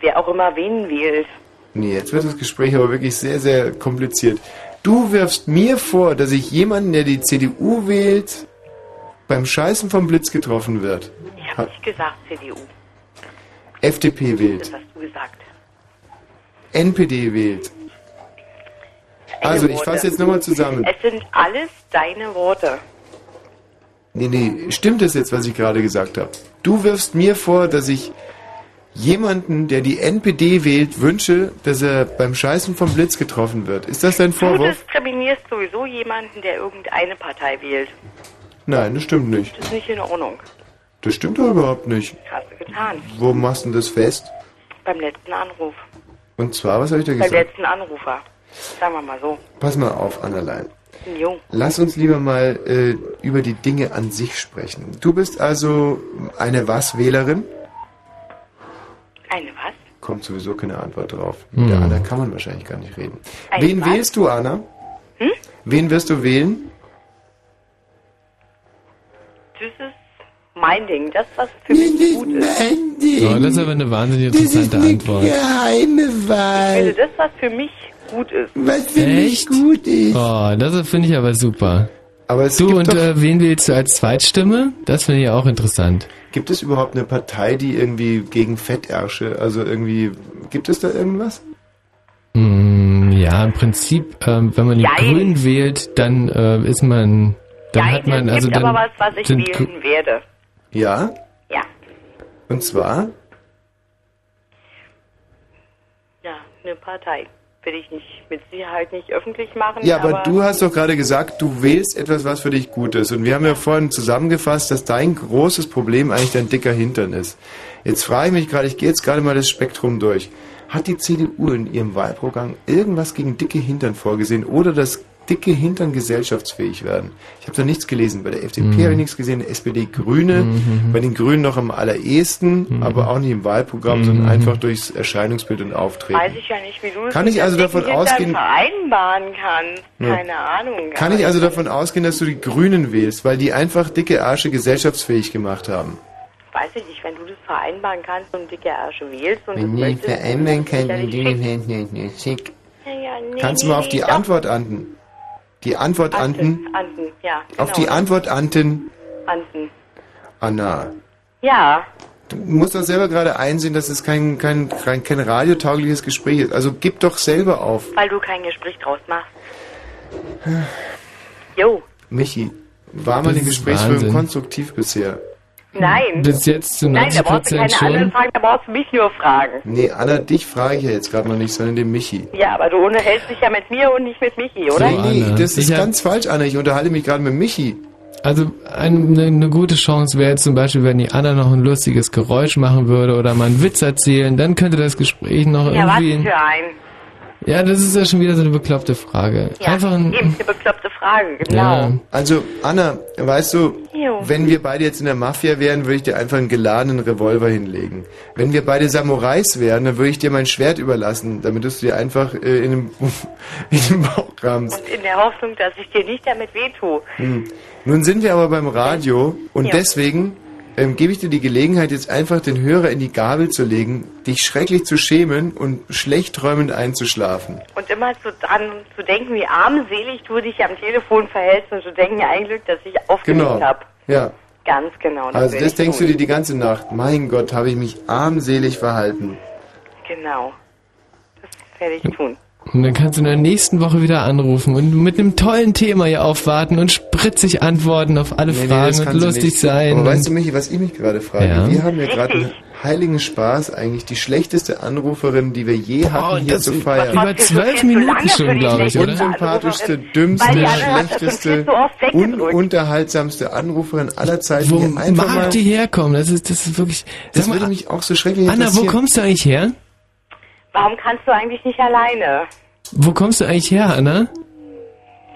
Wer auch immer wen wählt. Nee, jetzt wird das Gespräch aber wirklich sehr, sehr kompliziert. Du wirfst mir vor, dass ich jemanden, der die CDU wählt, beim Scheißen vom Blitz getroffen wird. Ich habe nicht gesagt CDU. FDP Das wählt, hast du gesagt. NPD wählt. Also, ich fasse jetzt nochmal zusammen. Es sind alles deine Worte. Nee, nee, stimmt das jetzt, was ich gerade gesagt habe? Du wirfst mir vor, dass ich jemanden, der die NPD wählt, wünsche, dass er beim Scheißen vom Blitz getroffen wird. Ist das dein Du Vorwurf? diskriminierst sowieso jemanden, der irgendeine Partei wählt. Nein, das stimmt nicht. Das ist nicht in Ordnung. Das stimmt doch überhaupt nicht. Hast du getan. Wo machst du denn das fest? Beim letzten Anruf. Und zwar, was habe ich da Beim gesagt? letzten Anrufer. Sagen wir mal so. Pass mal auf, Annalein. Jo. Lass uns lieber mal äh, über die Dinge an sich sprechen. Du bist also eine Was-Wählerin? Eine was? Kommt sowieso keine Antwort drauf. Hm. Mit der Anna kann man wahrscheinlich gar nicht reden. Eine Wen was? wählst du, Anna? Hm? Wen wirst du wählen? Das ist mein Ding. Das, was für mich gut ist. Oh, das ist aber eine wahnsinnig interessante Antwort. Geheime Ich Wahl. finde das, was für mich gut ist. Was für mich gut ist. Oh, das finde ich aber super. Aber es du gibt und doch- äh, wen wählst du als Zweitstimme? Das finde ich auch interessant. Gibt es überhaupt eine Partei, die irgendwie gegen Fettärsche, also irgendwie, gibt es da irgendwas? Mm, ja, im Prinzip, ähm, wenn man die Jein. Grünen wählt, dann äh, ist man, dann Nein, hat man, also gibt dann aber was, was ich sind wählen werde. Ja? Ja. Und zwar? Ja, eine Partei. Will ich nicht, mit Sicherheit nicht öffentlich machen. Ja, aber, du hast doch gerade gesagt, du wählst etwas, was für dich gut ist. Und wir haben ja vorhin zusammengefasst, dass dein großes Problem eigentlich dein dicker Hintern ist. Jetzt frage ich mich gerade, ich gehe jetzt gerade mal das Spektrum durch. Hat die CDU in ihrem Wahlprogramm irgendwas gegen dicke Hintern vorgesehen oder dass dicke Hintern gesellschaftsfähig werden? Ich habe da nichts gelesen. Bei der FDP Mhm. habe ich nichts gesehen, der SPD Grüne, Mhm. bei den Grünen noch am allerersten, aber auch nicht im Wahlprogramm, sondern Mhm. einfach durchs Erscheinungsbild und Auftreten. Weiß ich ja nicht, wie du das Kann ich also davon ausgehen- vereinbaren kannst. Ja. Keine Ahnung. Kann ich also davon ausgehen, dass du die Grünen wählst, weil die einfach dicke Ärsche gesellschaftsfähig gemacht haben? Weiß ich nicht, wenn du das vereinbaren kannst und dicke Ärsche wählst und Wenn ich vereinbaren kann, dann nicht schick. ja, ja, nee, Kannst du mal auf die. Antwort anten? Die Antwort anten? Anten, ja. Genau. Auf die Antwort anten, Anten. Anna. Ja, Du musst doch selber gerade einsehen, dass es kein, kein, kein, kein radiotaugliches Gespräch ist. Also gib doch selber auf. weil du kein Gespräch draus machst. Jo, Michi, war Das ist Gesprächsführung konstruktiv bisher? Nein. Bis jetzt zu Nein, da 90 brauchst du keine Prozent anderen schon. Fragen, da brauchst du mich nur fragen. Nee, Anna, dich frage ich ja jetzt gerade noch nicht, sondern den Michi. Ja, aber du unterhältst dich ja mit mir und nicht mit Michi, oder? Nee, Anna. das ist Ich ganz falsch, Anna. Ich unterhalte mich gerade mit Michi. Also eine, eine gute Chance wäre zum Beispiel, wenn die Anna noch ein lustiges Geräusch machen würde oder mal einen Witz erzählen, dann könnte das Gespräch noch Ja, was irgendwie... für ein. Ja, das ist ja schon wieder so eine bekloppte Frage. Ja, Einfach ein... eben eine bekloppte Frage, genau. Ja. Also, Anna, weißt du, Jo. wenn wir beide jetzt in der Mafia wären, würde ich dir einfach einen geladenen Revolver hinlegen. Wenn wir beide Samurais wären, dann würde ich dir mein Schwert überlassen, damit du es dir einfach äh, in, den, *laughs* in den Bauch rammst. Und in der Hoffnung, dass ich dir nicht damit wehtue. Hm. Nun sind wir aber beim Radio und Ja. deswegen ähm, gebe ich dir die Gelegenheit, jetzt einfach den Hörer in die Gabel zu legen, dich schrecklich zu schämen und schlecht träumend einzuschlafen. Und immer zu, dran zu denken, wie armselig du dich am Telefon verhältst und zu denken, ein Glück, dass ich aufgelegt Genau. habe. Ja. Ganz genau. Also will das denkst du tun. dir die ganze Nacht. Mein Gott, habe ich mich armselig verhalten. Genau. Das werde ich tun. Und dann kannst du in der nächsten Woche wieder anrufen und mit einem tollen Thema hier aufwarten und spritzig antworten auf alle Nee, nee, Fragen das und lustig sein. Aber weißt du, Michi, was ich mich gerade frage? Ja. Wir haben ja gerade einen heiligen Spaß, eigentlich die schlechteste Anruferin, die wir je hatten, hier das zu über- feiern. über zwölf Minuten schon, glaube ich, oder? Unsympathischste, dümmste, das schlechteste, ununterhaltsamste Anruferin aller Zeiten. Wo mag die herkommen? Das ist, das ist wirklich. das Sag würde mich auch so schrecklich Anna, wo kommst du eigentlich her? Warum kannst du eigentlich nicht alleine? Wo kommst du eigentlich her, Anna?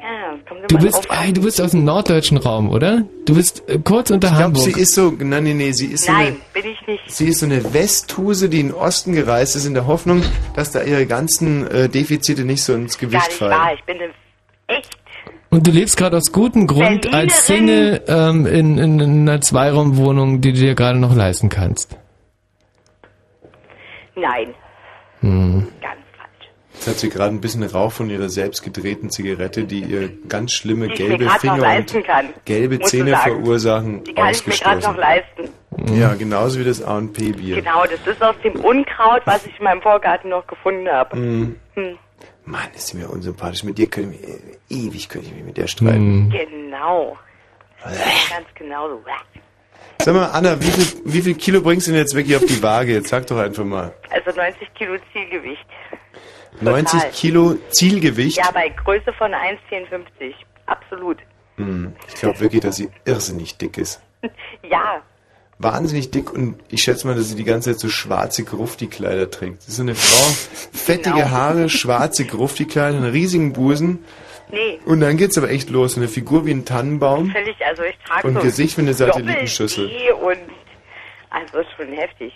Ja, Du bist, ey, du bist aus dem norddeutschen Raum, oder? Du bist äh, kurz unter Ich glaube, Hamburg. sie ist so, nein, nee, nee, sie ist so eine, Nein, bin ich nicht. sie ist so eine Westhuse, die in den Osten gereist ist, in der Hoffnung, dass da ihre ganzen äh, Defizite nicht so ins Gar Gewicht nicht fallen. wahr. Ich bin echt Und du lebst gerade aus gutem Grund Berlinerin. als Single ähm, in, in, in einer Zweiraumwohnung, die du dir gerade noch leisten kannst. Nein, Hm. ganz falsch. Jetzt hat sie gerade ein bisschen Rauch von ihrer selbst gedrehten Zigarette, die ihr ganz schlimme Die gelbe Finger und kann. gelbe Zähne verursachen, Die kann ich mir gerade noch leisten. Ja, genauso wie das A&P-Bier. Genau, das ist aus dem Unkraut, was ich in meinem Vorgarten noch gefunden habe. Mhm. Hm. Mann, ist sie mir unsympathisch. Mit dir mich, äh, ewig könnte ich mich mit der streiten. Genau. Ganz genau so. Sag mal, Anna, wie viel, wie viel Kilo bringst du denn jetzt wirklich auf die Waage? Jetzt sag doch einfach mal. Also 90 Kilo Zielgewicht. 90 Kilo Zielgewicht? Ja, bei Größe von 1,54. Absolut. Hm, ich glaube wirklich, dass sie irrsinnig dick ist. *laughs* Ja, Wahnsinnig dick und ich schätze mal, dass sie die ganze Zeit so schwarze Grufti-Kleider trägt. Das ist so eine Frau, fettige Genau. Haare, schwarze Grufti-Kleider, einen riesigen Busen nee. und dann geht's aber echt los. Eine Figur wie ein Tannenbaum. Völlig, also ich trage Und so Gesicht wie eine Satellitenschüssel. Und also ist schon heftig.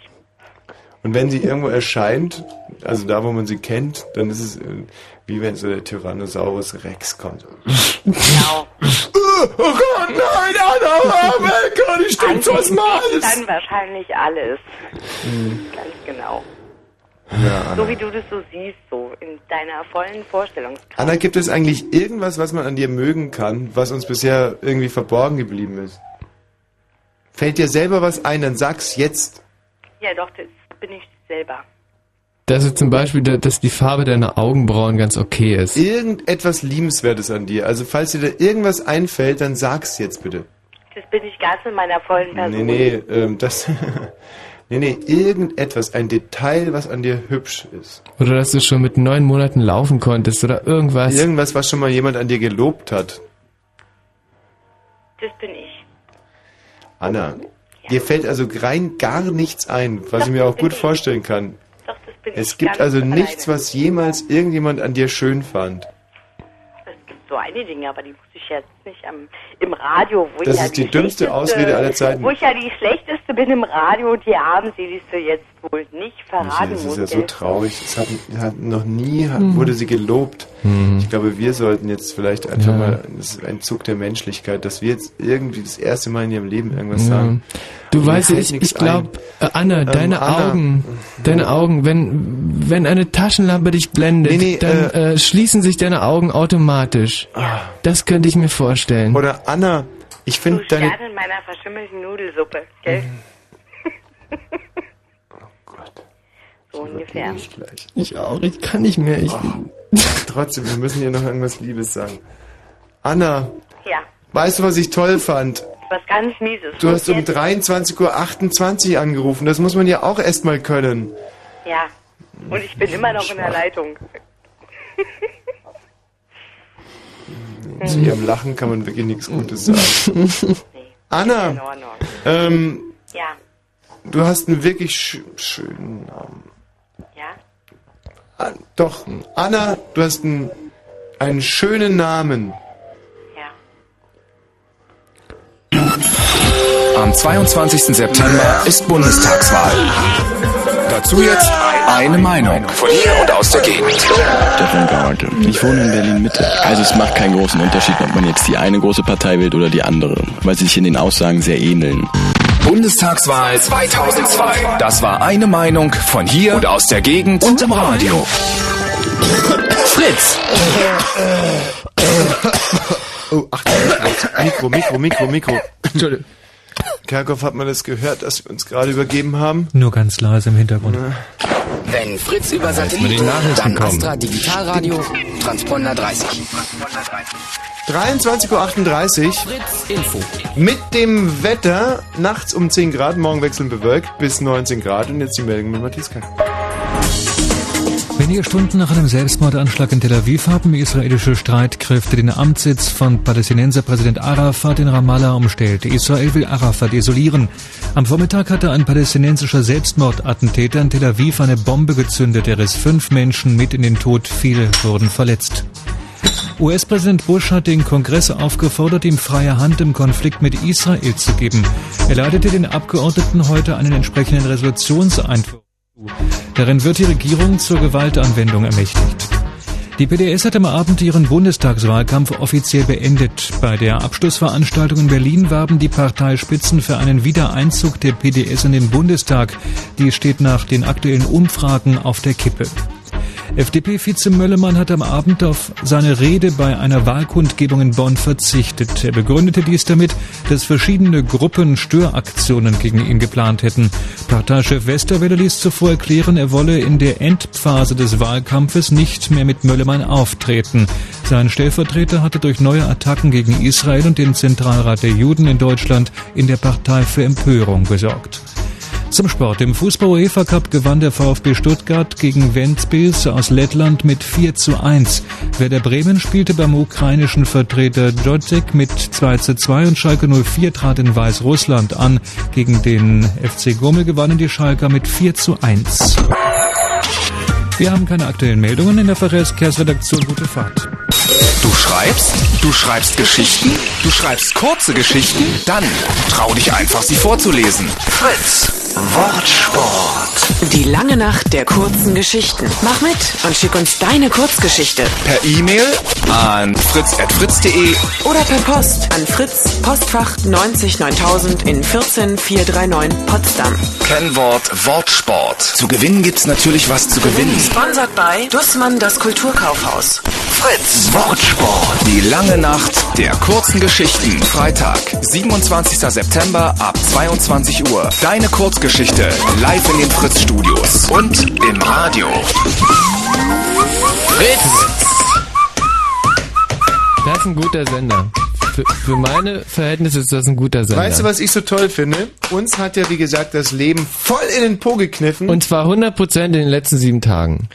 Und wenn sie irgendwo erscheint, also da, wo man sie kennt, dann ist es äh, wie wenn so der Tyrannosaurus Rex kommt. Genau. Oh Gott, nein, Anna, oh mein Gott, ich Eigentlich was mal dann wahrscheinlich alles. Hm. Ganz genau. Ja, Anna. So wie du das so siehst, so in deiner vollen Vorstellungskraft. Anna, gibt es eigentlich irgendwas, was man an dir mögen kann, was uns bisher irgendwie verborgen geblieben ist? Fällt dir selber was ein, dann sag's jetzt. Ja, doch, das bin ich selber. Das ist zum Beispiel, da- dass die Farbe deiner Augenbrauen ganz okay ist. Irgendetwas Liebenswertes an dir. Also falls dir da irgendwas einfällt, dann sag's jetzt bitte. Das bin ich ganz in meiner vollen Person. Nee, nee, ähm, das. *laughs* nee, nee, irgendetwas, ein Detail, was an dir hübsch ist. Oder dass du schon mit neun Monaten laufen konntest oder irgendwas. Irgendwas, was schon mal jemand an dir gelobt hat. Das bin ich. Anna, dir fällt also rein gar nichts ein, was ich mir auch gut vorstellen kann. Doch, das bin Es ich gibt ganz also alleine. nichts, was jemals irgendjemand an dir schön fand. So einige Dinge, aber die muss ich jetzt nicht am, im Radio, wo Das ich ja ist die dümmste schlechteste- Ausrede aller Zeiten. Wo ich ja die schlechteste bin im Radio und die armseligste jetzt wohl nicht verraten Das muss. ist ja so gell? traurig. Es hat, hat noch nie hat, Mhm. wurde sie gelobt. Mhm. Ich glaube, wir sollten jetzt vielleicht einfach Ja. mal, das ist ein Zug der Menschlichkeit, dass wir jetzt irgendwie das erste Mal in ihrem Leben irgendwas Ja. sagen. Du weißt, ich, ich glaube, äh, Anna, Ähm, deine Anna. Augen, deine Augen, wenn, wenn eine Taschenlampe dich blendet, Nee, nee, dann äh, schließen sich deine Augen automatisch. Das könnte ich mir vorstellen. Oder Anna, ich finde Du deine, Stern in meiner verschimmelten Nudelsuppe, gell? *laughs* So ungefähr. Ich auch, ich kann nicht mehr. Ich, *laughs* trotzdem, wir müssen ihr noch irgendwas Liebes sagen. Anna, Ja, weißt du, was ich toll fand? was ganz Mieses. Du hast um Jetzt- 23.28 Uhr angerufen. Das muss man ja auch erstmal können. Ja, und ich bin immer noch in der Leitung. *laughs* Zu ihrem Lachen kann man wirklich nichts Gutes sagen. Anna, In Ordnung. ähm, Ja, du hast einen wirklich sch schönen Namen. Doch, Anna, du hast einen, einen schönen Namen. Am 22. September ist Bundestagswahl. Dazu jetzt eine Meinung von hier und aus der Gegend. Stefan Garke. Ich wohne in Berlin Mitte. Also es macht keinen großen Unterschied, ob man jetzt die eine große Partei wählt oder die andere, weil sie sich in den Aussagen sehr ähneln. Bundestagswahl 2002. Das war eine Meinung von hier und aus der Gegend und im Radio. Fritz. Oh, Achtung, Mikro, Mikro, Mikro, Mikro. Entschuldigung. Kerkhoff, hat man das gehört, dass wir uns gerade übergeben haben? Nur ganz leise im Hintergrund. Wenn Fritz über Satellit, dann kommen. Astra Digitalradio, Transponder 30. 23.38 Uhr. Fritz Info. Mit dem Wetter, nachts um 10 Grad, morgen wechseln bewölkt bis 19 Grad und jetzt die Meldung mit Matthias Kack. Wenige Stunden nach einem Selbstmordanschlag in Tel Aviv haben israelische Streitkräfte den Amtssitz von Palästinenser Präsident Arafat in Ramallah umstellt. Israel will Arafat isolieren. Am Vormittag hatte ein palästinensischer Selbstmordattentäter in Tel Aviv eine Bombe gezündet. Er riss fünf Menschen mit in den Tod, viele wurden verletzt. US-Präsident Bush hat den Kongress aufgefordert, ihm freie Hand im Konflikt mit Israel zu geben. Er leitete den Abgeordneten heute einen entsprechenden Resolutionseinwurf. Darin wird die Regierung zur Gewaltanwendung ermächtigt. Die PDS hat am Abend ihren Bundestagswahlkampf offiziell beendet. Bei der Abschlussveranstaltung in Berlin warben die Parteispitzen für einen Wiedereinzug der PDS in den Bundestag. Die steht nach den aktuellen Umfragen auf der Kippe. FDP-Vize Möllemann hat am Abend auf seine Rede bei einer Wahlkundgebung in Bonn verzichtet. Er begründete dies damit, dass verschiedene Gruppen Störaktionen gegen ihn geplant hätten. Parteichef Westerwelle ließ zuvor erklären, er wolle in der Endphase des Wahlkampfes nicht mehr mit Möllemann auftreten. Sein Stellvertreter hatte durch neue Attacken gegen Israel und den Zentralrat der Juden in Deutschland in der Partei für Empörung gesorgt. Zum Sport. Im Fußball-UEFA Cup gewann der VfB Stuttgart gegen Ventspils aus Lettland mit 4 zu 1. Werder Bremen spielte beim ukrainischen Vertreter Djordjek mit 2 zu 2 und Schalke 04 trat in Weißrussland an. Gegen den FC Gummel gewannen die Schalker mit 4 zu 1. Wir haben keine aktuellen Meldungen in der Verkehrsredaktion. Gute Fahrt. Du schreibst? Du schreibst Geschichten? Du schreibst kurze Geschichten? Dann trau dich einfach, sie vorzulesen. Fritz. Wortsport. Die lange Nacht der kurzen Geschichten. Mach mit und schick uns deine Kurzgeschichte. Per E-Mail an fritz.fritz.de Oder per Post an Fritz, Postfach 90 9000 in 14439 Potsdam. Kennwort Wortsport. Zu gewinnen gibt's natürlich was zu gewinnen. Sponsert bei Dussmann das Kulturkaufhaus. Fritz Wortsport. Die lange Nacht der kurzen Geschichten. Freitag, 27. September ab 22 Uhr. Deine Kurzgeschichte live in den Fritz Studios und im Radio. Fritz. Das ist ein guter Sender. Für, für meine Verhältnisse ist das ein guter Sender. Weißt du, was ich so toll finde? Uns hat ja, wie gesagt, das Leben voll in den Po gekniffen. Und zwar 100% in den letzten sieben Tagen.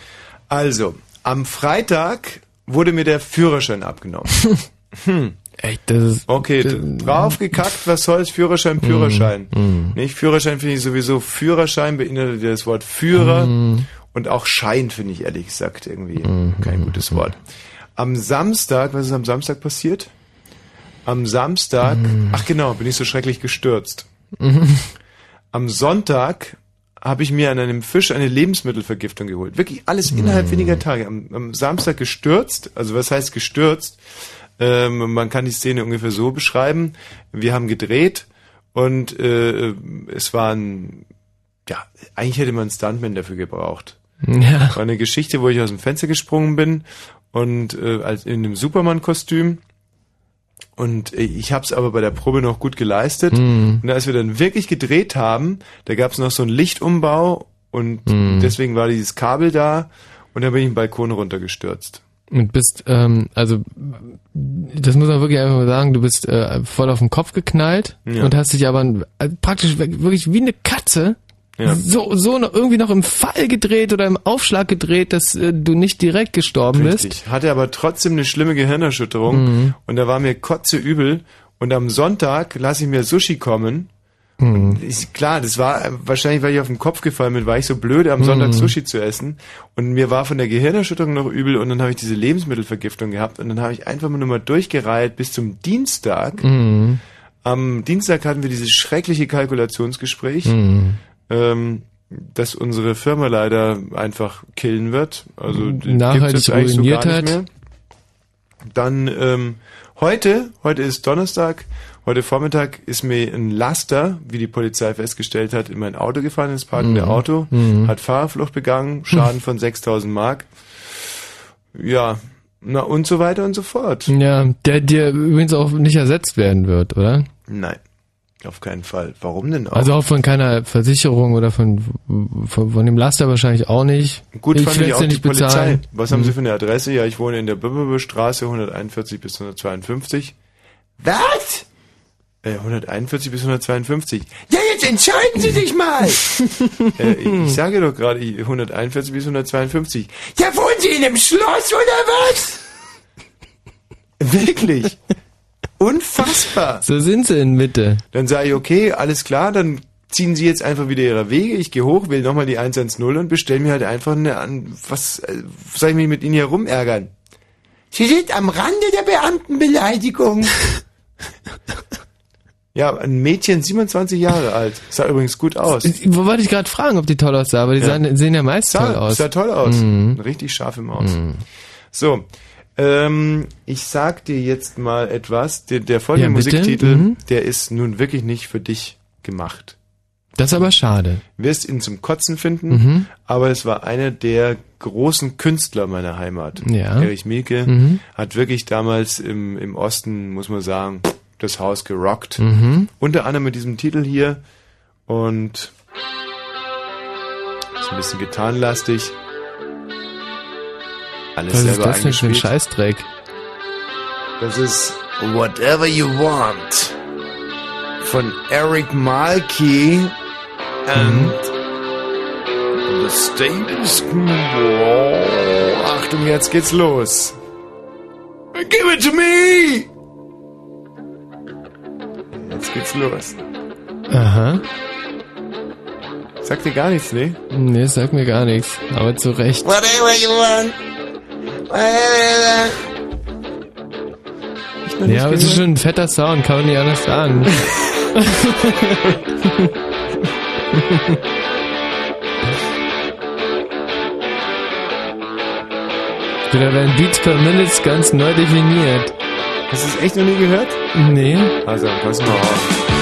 Also, am Freitag wurde mir der Führerschein abgenommen. *laughs* hm. Echt, das ist... Okay, draufgekackt, was soll's? Führerschein, Führerschein. Mm, Nicht? Führerschein finde ich sowieso, Führerschein beinhaltet ja das Wort Führer Mm. und auch Schein finde ich ehrlich gesagt irgendwie Mm, kein gutes Wort. Am Samstag, was ist am Samstag passiert? Am Samstag, ach genau, bin ich so schrecklich gestürzt. Mhm. Am Sonntag habe ich mir an einem Fisch eine Lebensmittelvergiftung geholt. Wirklich alles innerhalb weniger Tage. Am, am Samstag gestürzt, also was heißt gestürzt? Ähm, man kann die Szene ungefähr so beschreiben. Wir haben gedreht und äh, es waren, ja, eigentlich hätte man einen Stuntman dafür gebraucht. Ja. War eine Geschichte, wo ich aus dem Fenster gesprungen bin und äh, als in einem Superman-Kostüm. Und äh, ich habe es aber bei der Probe noch gut geleistet. Mhm. Und als wir dann wirklich gedreht haben, da gab es noch so einen Lichtumbau und Mhm. deswegen war dieses Kabel da und dann bin ich den Balkon runtergestürzt. Und bist, ähm, also, das muss man wirklich einfach mal sagen, du bist äh, voll auf den Kopf geknallt Ja. und hast dich aber äh, praktisch wirklich wie eine Katze Ja. so, so noch irgendwie noch im Fall gedreht oder im Aufschlag gedreht, dass äh, du nicht direkt gestorben bist. Richtig. Hatte aber trotzdem eine schlimme Gehirnerschütterung Mhm. und da war mir kotze übel. Und am Sonntag lasse ich mir Sushi kommen. Mhm. Ich, klar, das war äh, wahrscheinlich, weil ich auf den Kopf gefallen bin, war ich so blöd, am Mhm. Sonntag Sushi zu essen. Und mir war von der Gehirnerschütterung noch übel und dann habe ich diese Lebensmittelvergiftung gehabt und dann habe ich einfach nur mal durchgereiht bis zum Dienstag. Mhm. Am Dienstag hatten wir dieses schreckliche Kalkulationsgespräch. Ähm, dass unsere Firma leider einfach killen wird. Also Nachhaltig so ruiniert gar hat. nicht mehr. Dann ähm, heute, heute ist Donnerstag, heute Vormittag ist mir ein Laster, wie die Polizei festgestellt hat, in mein Auto gefahren, ins parkende Mhm. Auto, Mhm. hat Fahrerflucht begangen, Schaden von 6000 Mark. Ja, na und so weiter und so fort. Ja, der dir übrigens auch nicht ersetzt werden wird, oder? Nein, auf keinen Fall. Warum denn auch? Also auch von keiner Versicherung oder von, von, von dem Laster wahrscheinlich auch nicht. Gut ich fand ich auch die nicht Polizei. bezahlen. Was haben Hm. Sie für eine Adresse? Ja, ich wohne in der Böbebe Straße 141 bis 152. Was? Äh, 141 bis 152. Ja, jetzt entscheiden Sie sich mal. *laughs* Äh, ich, ich sage doch gerade ich- 141 bis 152. Ja, wohnen Sie in einem Schloss oder was? *laughs* Wirklich? Unfassbar. So sind sie in Mitte. Dann sage ich, okay, alles klar, dann ziehen Sie jetzt einfach wieder Ihre Wege. Ich gehe hoch, wähle nochmal die 110 und bestelle mir halt einfach eine an. Was äh, soll ich mich mit Ihnen hier rumärgern? Sie sind am Rande der Beamtenbeleidigung. *laughs* Ja, ein Mädchen, 27 Jahre alt. Sah übrigens gut aus. Wo wollte ich gerade fragen, ob die toll aussah, aber die Ja. sahen, sehen ja meist Sah, toll aus. Sah toll aus. Mhm. Richtig scharfe Maus. So, ähm, ich sag dir jetzt mal etwas. Der, der folgende Ja? Musiktitel, Mhm. der ist nun wirklich nicht für dich gemacht. Das ist aber schade. Wirst ihn zum Kotzen finden, Mhm. aber es war einer der großen Künstler meiner Heimat. Ja. Erich Mielke Mhm. hat wirklich damals im, im Osten, muss man sagen, das Haus gerockt. Mhm. Unter anderem mit diesem Titel hier und ist ein bisschen gitarrenlastig. Alles Was ist selber das denn für ein. Scheißdreck? Das ist Whatever You Want von Eric Malky and The Status Quo. Achtung, jetzt geht's los. Give it to me! Jetzt geht's los. Aha. Sagt dir gar nichts, ne? Nee, sag mir gar nichts. Aber zu Recht. Whatever you want. Ja, aber es ist schon ein fetter Sound, kann man nicht anders sagen. *laughs* Wieder werden Beats per Minutes ganz neu definiert. Hast du es echt noch nie gehört? Nee. Also, pass mal auf.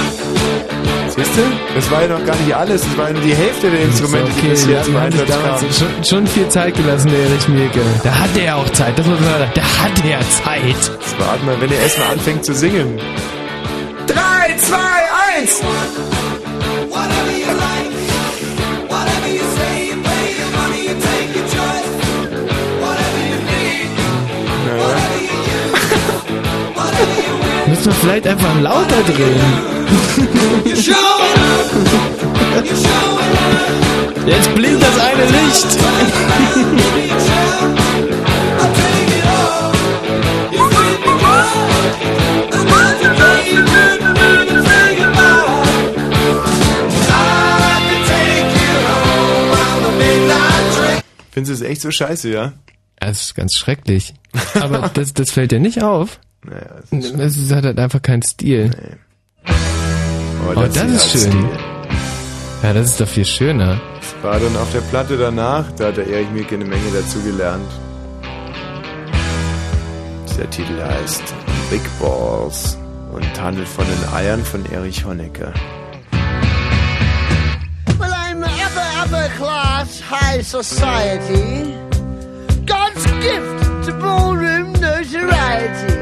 Siehst du? Das war ja noch gar nicht alles. Das war ja nur die Hälfte der Instrumente, die okay, bis ja, jetzt kamen. schon, schon viel Zeit gelassen, der Erich Mielke. Da hat er auch Zeit, das muss man sagen. Da hat er Zeit. Jetzt warte mal, wenn er erstmal anfängt zu singen. 3, 2, 1. Müssen wir vielleicht einfach lauter drehen. Jetzt blinkt das eine Licht. Findest du es echt so scheiße, ja? Das ist ganz schrecklich. Aber *laughs* das, das fällt dir nicht auf. Naja, Es ist- hat halt einfach keinen Stil. Aber Oh, das, hier ist hat schön. Stil. Ja, das ist doch viel schöner. Das war dann auf der Platte danach, da hat der Erich Mielke eine Menge dazu gelernt. Der Titel heißt Big Balls und handelt von den Eiern von Erich Honecker. Well, I'm upper, upper class, high society. God's gift to ballroom notoriety.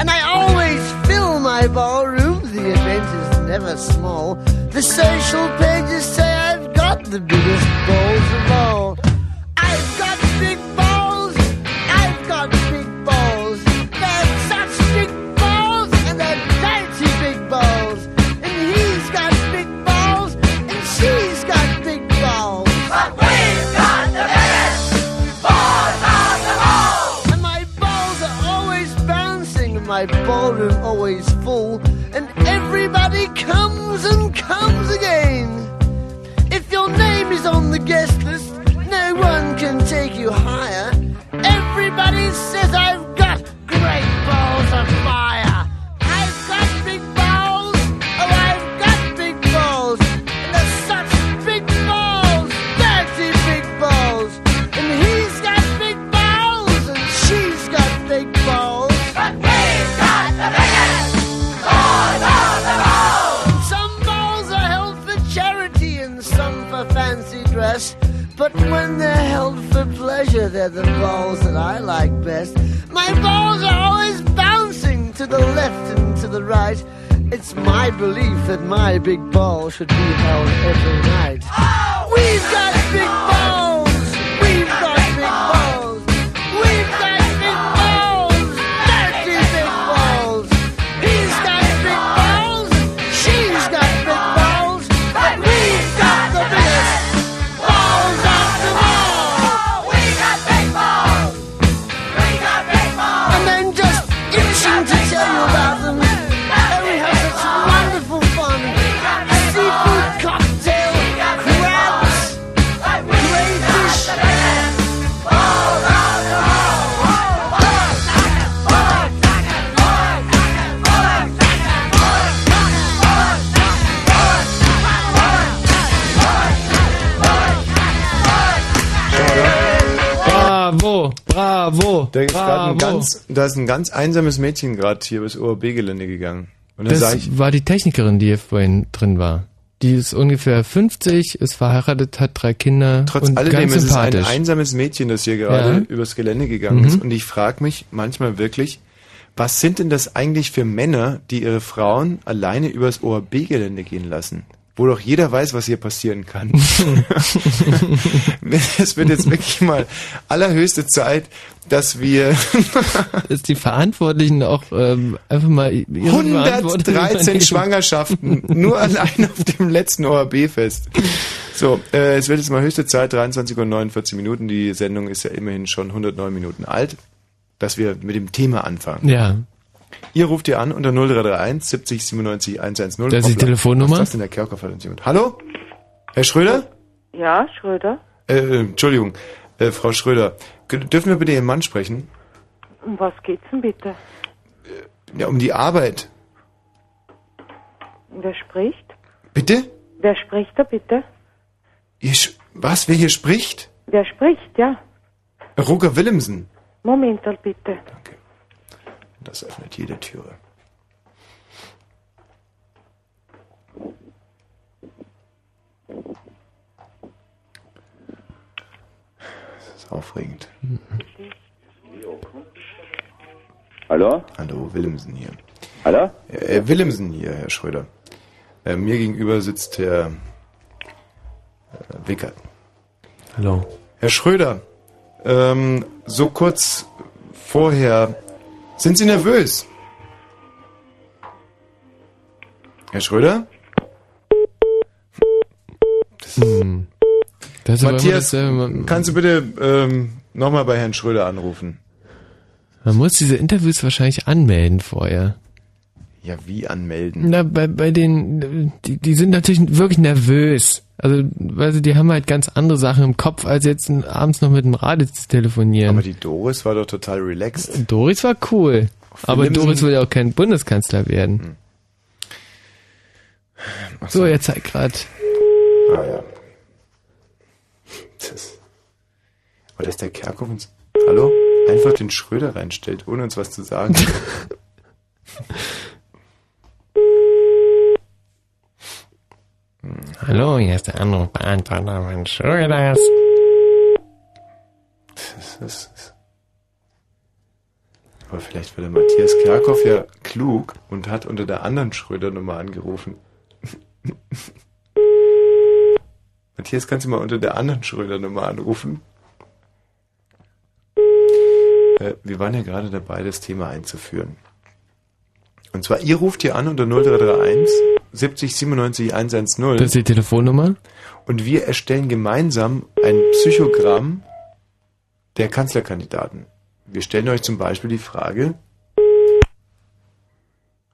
And I always fill my ballroom, the event is never small. The social pages say I've got the biggest balls of all. I've got big my ballroom always full. And everybody comes and comes again. If your name is on the guest list, no one can take you higher. Everybody says my big ball should be held every night. Ganz, da ist ein ganz einsames Mädchen gerade hier übers ORB-Gelände gegangen. Und Das ich, war die Technikerin, die hier vorhin drin war. Die ist ungefähr 50, ist verheiratet, hat drei Kinder trotz und alledem ganz ist es ein einsames Mädchen, das hier gerade Ja. übers Gelände gegangen Mhm. ist. Und ich frage mich manchmal wirklich, was sind denn das eigentlich für Männer, die ihre Frauen alleine übers ORB-Gelände gehen lassen? Wo doch jeder weiß, was hier passieren kann. *laughs* *laughs* es wird jetzt wirklich mal allerhöchste Zeit, dass wir *laughs* dass die Verantwortlichen auch ähm, einfach mal ihre Verantwortung 113 übernehmen. Schwangerschaften nur *laughs* allein auf dem letzten ORB-Fest. So, äh, es wird jetzt mal höchste Zeit, 23 und 49 Minuten. Die Sendung ist ja immerhin schon 109 Minuten alt, dass wir mit dem Thema anfangen. Ja. Ihr ruft ihr an unter 0331 70 97 110. Das ist die Hoppla. Telefonnummer? Was ist das denn der Kerkhoff hat uns jemand? Hallo? Herr Schröder? Ja, Schröder. Äh, äh, Entschuldigung, äh, Frau Schröder. Dürfen wir bitte Ihren Mann sprechen? Um was geht's denn bitte? Ja, um die Arbeit. Wer spricht? Bitte? Wer spricht da bitte? Ihr sch was, wer hier spricht? Wer spricht, ja? Roger Willemsen. Momental bitte. Das öffnet jede Türe. Aufregend. Hallo? Hallo, Willemsen hier. Hallo? Äh, Willemsen hier, Herr Schröder. Äh, mir gegenüber sitzt Herr äh, Wickert. Hallo. Herr Schröder, ähm, so kurz vorher, sind Sie nervös? Herr Schröder? Hm. Das ist immer Matthias, kannst du bitte ähm, nochmal bei Herrn Schröder anrufen? Man muss diese Interviews wahrscheinlich anmelden vorher. Ja, wie anmelden? Na, bei, bei den, die, die sind natürlich wirklich nervös. Also, weil sie, die haben halt ganz andere Sachen im Kopf, als jetzt abends noch mit dem Radio zu telefonieren. Aber die Doris war doch total relaxed. Doris war cool. Aber Willemsen- Doris will ja auch kein Bundeskanzler werden. So, er zeigt gerade. Ah ja. Das. Aber dass der Kerkhoff uns, hallo, einfach den Schröder reinstellt, ohne uns was zu sagen. *laughs* Hallo, hier ist der Anrufbeantworter von Schröders. Das ist, aber vielleicht war der Matthias Kerkhoff ja klug und hat unter der anderen Schröder-Nummer angerufen. *laughs* Matthias, kannst du mal unter der anderen Schröder-Nummer anrufen? Äh, wir waren ja gerade dabei, das Thema einzuführen. Und zwar, ihr ruft hier an unter 0331 70 97 110. Das ist die Telefonnummer. Und wir erstellen gemeinsam ein Psychogramm der Kanzlerkandidaten. Wir stellen euch zum Beispiel die Frage,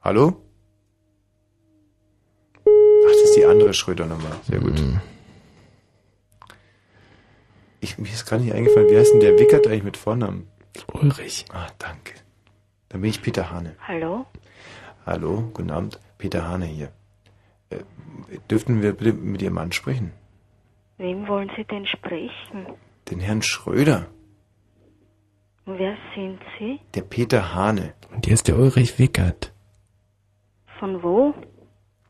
hallo? Ach, das ist die andere Schröder-Nummer. Sehr gut. Ich, mir ist gerade nicht eingefallen, wie heißt denn der Wickert eigentlich mit Vornamen? Ulrich. Ah, danke. Dann bin ich Peter Hane. Hallo? Hallo, guten Abend. Peter Hane hier. Äh, dürften wir bitte mit Ihrem Mann sprechen? Wem wollen Sie denn sprechen? Den Herrn Schröder, Wer sind Sie? der Peter Hane. Und hier ist der Ulrich Wickert. Von wo?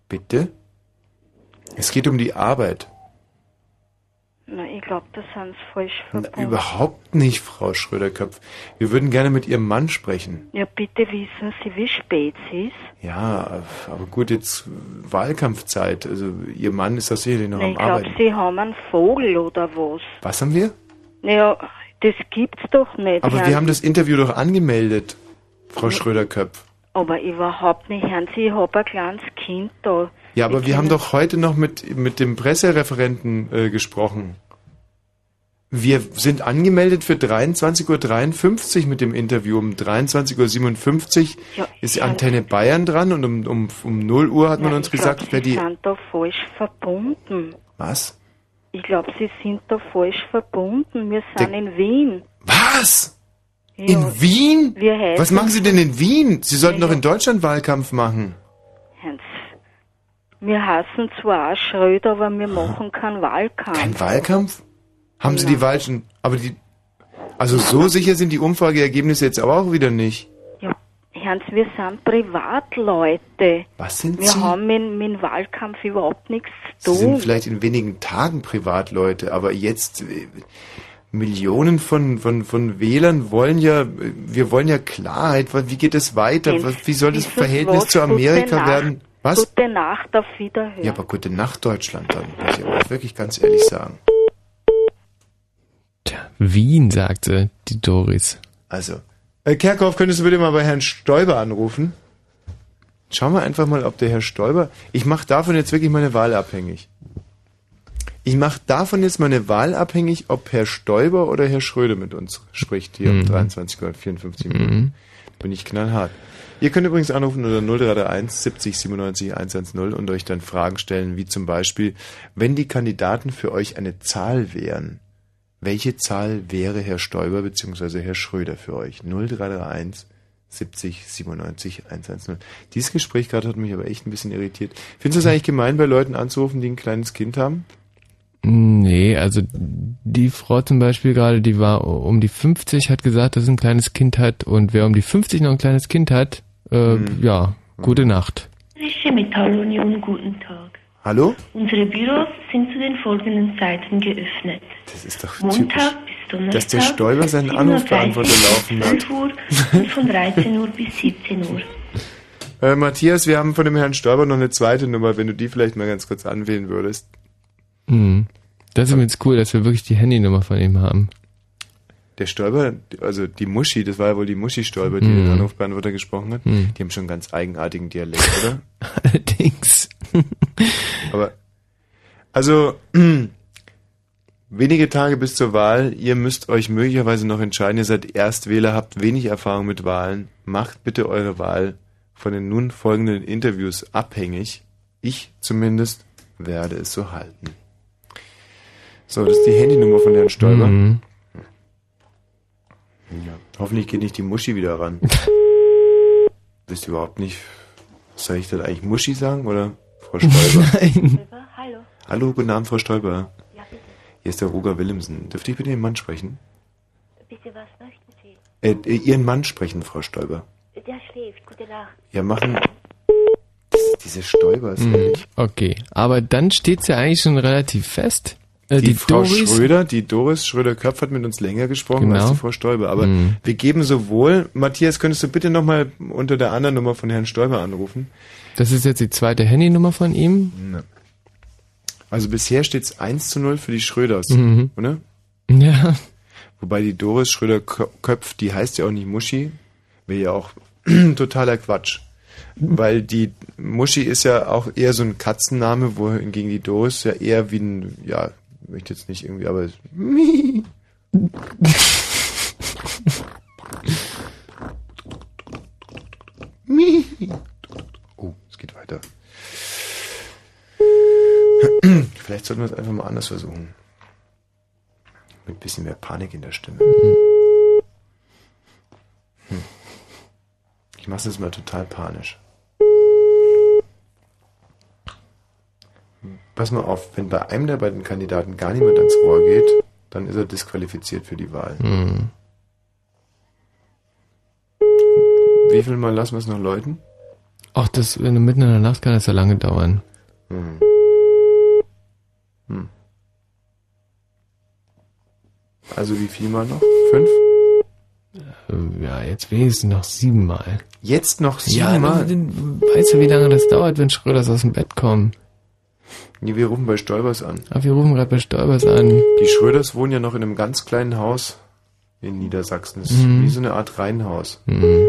Bitte? Es geht um die Arbeit. Ich glaube, das sind sie falsch verbunden. Überhaupt nicht, Frau Schröder-Köpf. Wir würden gerne mit Ihrem Mann sprechen. Ja, bitte wissen Sie, wie spät es ist. Ja, aber gut, jetzt Wahlkampfzeit. Also Ihr Mann ist doch sicherlich noch ich am glaube, Arbeiten. Sie haben einen Vogel oder was. Was haben wir? Naja, das gibt's doch nicht. Aber Herrn wir haben das Interview doch angemeldet, Frau Schröder-Köpf. Aber überhaupt nicht, Herrn Sie, ich habe ein kleines Kind da. Ja, aber wir haben doch heute noch mit, mit dem Pressereferenten äh, gesprochen. Wir sind angemeldet für 23.53 Uhr mit dem Interview. Um 23.57 Uhr Ja, ist Antenne Bayern dran und um, um, um 0 Uhr hat man Ja, uns ich glaub, gesagt, wer Sie die... sind da falsch verbunden. Was? Ich glaube, Sie sind da falsch verbunden. Wir sind in Wien. Was? Ja, In Wien? Was machen Sie denn in Wien? Sie sollten doch in Deutschland Wahlkampf machen. Wir hassen zwar auch Schröder, aber wir machen keinen Wahlkampf. Kein Wahlkampf? Haben Sie die falschen... Aber die... Also so sicher sind die Umfrageergebnisse jetzt aber auch wieder nicht. Hans, wir sind Privatleute. Was sind wir Sie? haben mit, mit dem Wahlkampf überhaupt nichts Sie zu tun. sind vielleicht in wenigen Tagen Privatleute, aber jetzt äh, Millionen von, von, von Wählern wollen ja, äh, wir wollen ja Klarheit. Wie geht es weiter? Was, wie soll das dieses Verhältnis Wort zu Amerika Gute Nacht. werden? Was? Gute Nacht, auf Wiederhören. Ja, aber gute Nacht Deutschland dann, muss ich aber wirklich ganz ehrlich sagen. Wien, sagte die Doris. Also, äh, Kerkhoff, könntest du bitte mal bei Herrn Stoiber anrufen? Schauen wir einfach mal, ob der Herr Stoiber. Ich mache davon jetzt wirklich meine Wahl abhängig. Ich mache davon jetzt meine Wahl abhängig, ob Herr Stoiber oder Herr Schröder mit uns spricht hier um 23.54 Minuten. Bin ich knallhart. Ihr könnt übrigens anrufen unter 0331 70 97 110 und euch dann Fragen stellen, wie zum Beispiel, wenn die Kandidaten für euch eine Zahl wären, welche Zahl wäre Herr Stoiber bzw. Herr Schröder für euch? 0331 70 97 110. Dieses Gespräch gerade hat mich aber echt ein bisschen irritiert. Findest du es eigentlich gemein, bei Leuten anzurufen, die ein kleines Kind haben? Nee, also die Frau zum Beispiel gerade, die war um die 50, hat gesagt, dass sie ein kleines Kind hat und wer um die 50 noch ein kleines Kind hat, äh, ja, gute Nacht. Bayerische Metallunion, guten Tag. Hallo? Unsere Büros sind zu den folgenden Zeiten geöffnet. Das ist doch Montag bis Donnerstag. Dass der Stoiber seinen 7.30 Anrufbeantworter laufen hat. 5 Uhr und von 13 Uhr bis 17 Uhr. *laughs* Äh, Matthias, wir haben von dem Herrn Stoiber noch eine zweite Nummer, wenn du die vielleicht mal ganz kurz anwählen würdest. Mhm. Das ist übrigens cool, dass wir wirklich die Handynummer von ihm haben. Der Stoiber, also die Muschi, das war ja wohl die Muschi Stoiber, die Mhm. den Anrufbeantworter gesprochen hat, Mhm. die haben schon einen ganz eigenartigen Dialekt, oder? *laughs* Allerdings. *laughs* Aber, also, *clears throat* wenige Tage bis zur Wahl, ihr müsst euch möglicherweise noch entscheiden, ihr seid Erstwähler, habt wenig Erfahrung mit Wahlen, macht bitte eure Wahl von den nun folgenden Interviews abhängig. Ich zumindest werde es so halten. So, das ist die Handynummer von Herrn Stoiber. Mhm. Ja, hoffentlich geht nicht die Muschi wieder ran. *laughs* Wisst ihr überhaupt nicht, soll ich das eigentlich Muschi sagen oder Frau Stoiber? *laughs* Nein. Hallo. Hallo, guten Abend, Frau Stoiber. Ja, bitte. Hier ist der Roger Willemsen. Dürfte ich bitte den Mann sprechen? Bitte, was möchten Sie? Äh, äh, Ihren Mann sprechen, Frau Stoiber. Der schläft. Gute Nacht. Ja, machen. Das, diese Stoiber ist Mhm. ehrlich. Okay, aber dann steht's ja eigentlich schon relativ fest. Äh, Die, Frau Doris- Schröder, die Doris Schröder-Köpf hat mit uns länger gesprochen Genau. als die Frau Stoiber. Aber Mhm. wir geben sowohl, Matthias, könntest du bitte nochmal unter der anderen Nummer von Herrn Stoiber anrufen? Das ist jetzt die zweite Handynummer von ihm. Ne. Also bisher steht's 1 zu 0 für die Schröders, Mhm. oder? Ja. Wobei die Doris Schröder-Köpf, die heißt ja auch nicht Muschi, wäre ja auch *clears throat* totaler Quatsch. Weil die Muschi ist ja auch eher so ein Katzenname, wohingegen die Doris ja eher wie ein, ja, möchte jetzt nicht irgendwie, aber *laughs* Oh, es geht weiter. Vielleicht sollten wir es einfach mal anders versuchen. Mit ein bisschen mehr Panik in der Stimme. Hm. Ich mache es mal total panisch. Pass mal auf, wenn bei einem der beiden Kandidaten gar niemand ans Rohr geht, dann ist er disqualifiziert für die Wahl. Mhm. Wie viel Mal lassen wir es noch läuten? Ach, das wenn du mitten in der Nacht kann das ja lange dauern. Hm. Hm. Also wie viel mal noch? Fünf? Äh, Ja, jetzt wenigstens noch siebenmal. Jetzt noch Ja, siebenmal? dann- weißt du, wie lange das dauert, wenn Schröders aus dem Bett kommen? Nee, wir rufen bei Stolbers an. Ah, wir rufen gerade bei Stolbers an. Die Schröders wohnen ja noch in einem ganz kleinen Haus in Niedersachsen. Das ist Mhm. wie so eine Art Reihenhaus. Mhm.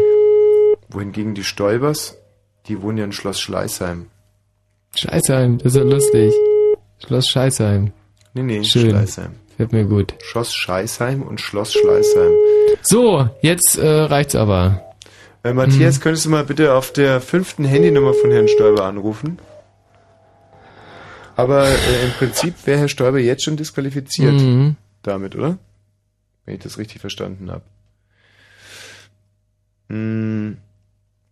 Wohingegen die Stolbers, die wohnen ja in Schloss Schleißheim. Scheißheim, das ist ja lustig. Schloss Scheißheim. Nee, nee, Schön. Schleißheim. Fällt mir gut. Schloss Scheißheim und Schloss Schleißheim. So, jetzt äh, reicht's aber. Äh, Matthias, Mhm. könntest du mal bitte auf der fünften Handynummer von Herrn Stoiber anrufen? Aber äh, im Prinzip wäre Herr Stoiber jetzt schon disqualifiziert Mhm. damit, oder? Wenn ich das richtig verstanden habe. Hm,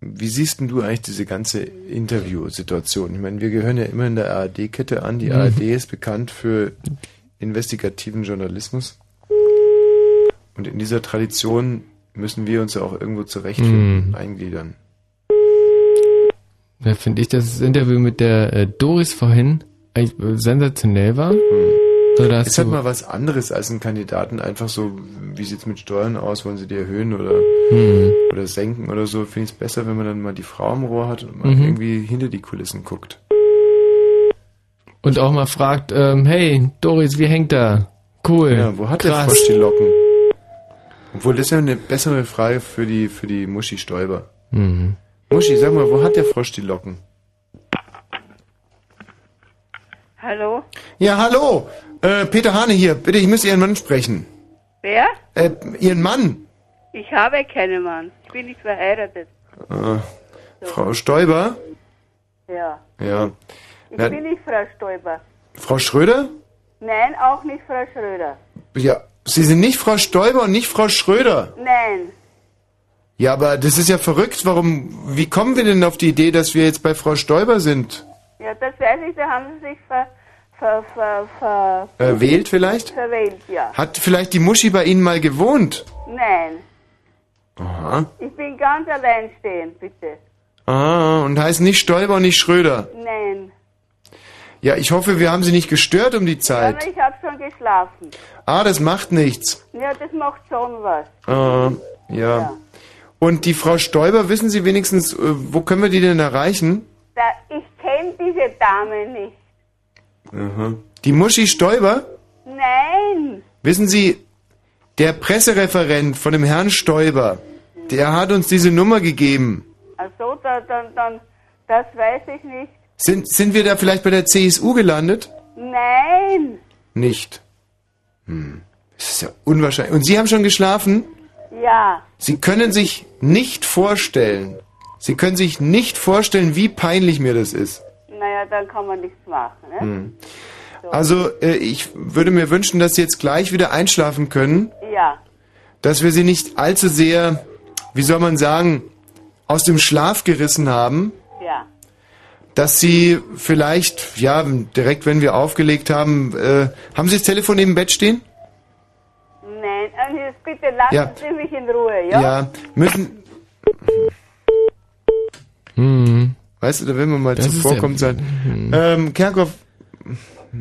wie siehst denn du eigentlich diese ganze Interviewsituation? Ich meine, wir gehören ja immer in der ARD-Kette an. Die Mhm. ARD ist bekannt für investigativen Journalismus. Und in dieser Tradition müssen wir uns ja auch irgendwo zurechtfinden, Mhm. eingliedern. Da finde ich, das Interview mit der äh, Doris vorhin sensationell war. Hast Ist halt mal was anderes als ein Kandidaten einfach so, wie sieht's mit Steuern aus, wollen sie die erhöhen oder, Mhm. oder senken oder so. Finde ich es besser, wenn man dann mal die Frau am Rohr hat und mal Mhm. irgendwie hinter die Kulissen guckt. Und auch mal fragt, ähm, hey, Doris, wie hängt da? Cool. Ja, wo hat der Krass. Frosch die Locken? Obwohl, das ist ja eine bessere Frage für die, für die Muschi Stoiber. Mhm. Muschi, sag mal, wo hat der Frosch die Locken? Hallo? Ja, hallo! Äh, Peter Hane hier, bitte, ich muss Ihren Mann sprechen. Wer? Äh, Ihren Mann! Ich habe keinen Mann. Ich bin nicht verheiratet. Äh, Frau Stoiber? Ja. Ja. Ich Na, bin nicht Frau Stoiber. Frau Schröder? Nein, auch nicht Frau Schröder. Ja, Sie sind nicht Frau Stoiber und nicht Frau Schröder. Nein. Ja, aber das ist ja verrückt. Warum, wie kommen wir denn auf die Idee, dass wir jetzt bei Frau Stoiber sind? Ja, das weiß ich, da haben Sie sich ver, ver, ver, ver, Äh, wählt vielleicht? verwählt, ja. Hat vielleicht die Muschi bei Ihnen mal gewohnt? Nein. Aha. Ich bin ganz alleinstehend, bitte. Ah, und heißt nicht Stoiber und nicht Schröder. Nein. Ja, ich hoffe, wir haben Sie nicht gestört um die Ja, Zeit. aber ich habe schon geschlafen. Ah, das macht nichts. Ja, das macht schon was. Ah, ja. Und die Frau Stoiber, wissen Sie wenigstens, äh, wo können wir die denn erreichen? Da, ich kenne diese Dame nicht. Aha. Die Muschi Stoiber? Nein. Wissen Sie, der Pressereferent von dem Herrn Stoiber, der hat uns diese Nummer gegeben. Also, da, dann, dann, das weiß ich nicht. Sind, sind wir da vielleicht bei der CSU gelandet? Nein. Nicht. Hm. Das ist ja unwahrscheinlich. Und Sie haben schon geschlafen? Ja. Sie können sich nicht vorstellen, Sie können sich nicht vorstellen, wie peinlich mir das ist. Naja, dann kann man nichts machen, ne? Hm. Also, äh, ich würde mir wünschen, dass Sie jetzt gleich wieder einschlafen können, Ja. dass wir Sie nicht allzu sehr, wie soll man sagen, aus dem Schlaf gerissen haben, Ja. dass Sie vielleicht, ja, direkt wenn wir aufgelegt haben, äh, haben Sie das Telefon neben dem Bett stehen? Nein, also jetzt bitte lassen Ja. Sie mich in Ruhe, ja? müssen. Hm. Weißt du, da will man mal Das ja- sein. Hm. Ähm, Kerkhoff.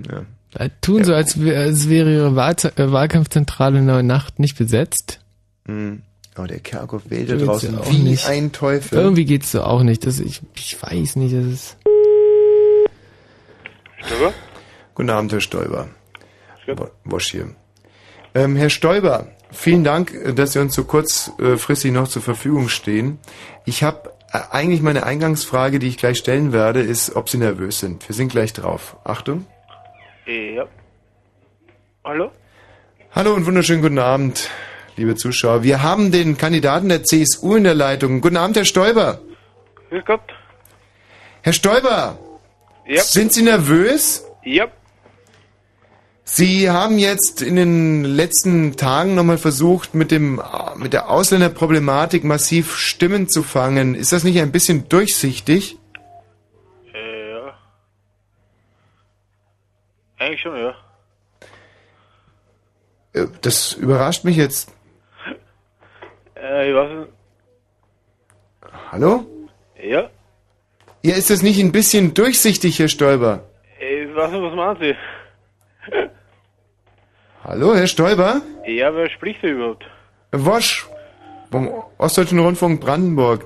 Ja. Tun so, als, als wäre ihre Wahl, äh, Wahlkampfzentrale in der Nacht nicht besetzt. Hm. Oh, der Kerkhoff wählt da draußen ja auch wie nicht. ein Teufel. Irgendwie geht's so auch nicht. Das, ich, ich weiß nicht, das ist... Stoiber? Guten Abend, Herr Stoiber. Wo- Wosch hier. Ähm, Herr Stoiber, vielen Dank, dass Sie uns so kurzfristig noch zur Verfügung stehen. Ich habe eigentlich meine Eingangsfrage, die ich gleich stellen werde, ist, ob Sie nervös sind. Wir sind gleich drauf. Achtung. Ja. Hallo? Hallo und wunderschönen guten Abend, liebe Zuschauer. Wir haben den Kandidaten der CSU in der Leitung. Guten Abend, Herr Stoiber. Grüß Gott. Herr Stoiber, Ja. sind Sie nervös? Ja. Sie haben jetzt in den letzten Tagen nochmal versucht, mit, dem, mit der Ausländerproblematik massiv Stimmen zu fangen. Ist das nicht ein bisschen durchsichtig? Äh, ja. Eigentlich schon, ja. Äh, Das überrascht mich jetzt. Äh, ich weiß nicht. Hallo? Ja? Ja, ist das nicht ein bisschen durchsichtig, Herr Stoiber? Ich weiß nicht, was meinen Sie? Hallo, Herr Stoiber? Ja, wer spricht da überhaupt? Wosch vom Ostdeutschen Rundfunk Brandenburg.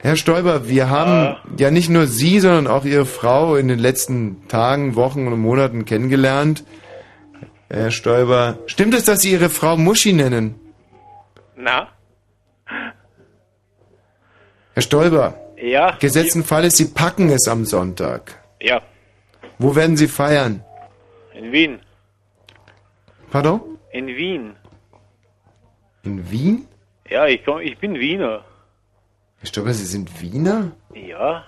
Herr Stoiber, wir haben ja nicht nur Sie, sondern auch Ihre Frau in den letzten Tagen, Wochen und Monaten kennengelernt. Herr Stoiber, stimmt es, dass Sie Ihre Frau Muschi nennen? Na? Herr Stoiber, Ja. gesetzten Falles, Sie packen es am Sonntag. Ja, Wo werden Sie feiern? In Wien. Pardon? In Wien. In Wien? Ja, ich, komm, ich bin Wiener. Herr Stoiber, Sie sind Wiener? Ja.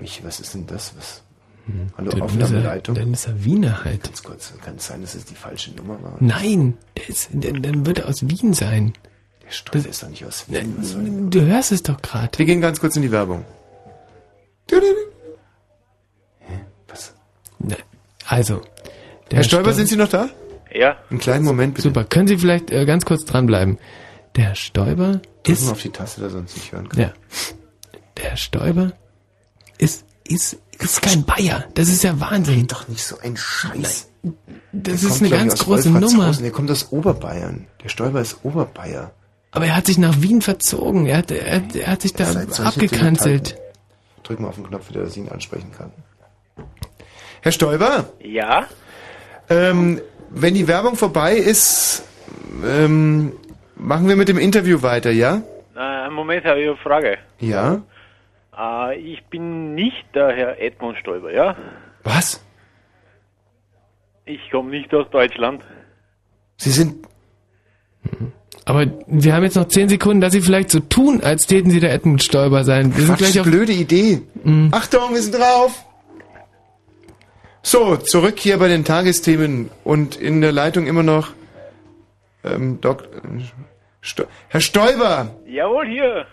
Ich, was ist denn das? Was? Hm. Hallo, Dann ist er- Aufnahmeleitung. Dann ist er Wiener halt. Ganz kurz, kann es sein, dass es die falsche Nummer war? Nein, der ist, dann, dann wird er aus Wien sein. Der Stoiber ist doch nicht aus Wien. Was denn- Du hörst es doch gerade. Wir gehen ganz kurz in die Werbung. Also. der Herr Stoiber, sind Sie noch da? Ja. Einen kleinen Moment bitte. Super, können Sie vielleicht äh, ganz kurz dranbleiben? Der Stoiber Drücken ist... wir auf die Taste, da sonst nicht hören kann. Ja. Der Stoiber ist, ist, ist kein Bayer. Das ist ja Wahnsinn. Doch nicht so ein Scheiß. Das Der ist kommt, eine ich, ganz große. Nummer. Der kommt aus Oberbayern. Der Stoiber ist Oberbayer. Aber er hat sich nach Wien verzogen. Er hat, er, hat- er hat sich da abgekanzelt. Drück mal auf den Knopf, wieder, dass ich ihn ansprechen kann. Herr Stoiber? Ja? Ähm, wenn die Werbung vorbei ist, ähm, machen wir mit dem Interview weiter, ja? Äh, Moment, habe ich eine Frage. Ja? Äh, ich bin nicht der Herr Edmund Stoiber, ja? Was? Ich komme nicht aus Deutschland. Sie sind... Aber wir haben jetzt noch zehn Sekunden, dass Sie vielleicht so tun, als täten Sie der Edmund Stoiber sein. Wir sind Quatsch, gleich auf... blöde Idee. Achtung, wir sind drauf! So, zurück hier bei den Tagesthemen und in der Leitung immer noch ähm, Dok Sto Herr Stoiber, Jawohl, hier.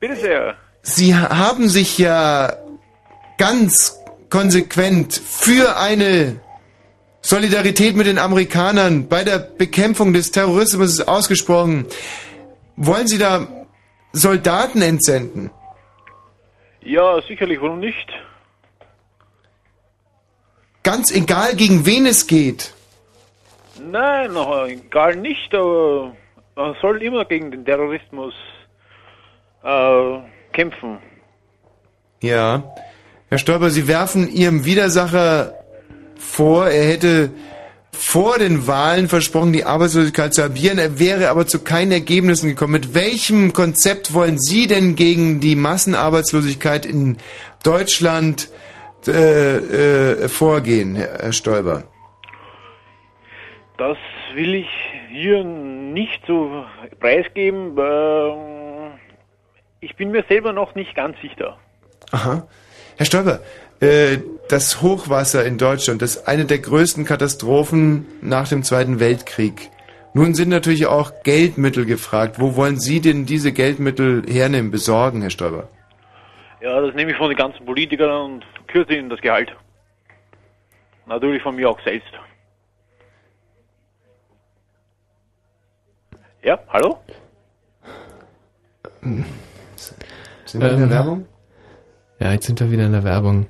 Bitte sehr. Sie haben sich ja ganz konsequent für eine Solidarität mit den Amerikanern bei der Bekämpfung des Terrorismus ausgesprochen. Wollen Sie da Soldaten entsenden? Ja, sicherlich, warum nicht? Ganz egal, gegen wen es geht. Nein, gar nicht, aber man soll immer gegen den Terrorismus äh, kämpfen. Ja. Herr Stoiber, Sie werfen Ihrem Widersacher vor, er hätte vor den Wahlen versprochen, die Arbeitslosigkeit zu halbieren. Er wäre aber zu keinen Ergebnissen gekommen. Mit welchem Konzept wollen Sie denn gegen die Massenarbeitslosigkeit in Deutschland äh, äh, vorgehen, Herr Stoiber? Das will ich hier nicht so preisgeben. Ich bin mir selber noch nicht ganz sicher. Aha. Herr Stoiber, äh, das Hochwasser in Deutschland, das ist eine der größten Katastrophen nach dem Zweiten Weltkrieg. Nun sind natürlich auch Geldmittel gefragt. Wo wollen Sie denn diese Geldmittel hernehmen, besorgen, Herr Stoiber? Ja, das nehme ich von den ganzen Politikern und kürze ihnen das Gehalt. Natürlich von mir auch selbst. Ja, hallo? Sind wir in der Ähm, Werbung? Ja, jetzt sind wir wieder in der Werbung.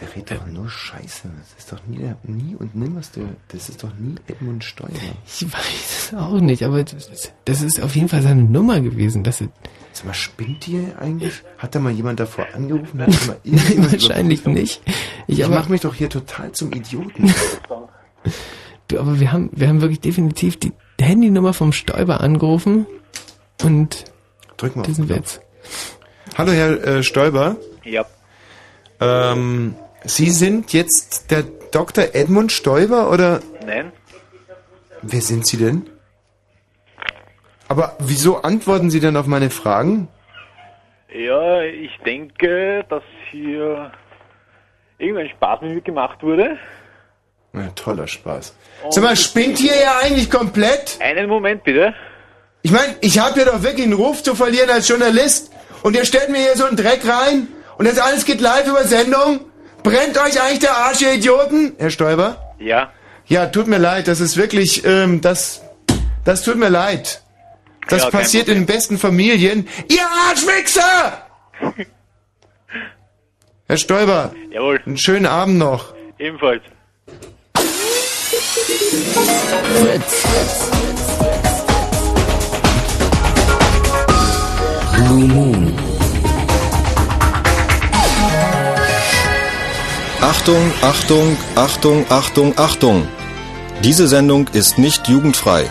Der redet doch nur Scheiße. Das ist doch nie, der, nie und nimmer's der. Das ist doch nie Edmund Stoiber. Ich weiß es auch nicht, aber das ist, das ist auf jeden Fall seine Nummer gewesen. Das ist, Sag mal, spinnt die eigentlich? Hat da mal jemand davor angerufen? Hat da mal *laughs* Nein, wahrscheinlich nicht. Ich, Ich mache mich doch hier total zum Idioten. *laughs* du, aber wir haben, wir haben wirklich definitiv die Handynummer vom Stoiber angerufen und Drück mal auf diesen den Witz. Hallo, Herr äh, Stoiber. Ja. Ähm, Sie sind jetzt der Dr. Edmund Stoiber oder Nein? wer sind Sie denn? Aber wieso antworten Sie denn auf meine Fragen? Ja, ich denke, dass hier irgendein Spaß mit mir gemacht wurde. Na, toller Spaß. Sag mal, spinnt hier ja eigentlich komplett? Einen Moment bitte. Ich meine, ich habe hier doch wirklich einen Ruf zu verlieren als Journalist und ihr stellt mir hier so einen Dreck rein und das alles geht live über Sendung? Brennt euch eigentlich der Arsch, ihr Idioten? Herr Stoiber? Ja. Ja, tut mir leid, das ist wirklich, ähm, das, das tut mir leid. Das Ja, passiert in den besten Familien. Ihr Arschwichser! *laughs* Herr Stoiber, Jawohl. einen schönen Abend noch. Ebenfalls. Fritz. Blue Moon. Achtung, Achtung, Achtung, Achtung, Achtung. Diese Sendung ist nicht jugendfrei.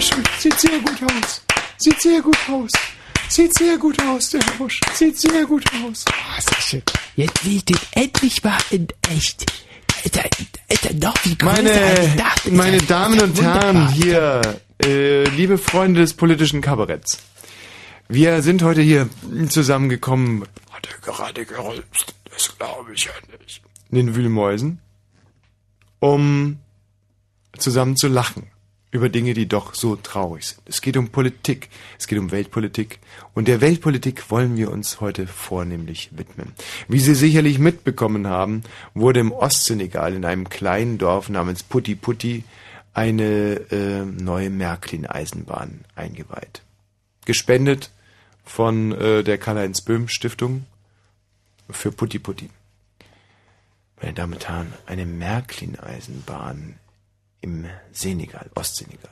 Sehr schön. Sieht sehr gut aus. Sieht sehr gut aus. Sieht sehr gut aus, der Herr Busch. Sieht sehr gut aus. Ah, sehr schön. Jetzt sehe ich den endlich mal in echt. Ist er, ist er doch viel größer, als ich Meine, dachte. Meine Damen ist und Herren, hier, äh, liebe Freunde des politischen Kabaretts. Wir sind heute hier zusammengekommen, hat er gerade gerülpst, das glaube ich ja nicht, in den Wühlmäusen, um zusammen zu lachen über Dinge, die doch so traurig sind. Es geht um Politik, es geht um Weltpolitik und der Weltpolitik wollen wir uns heute vornehmlich widmen. Wie Sie sicherlich mitbekommen haben, wurde im Ostsenegal in einem kleinen Dorf namens Putti Putti eine äh, neue Märklin-Eisenbahn eingeweiht. Gespendet von äh, der Karl-Heinz Böhm Stiftung für Putti Putti. Meine Damen und Herren, eine Märklin-Eisenbahn im Senegal, Ostsenegal.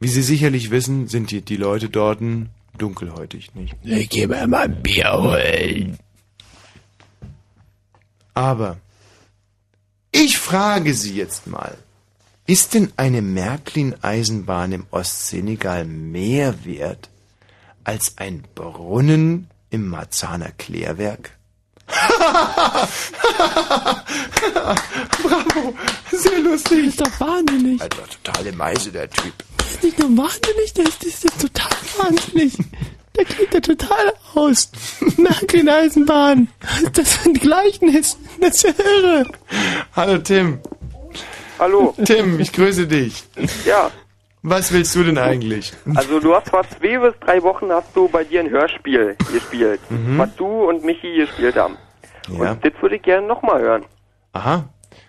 Wie Sie sicherlich wissen, sind die, die Leute dort dunkelhäutig, nicht? Ich geh mir mal ein Bier holen. Aber ich frage Sie jetzt mal, ist denn eine Märklin-Eisenbahn im Ostsenegal mehr wert als ein Brunnen im Marzaner Klärwerk? Bravo. Sehr lustig. ist doch wahnsinnig. Alter, totale Meise, der Typ. Das ist nicht nur wahnsinnig, das ist, das ist total wahnsinnig. Der klingt ja total aus. Märklin-Eisenbahn. Das ist ein Gleichnis. Das ist ja irre. Hallo Tim. Hallo. Tim, ich grüße dich. Ja, Was willst du denn eigentlich? also du hast vor zwei bis drei Wochen hast du bei dir ein Hörspiel gespielt, Mhm. was du und Michi gespielt haben. Ja. Und das würde ich gerne nochmal hören. Aha.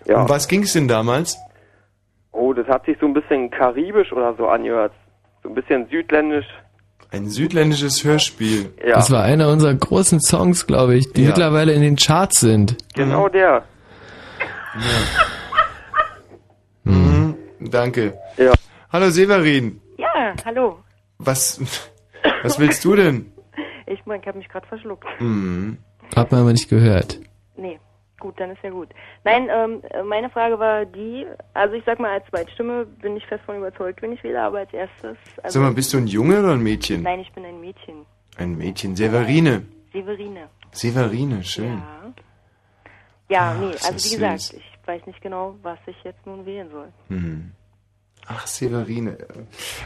Ja. Um was ging's denn damals? Oh, das hat sich so ein bisschen karibisch oder so angehört. So ein bisschen südländisch. Ein südländisches Hörspiel. Ja. Das war einer unserer großen Songs, glaube ich, die Ja. mittlerweile in den Charts sind. Genau der. *laughs* Mhm. Danke. Ja. Hallo Severin. Ja, hallo. Was, was willst du denn? *laughs* Ich mein, ich habe mich gerade verschluckt. Mhm. Hat man aber nicht gehört. Nee, gut, dann ist ja gut. Nein, ähm, äh, meine Frage war die, also ich sag mal, als Zweitstimme bin ich fest von überzeugt, wenn ich wähle, aber als erstes... Also, Sag mal, bist du ein Junge oder ein Mädchen? Nein, ich bin ein Mädchen. Ein Mädchen. Severine. Severine. Severine, schön. Ja, Ach, nee, so also wie gesagt, süß. ich weiß nicht genau, was ich jetzt nun wählen soll. Hm. Ach, Severine.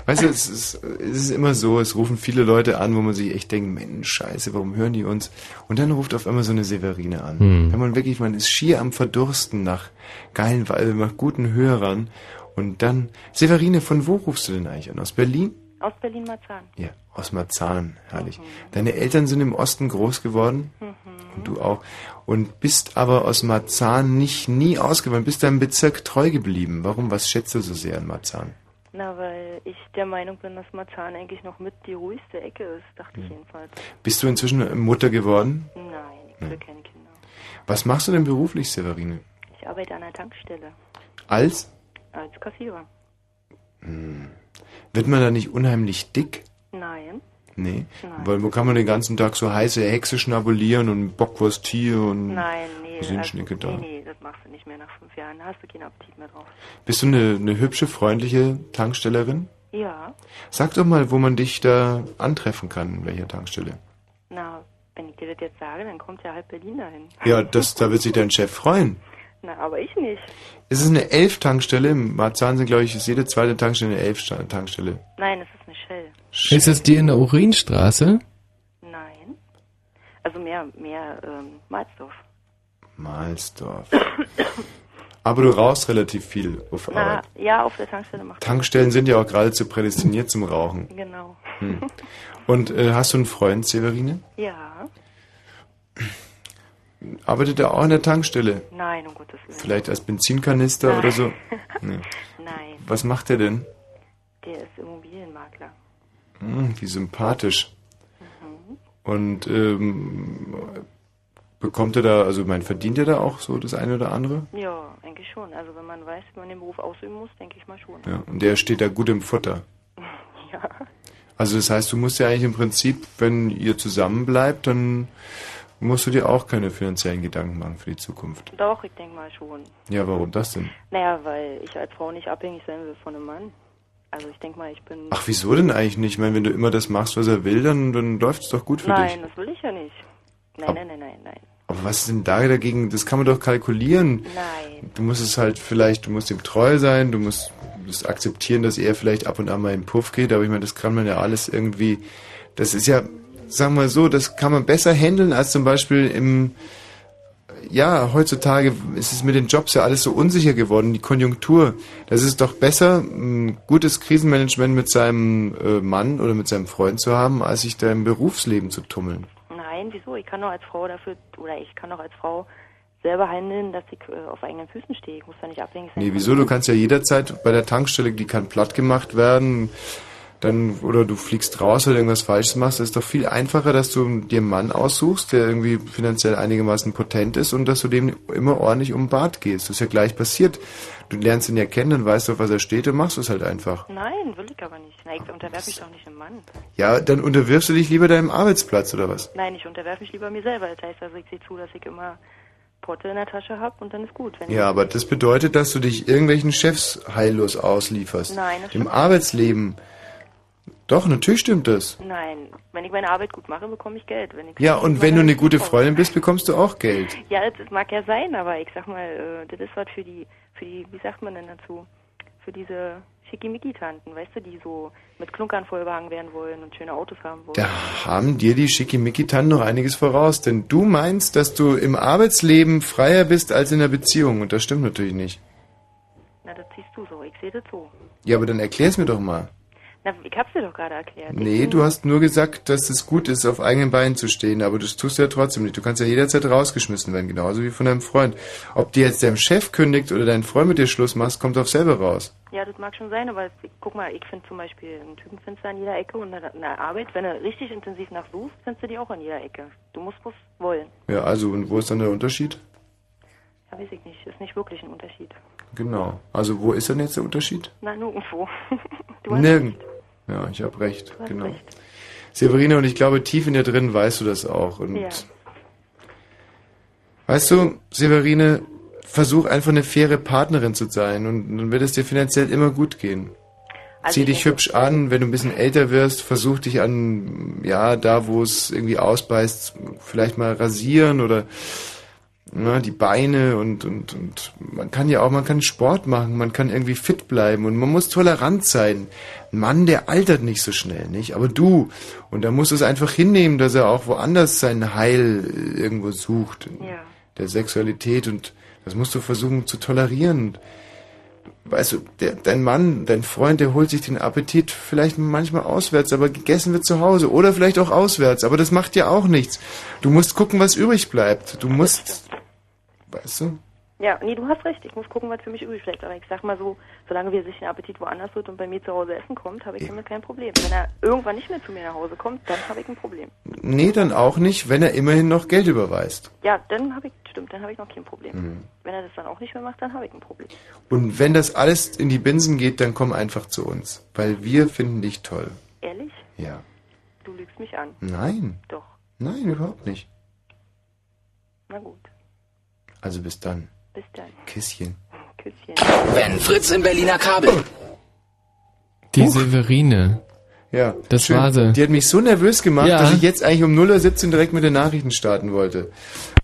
Weißt du, es ist, es ist immer so, es rufen viele Leute an, wo man sich echt denkt, Mensch, scheiße, warum hören die uns? Und dann ruft auf einmal so eine Severine an. Hm. Wenn man wirklich, man ist schier am Verdursten nach geilen, äh, nach guten Hörern. Und dann, Severine, von wo rufst du denn eigentlich an? Aus Berlin? Aus Berlin-Marzahn. Ja, aus Marzahn, herrlich. Deine Eltern sind im Osten groß geworden und du auch. Und bist aber aus Marzahn nicht nie ausgewandert, bist deinem Bezirk treu geblieben. Warum? Was schätzt du so sehr an Marzahn? Na, weil ich der Meinung bin, dass Marzahn eigentlich noch mit die ruhigste Ecke ist, dachte Hm. ich jedenfalls. Bist du inzwischen Mutter geworden? Nein, ich will keine Kinder. Was machst du denn beruflich, Severine? Ich arbeite an einer Tankstelle Als? als Kassierer. Hm. Wird man da nicht unheimlich dick? Nein. Nee. Nein. Weil wo kann man den ganzen Tag so heiße Hexe schnabulieren und Bockwurst hier und Nein, nee. Also, da. nee, nee, das machst du nicht mehr nach fünf Jahren. Da hast du keinen Appetit mehr drauf. Bist du eine, eine hübsche, freundliche Tankstellerin? Ja. Sag doch mal, wo man dich da antreffen kann, in welcher Tankstelle. Na, wenn ich dir das jetzt sage, dann kommt ja halb Berlin dahin. Ja, das, da wird sich dein Chef freuen. *laughs* Na, aber ich nicht. Es ist eine Elf-Tankstelle. Im Marzahn sind, glaube ich, ist jede zweite Tankstelle eine Elf-Tankstelle. Nein, es ist eine Shell. Ist das dir in der Urinstraße? Nein. Also mehr, mehr, ähm, Malzdorf. Mahlsdorf. Aber du rauchst relativ viel auf Na, Arbeit. ja, auf der Tankstelle macht Tankstellen sind ja auch geradezu prädestiniert zum Rauchen. Genau. Hm. Und äh, hast du einen Freund, Severine? Ja. Arbeitet er auch an der Tankstelle? Nein, um Gottes Willen. Vielleicht als Benzinkanister Nein. oder so? Nee. *laughs* Nein, Was macht er denn? der ist Immobilienmakler. Hm, wie sympathisch. Und ähm, bekommt er da, also ich meine, verdient er da auch so das eine oder andere? Ja, eigentlich schon. Also wenn man weiß, wie man den Beruf ausüben muss, denke ich mal schon. Ja. Und der steht da gut im Futter. *laughs* Ja. Also das heißt, du musst ja eigentlich im Prinzip, wenn ihr zusammen bleibt, dann musst du dir auch keine finanziellen Gedanken machen für die Zukunft. Doch, ich denke mal schon. Ja, warum das denn? Naja, weil ich als Frau nicht abhängig sein will von einem Mann. Also ich denke mal, ich bin... Ach, wieso denn eigentlich nicht? Ich meine, wenn du immer das machst, was er will, dann, dann läuft es doch gut für Nein, dich. das will ich ja nicht. Nein, Ab- nein, nein, nein, nein. Aber was ist denn da dagegen? Das kann man doch kalkulieren. Nein. Du musst es halt vielleicht, du musst ihm treu sein, du musst das akzeptieren, dass er vielleicht ab und an mal in den Puff geht, aber ich meine, das kann man ja alles irgendwie, das ist ja, sagen wir so, das kann man besser handeln als zum Beispiel im, ja, heutzutage ist es mit den Jobs ja alles so unsicher geworden, die Konjunktur. Das ist doch besser, ein gutes Krisenmanagement mit seinem äh, Mann oder mit seinem Freund zu haben, als sich da im Berufsleben zu tummeln. Nein, wieso? Ich kann doch als Frau dafür, oder ich kann doch als Frau selber handeln, dass ich äh, auf eigenen Füßen stehe. Ich muss da nicht abhängig sein. Nee, wieso? Du kannst ja jederzeit bei der Tankstelle, die kann platt gemacht werden, dann, oder du fliegst raus oder irgendwas Falsches machst. Ist doch viel einfacher, dass du dir einen Mann aussuchst, der irgendwie finanziell einigermaßen potent ist und dass du dem immer ordentlich um den Bart gehst. Das ist ja gleich passiert. Du lernst ihn ja kennen, dann weißt du, auf was er steht und machst es halt einfach. Nein, will ich aber nicht. Nein, ich unterwerfe mich doch nicht einem Mann. Ja, dann unterwirfst du dich lieber deinem Arbeitsplatz oder was? Nein, ich unterwerfe mich lieber mir selber. Das heißt also, ich sehe zu, dass ich immer Porte in der Tasche habe und dann ist gut. Ja, aber das bedeutet, dass du dich irgendwelchen Chefs heillos auslieferst. Nein, das Im. Arbeitsleben. Doch, natürlich stimmt das. Nein, wenn ich meine Arbeit gut mache, bekomme ich Geld. Wenn ich Ja, und wenn du eine gute Freundin bist, bekommst du auch Geld. *laughs* Ja, das, mag ja sein, aber ich sag mal, äh, das ist was für die, für die, wie sagt man denn dazu? Für diese Schickimicki-Tanten, weißt du, die so mit Klunkern vollbehangen werden wollen und schöne Autos haben wollen. Da haben dir die Schickimicki-Tanten noch einiges voraus, denn du meinst, dass du im Arbeitsleben freier bist als in der Beziehung und das stimmt natürlich nicht. Na, das siehst du so, ich sehe das so. Ja, aber dann erklär's mir doch mal. Na, ich hab's dir doch gerade erklärt. Nee, du hast nur gesagt, dass es gut ist, auf eigenen Beinen zu stehen, aber das tust du ja trotzdem nicht. Du kannst ja jederzeit rausgeschmissen werden, genauso wie von deinem Freund. Ob dir jetzt dein Chef kündigt oder dein Freund mit dir Schluss macht, kommt auf selber raus. Ja, das mag schon sein, aber guck mal, ich finde zum Beispiel einen Typen findest du an jeder Ecke und eine, eine Arbeit, wenn du richtig intensiv nach suchst, findest du die auch an jeder Ecke. Du musst bloß wollen. Ja, also, und wo ist dann der Unterschied? Ja, weiß ich nicht, ist nicht wirklich ein Unterschied. Genau. Also, wo ist denn jetzt der Unterschied? Na, nirgendwo. *laughs* du hast Nirgend. Ja, ich habe recht, genau. Severine, und ich glaube, tief in dir drin weißt du das auch. Und Ja. weißt du, Severine, versuch einfach eine faire Partnerin zu sein und dann wird es dir finanziell immer gut gehen. Also Zieh ich dich hübsch an, wenn du ein bisschen älter wirst, versuch dich an, ja, da wo es irgendwie ausbeißt, vielleicht mal rasieren oder na, die Beine und, und, und man kann ja auch, man kann Sport machen, man kann irgendwie fit bleiben und man muss tolerant sein. Ein Mann, der altert nicht so schnell, nicht? Aber du, und da musst du es einfach hinnehmen, dass er auch woanders sein Heil irgendwo sucht. Ja. Der Sexualität und das musst du versuchen zu tolerieren. Weißt du, der, dein Mann, dein Freund, der holt sich den Appetit vielleicht manchmal auswärts, aber gegessen wird zu Hause oder vielleicht auch auswärts, aber das macht ja auch nichts. Du musst gucken, was übrig bleibt. Du musst, weißt du? Ja, nee, du hast recht. Ich muss gucken, was für mich übrig bleibt. Aber ich sag mal so, solange wir sich den Appetit woanders wird und bei mir zu Hause essen kommt, habe ich damit kein Problem. Wenn er irgendwann nicht mehr zu mir nach Hause kommt, dann habe ich ein Problem. Nee, dann auch nicht, wenn er immerhin noch Geld überweist. Ja, dann habe ich, stimmt, dann habe ich noch kein Problem. Mhm. Wenn er das dann auch nicht mehr macht, dann habe ich ein Problem. Und wenn das alles in die Binsen geht, dann komm einfach zu uns, weil wir finden dich toll. Ehrlich? Ja. Du lügst mich an. Nein. Doch. Nein, überhaupt nicht. Na gut. Also bis dann. Bis dann. Kisschen. Küsschen. Wenn Fritz im Berliner Kabel. Die Severine. Ja, Das schön. war sie. Die hat mich so nervös gemacht, Ja. dass ich jetzt eigentlich um 0.17 Uhr direkt mit den Nachrichten starten wollte.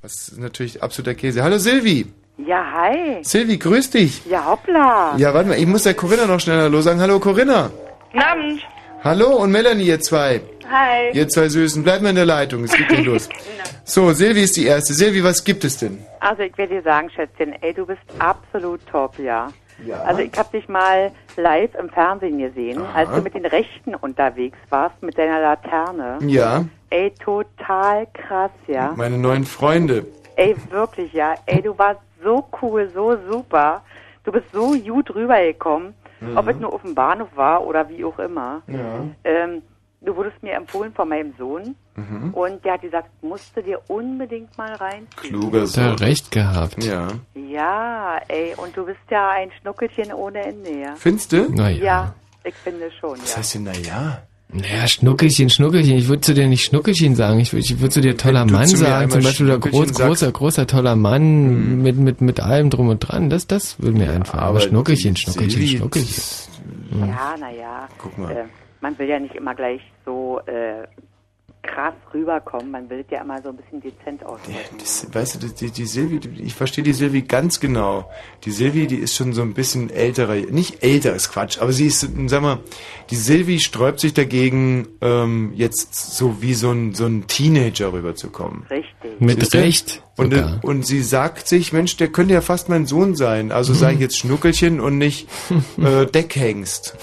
Das ist natürlich absoluter Käse. Hallo Silvi. Ja, hi. Silvi, grüß dich. Ja, hoppla. Ja, warte mal, ich muss der Corinna noch schnell Hallo sagen. Hallo Corinna. Guten Abend. Hallo und Melanie, ihr zwei. Hi. Ihr zwei Süßen, bleibt mal in der Leitung, es geht nicht los. *laughs* So, Silvi ist die Erste. Silvi, was gibt es denn? Also ich will dir sagen, Schätzchen, ey, du bist absolut top, ja. Ja. Also ich habe dich mal live im Fernsehen gesehen, Aha. als du mit den Rechten unterwegs warst, mit deiner Laterne. Ja, Ey, total krass, ja. meine neuen Freunde. Ey, wirklich, ja. Ey, du warst so cool, so super. Du bist so gut rübergekommen, Mhm. ob es nur auf dem Bahnhof war oder wie auch immer. Ja. Ähm, du wurdest mir empfohlen von meinem Sohn Mhm. und der hat gesagt, musst du dir unbedingt mal rein. Kluger Hat er recht gehabt. Ja. Ja, ey, und du bist ja ein Schnuckelchen ohne Ende, ja. Findest du? Na ja. Ja, ich finde schon, Was ja. heißt denn, naja? Naja, Schnuckelchen, Schnuckelchen. Ich würde zu dir nicht Schnuckelchen sagen. Ich, würd- ich würde zu dir toller du Mann zu sagen. Zum Beispiel der groß, großer, großer, toller Mann mit, mit, mit allem drum und dran. Das, das würde mir einfallen. Aber, aber Schnuckelchen, Schnuckelchen, Schnuckelchen. Ja, naja. Guck mal. Äh, man will ja nicht immer gleich so äh, krass rüberkommen. Man will es ja immer so ein bisschen dezent ausdrücken. Das, weißt du, die, die Silvi, ich verstehe die Silvi ganz genau. Die Silvi, die ist schon so ein bisschen älterer, nicht älter ist Quatsch, aber sie ist, sag mal, die Silvi sträubt sich dagegen, ähm, jetzt so wie so ein, so ein Teenager rüberzukommen. Richtig. Mit? Recht Und, sogar. äh, und sie sagt sich, Mensch, der könnte ja fast mein Sohn sein. Also sage ich jetzt Schnuckelchen und nicht *laughs* äh, Deckhengst.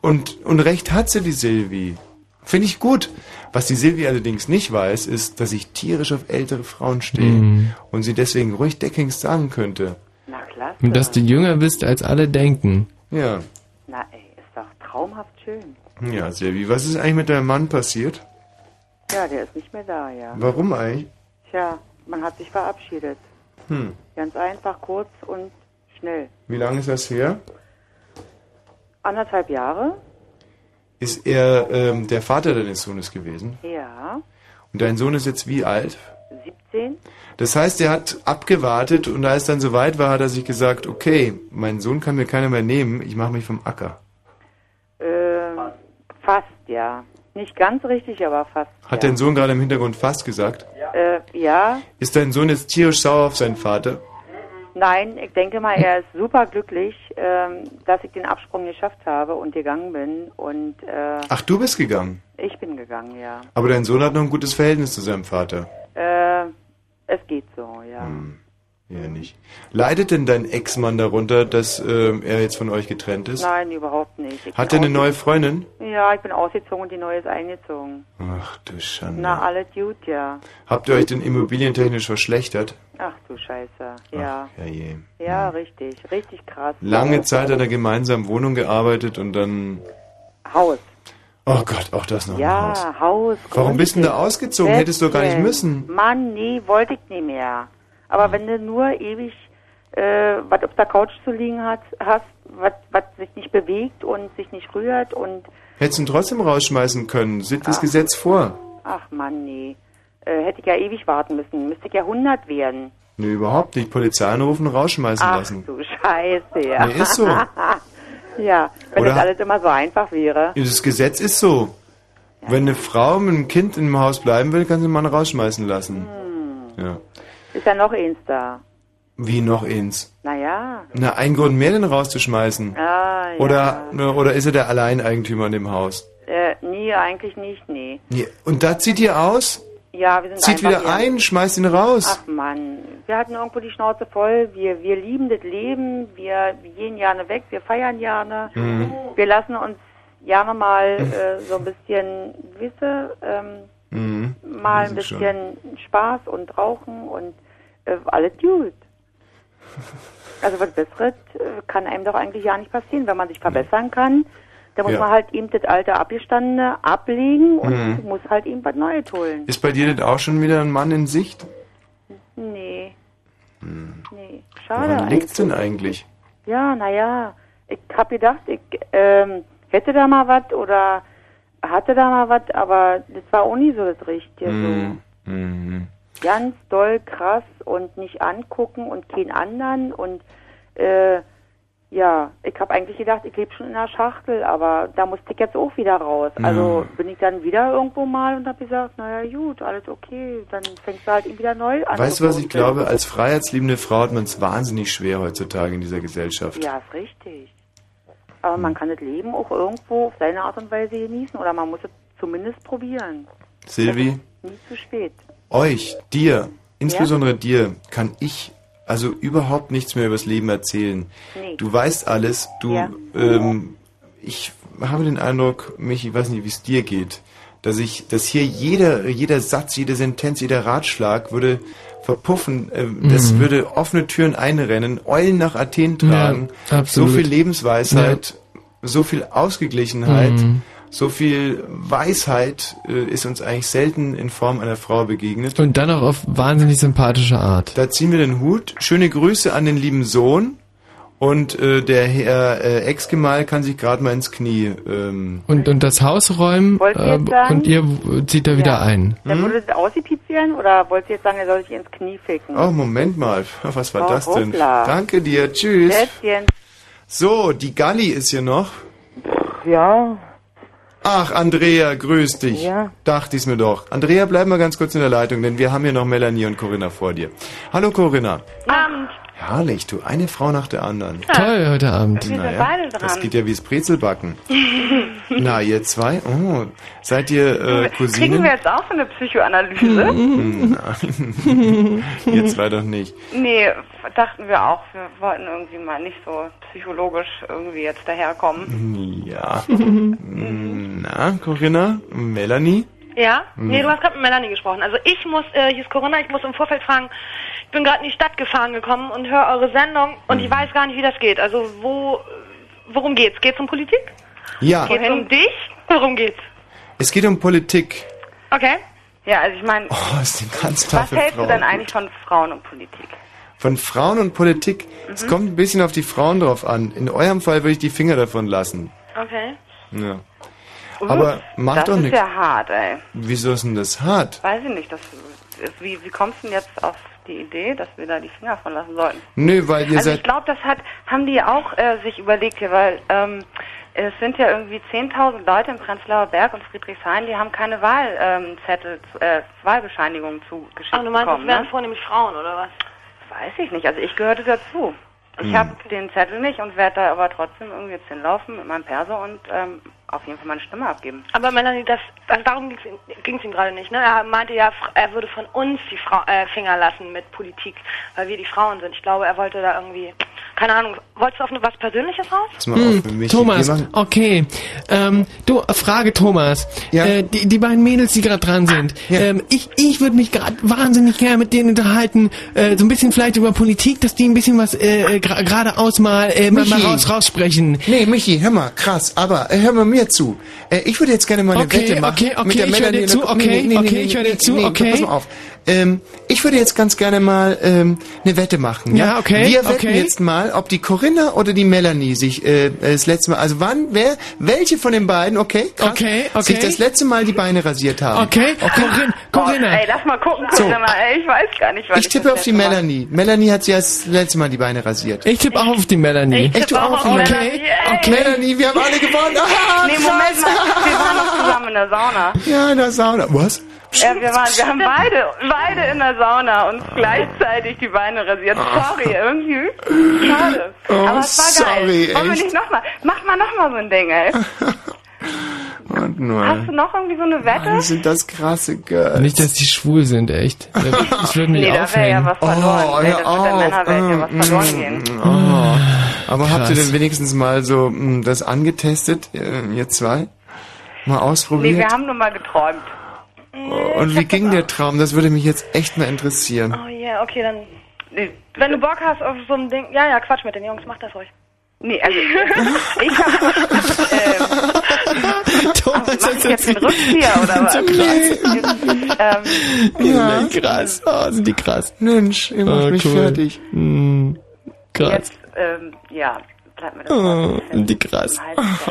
Und, und recht hat sie die Silvi. Finde ich gut. Was die Silvi allerdings nicht weiß, ist, dass ich tierisch auf ältere Frauen stehe. Mhm. Und sie deswegen ruhig Deckhengst sagen könnte. Na klasse. Und dass du jünger bist, als alle denken. Ja. Na ey, ist doch traumhaft schön. Ja, Silvi, was ist eigentlich mit deinem Mann passiert? Ja, der ist nicht mehr da, ja. Warum eigentlich? Tja, man hat sich verabschiedet. Hm. Ganz einfach, kurz und schnell. Wie lange ist das her? Anderthalb Jahre? Ist er ähm, der Vater deines Sohnes gewesen? Ja. Und dein Sohn ist jetzt wie alt? 17? Das heißt, er hat abgewartet und als dann soweit war, hat er sich gesagt, okay, mein Sohn kann mir keiner mehr nehmen, ich mache mich vom Acker. Äh, fast, ja. Nicht ganz richtig, aber fast. Hat ja. dein Sohn gerade im Hintergrund fast gesagt? Äh, ja. Ist dein Sohn jetzt tierisch sauer auf seinen Vater? Nein, ich denke mal, er ist super glücklich, ähm, dass ich den Absprung geschafft habe und gegangen bin. Und äh, Ach, du bist gegangen. ich bin gegangen, ja. Aber dein Sohn hat noch ein gutes Verhältnis zu seinem Vater. Äh, es geht so, ja. Hm, ja, nicht. Leidet denn dein Ex-Mann darunter, dass ähm, er jetzt von euch getrennt ist? Nein, überhaupt nicht. Ich Hat er eine neue Freundin? Ja, ich bin ausgezogen und die neue ist eingezogen. Ach du Schande. Na, alles gut, ja. Habt ihr euch denn immobilientechnisch verschlechtert? Ach du Scheiße, ja. Ja, je. Ja, richtig, richtig krass. Lange Zeit an der gemeinsamen Wohnung gearbeitet und dann... Haus. Oh Gott, auch das noch ein Ja, Haus. Haus. Warum bist du denn da ausgezogen? Hättest du gar nicht müssen. Mann, nee, wollte ich nicht mehr. Aber wenn du nur ewig äh, was auf der Couch zu liegen hast, hast was was sich nicht bewegt und sich nicht rührt und Hättest du ihn trotzdem rausschmeißen können. Sieht das Ach. Gesetz vor. ach Mann, nee. Äh, hätte ich ja ewig warten müssen. Müsste ich ja 100 werden. Nee, überhaupt nicht. Polizei anrufen, rausschmeißen Ach lassen. du Scheiße, ja. Nee, ist so. *laughs* ja, wenn Oder- das alles immer so einfach wäre. Das Gesetz ist so. Wenn eine Frau mit einem Kind im Haus bleiben will, kann sie den Mann rausschmeißen lassen. Hm. Ja. Ist ja noch eins da. Wie noch eins? Naja. Na, ein Grund mehr, den rauszuschmeißen. Ah, ja. Oder, oder ist er der Alleineigentümer in dem Haus? Äh, nee, eigentlich nicht, nee. Nee. Und da zieht ihr aus? Ja, wir sind Zieht wieder ein, schmeißt ihn raus. Ach Mann, wir hatten irgendwo die Schnauze voll. Wir, wir lieben das Leben, wir, wir gehen gerne weg, wir feiern gerne. Mhm. Wir lassen uns gerne mal äh, so ein bisschen, wisst ihr, ähm, Mhm. mal ein ich schon. bisschen Spaß und Rauchen und äh, alles gut. Also was Besseres äh, kann einem doch eigentlich ja nicht passieren, wenn man sich verbessern kann. Da muss Ja. man halt eben das alte Abgestandene ablegen und Mhm. muss halt eben was Neues holen. Ist bei dir denn auch schon wieder ein Mann in Sicht? Nee. Nee, schade. Woran liegt's denn eigentlich? Ja, naja, ich hab gedacht, ich ähm, hätte da mal was oder hatte da mal was, aber das war auch nie so das Richtige. Mhm. Mhm. Ganz doll krass und nicht angucken und keinen anderen und äh, ja, ich habe eigentlich gedacht, ich lebe schon in einer Schachtel, aber da musste ich jetzt auch wieder raus. Also Ja. bin ich dann wieder irgendwo mal und habe gesagt, naja gut, alles okay, dann fängst du halt eben wieder neu an. Weißt du, was ich glaube? Als freiheitsliebende Frau hat man es wahnsinnig schwer heutzutage in dieser Gesellschaft. Ja, ist richtig. Aber man kann das Leben auch irgendwo auf seine Art und Weise genießen oder man muss es zumindest probieren. Silvi, Nie zu spät. Euch, dir, insbesondere dir, kann ich also überhaupt nichts mehr übers Leben erzählen. Nee. Du weißt alles, du, Ja. ähm, ich habe den Eindruck, Michi, ich weiß nicht, wie es dir geht, dass ich, dass hier jeder, jeder Satz, jede Sentenz, jeder Ratschlag würde verpuffen, äh, das Mhm. würde offene Türen einrennen, Eulen nach Athen tragen, Ja, absolut. so viel Lebensweisheit, so viel Ausgeglichenheit, Mhm. So viel Weisheit äh, ist uns eigentlich selten in Form einer Frau begegnet. Und dann auch auf wahnsinnig sympathische Art. Da ziehen wir den Hut. Schöne Grüße an den lieben Sohn. Und äh, der Herr äh, Ex-Gemahl kann sich gerade mal ins Knie. Ähm, Und, und das Haus räumen ihr äh, und ihr zieht da wieder ein. Dann würde es aussipizieren oder wollt ihr jetzt sagen, er soll sich ins Knie ficken? oh, Moment mal. *laughs* Was war Oh, das denn? hoppla. Danke dir. Tschüss. Plätzchen. So, die Galli ist hier noch. Ja. Ach, Andrea, grüß dich. Ja. Dachte ich's mir doch. Andrea, bleib mal ganz kurz in der Leitung, denn wir haben hier noch Melanie und Corinna vor dir. Hallo Corinna. Abend. Herrlich, du, eine Frau nach der anderen. Toll heute Abend. Wir sind Naja, beide das dran. geht ja wie das Brezelbacken. *laughs* Na, ihr zwei? Oh, seid ihr äh, Kriegen Cousinen? wir jetzt auch so eine Psychoanalyse? *laughs* Nein, *laughs* ihr zwei doch nicht. Nee, dachten wir auch. Wir wollten irgendwie mal nicht so psychologisch irgendwie jetzt daherkommen. Ja. Na, Corinna? Melanie? Ja? Hm. Nee, du hast gerade mit Melanie gesprochen. Also ich muss, äh, hier ist Corinna, ich muss im Vorfeld fragen, ich bin gerade in die Stadt gefahren gekommen und höre eure Sendung und Hm. ich weiß gar nicht, wie das geht. Also wo, worum geht's? Geht's um Politik? Ja, Geht's um dich? Worum geht's? es geht um Politik. Okay. Ja, also ich meine, Oh, ist eine ganz was hältst Frau. du denn eigentlich von Frauen und Politik? Von Frauen und Politik. Mhm. Es kommt ein bisschen auf die Frauen drauf an. In eurem Fall würde ich die Finger davon lassen. Okay. Ja. Aber macht das doch ist nichts. ja hart, ey. Wieso ist denn das hart? Weiß ich nicht. Das, wie, wie kommst du denn jetzt auf die Idee, dass wir da die Finger von lassen sollten? Nö, weil ihr also ich seid. glaube, das hat, haben die auch äh, sich überlegt hier, weil ähm, es sind ja irgendwie 10.000 Leute im Prenzlauer Berg und Friedrichshain, die haben keine Wahlzettel, äh, Wahlbescheinigungen zugeschickt Ach, du meinst, bekommen. das wären ne? vornehmlich Frauen, oder was? Weiß ich nicht. Also ich gehörte dazu. Ich Hm. habe den Zettel nicht und werde da aber trotzdem irgendwie jetzt hinlaufen mit meinem Perso und ähm, auf jeden Fall meine Stimme abgeben. Aber Melanie, das, also darum ihm, ging's ihm gerade nicht. Ne? Er meinte ja, er würde von uns die Frau, äh, Finger lassen mit Politik, weil wir die Frauen sind. Ich glaube, er wollte da irgendwie, keine Ahnung, wolltest du auf was Persönliches raus? Pass mal auf, Hm, Michi, Thomas, okay. Ähm, du, Frage Thomas. Äh, die, die beiden Mädels, die gerade dran sind. Ähm, ich ich würde mich gerade wahnsinnig gerne mit denen unterhalten. Äh, so ein bisschen vielleicht über Politik, dass die ein bisschen was äh, äh, geradeaus mal, äh, mal, mal Michi. raus, raussprechen. Nee, Michi, hör mal, krass, aber äh, hör mal mir zu. Äh, ich würde jetzt gerne mal eine Okay, Wette machen. okay, okay, mit der ich hör Melanie dir zu, okay, okay, ich hör dir zu, okay. Pass mal auf. Ähm, ich würde jetzt ganz gerne mal ähm, eine Wette machen. Ja, Ja, okay, Wir wetten okay. jetzt mal, ob die Corinna oder die Melanie sich äh, das letzte Mal, also wann, wer, welche von den beiden, okay, krass, Okay, okay. sich das letzte Mal die Beine rasiert haben. Okay, Corinna, Corinna. Ey, lass mal gucken, So. Corinna. Ey, ich weiß gar nicht, was Ich tippe das auf die letzte Mal- Melanie. Melanie hat sich das letzte Mal die Beine rasiert. Ich tippe auch auf die Melanie. Ich Echt, du tippe auch auf die Melanie? Melanie, Okay, Melanie, wir haben alle gewonnen. Ah, Nee. Moment mal, wir waren doch zusammen in der Sauna. Ja, in der Sauna. Was? Ja, wir, waren, wir haben beide, beide in der Sauna uns gleichzeitig die Beine rasiert. Sorry, irgendwie. Schade. Oh, Aber es war sorry, geil. Wollen wir nicht nochmal? Mach mal nochmal so ein Ding, ey. *laughs* Und nur. Hast du noch irgendwie so eine Wette? Mann, sind das krasse Girls. Nicht, dass die schwul sind, echt. Ich würde mich *laughs* Nee, da wäre ja aufhängen. was verloren. Oh, hör das der auf. Männerwelt ja was verloren gehen. Oh. Aber habt ihr Krass. denn wenigstens mal so mh, das angetestet, äh, ihr zwei? Mal Nee, ausprobiert? wir haben nur mal geträumt. Und wie ging der Traum? Das würde mich jetzt echt mal interessieren. Oh yeah, okay, dann. Wenn du Bock hast auf so ein Ding, ja, ja, Quatsch mit den Jungs, mach das ruhig. Nee, also ich hab, *laughs* ähm, *laughs* Thomas, mach ich jetzt einen Rückzieher oder *laughs* was? So krass. ähm, Ja. Krass. Oh, sind die krass. Mensch, ihr macht Oh, mich cool. fertig. Hm, krass. jetzt, ähm, ja, bleibt mir das Oh, die krass.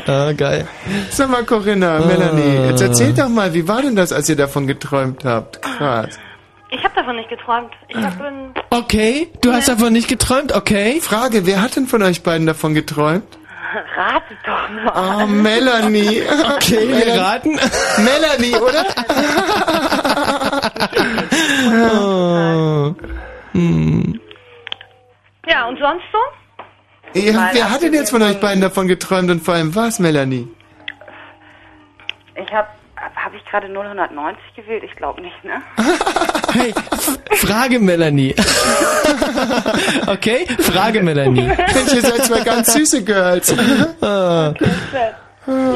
Ah, geil. Sag mal, Corinna, Ah. Melanie, jetzt erzählt doch mal, wie war denn das, als ihr davon geträumt habt? Krass. Ich habe davon nicht geträumt. Ich hab bin. Okay, du hast davon nicht geträumt, okay? Frage, wer hat denn von euch beiden davon geträumt? *laughs* Rate doch mal. Oh, Melanie. *laughs* Okay, wir raten. *laughs* Melanie, oder? Oh. Hm. Ja, und sonst so? Ja, wer hat denn jetzt von euch beiden davon geträumt und vor allem was, Melanie? Ich hab, habe ich gerade 090 gewählt? Ich glaube nicht, ne? Hey, Frage Melanie. okay, Frage Melanie. Mensch, ihr seid zwei ganz süße Girls. Ah.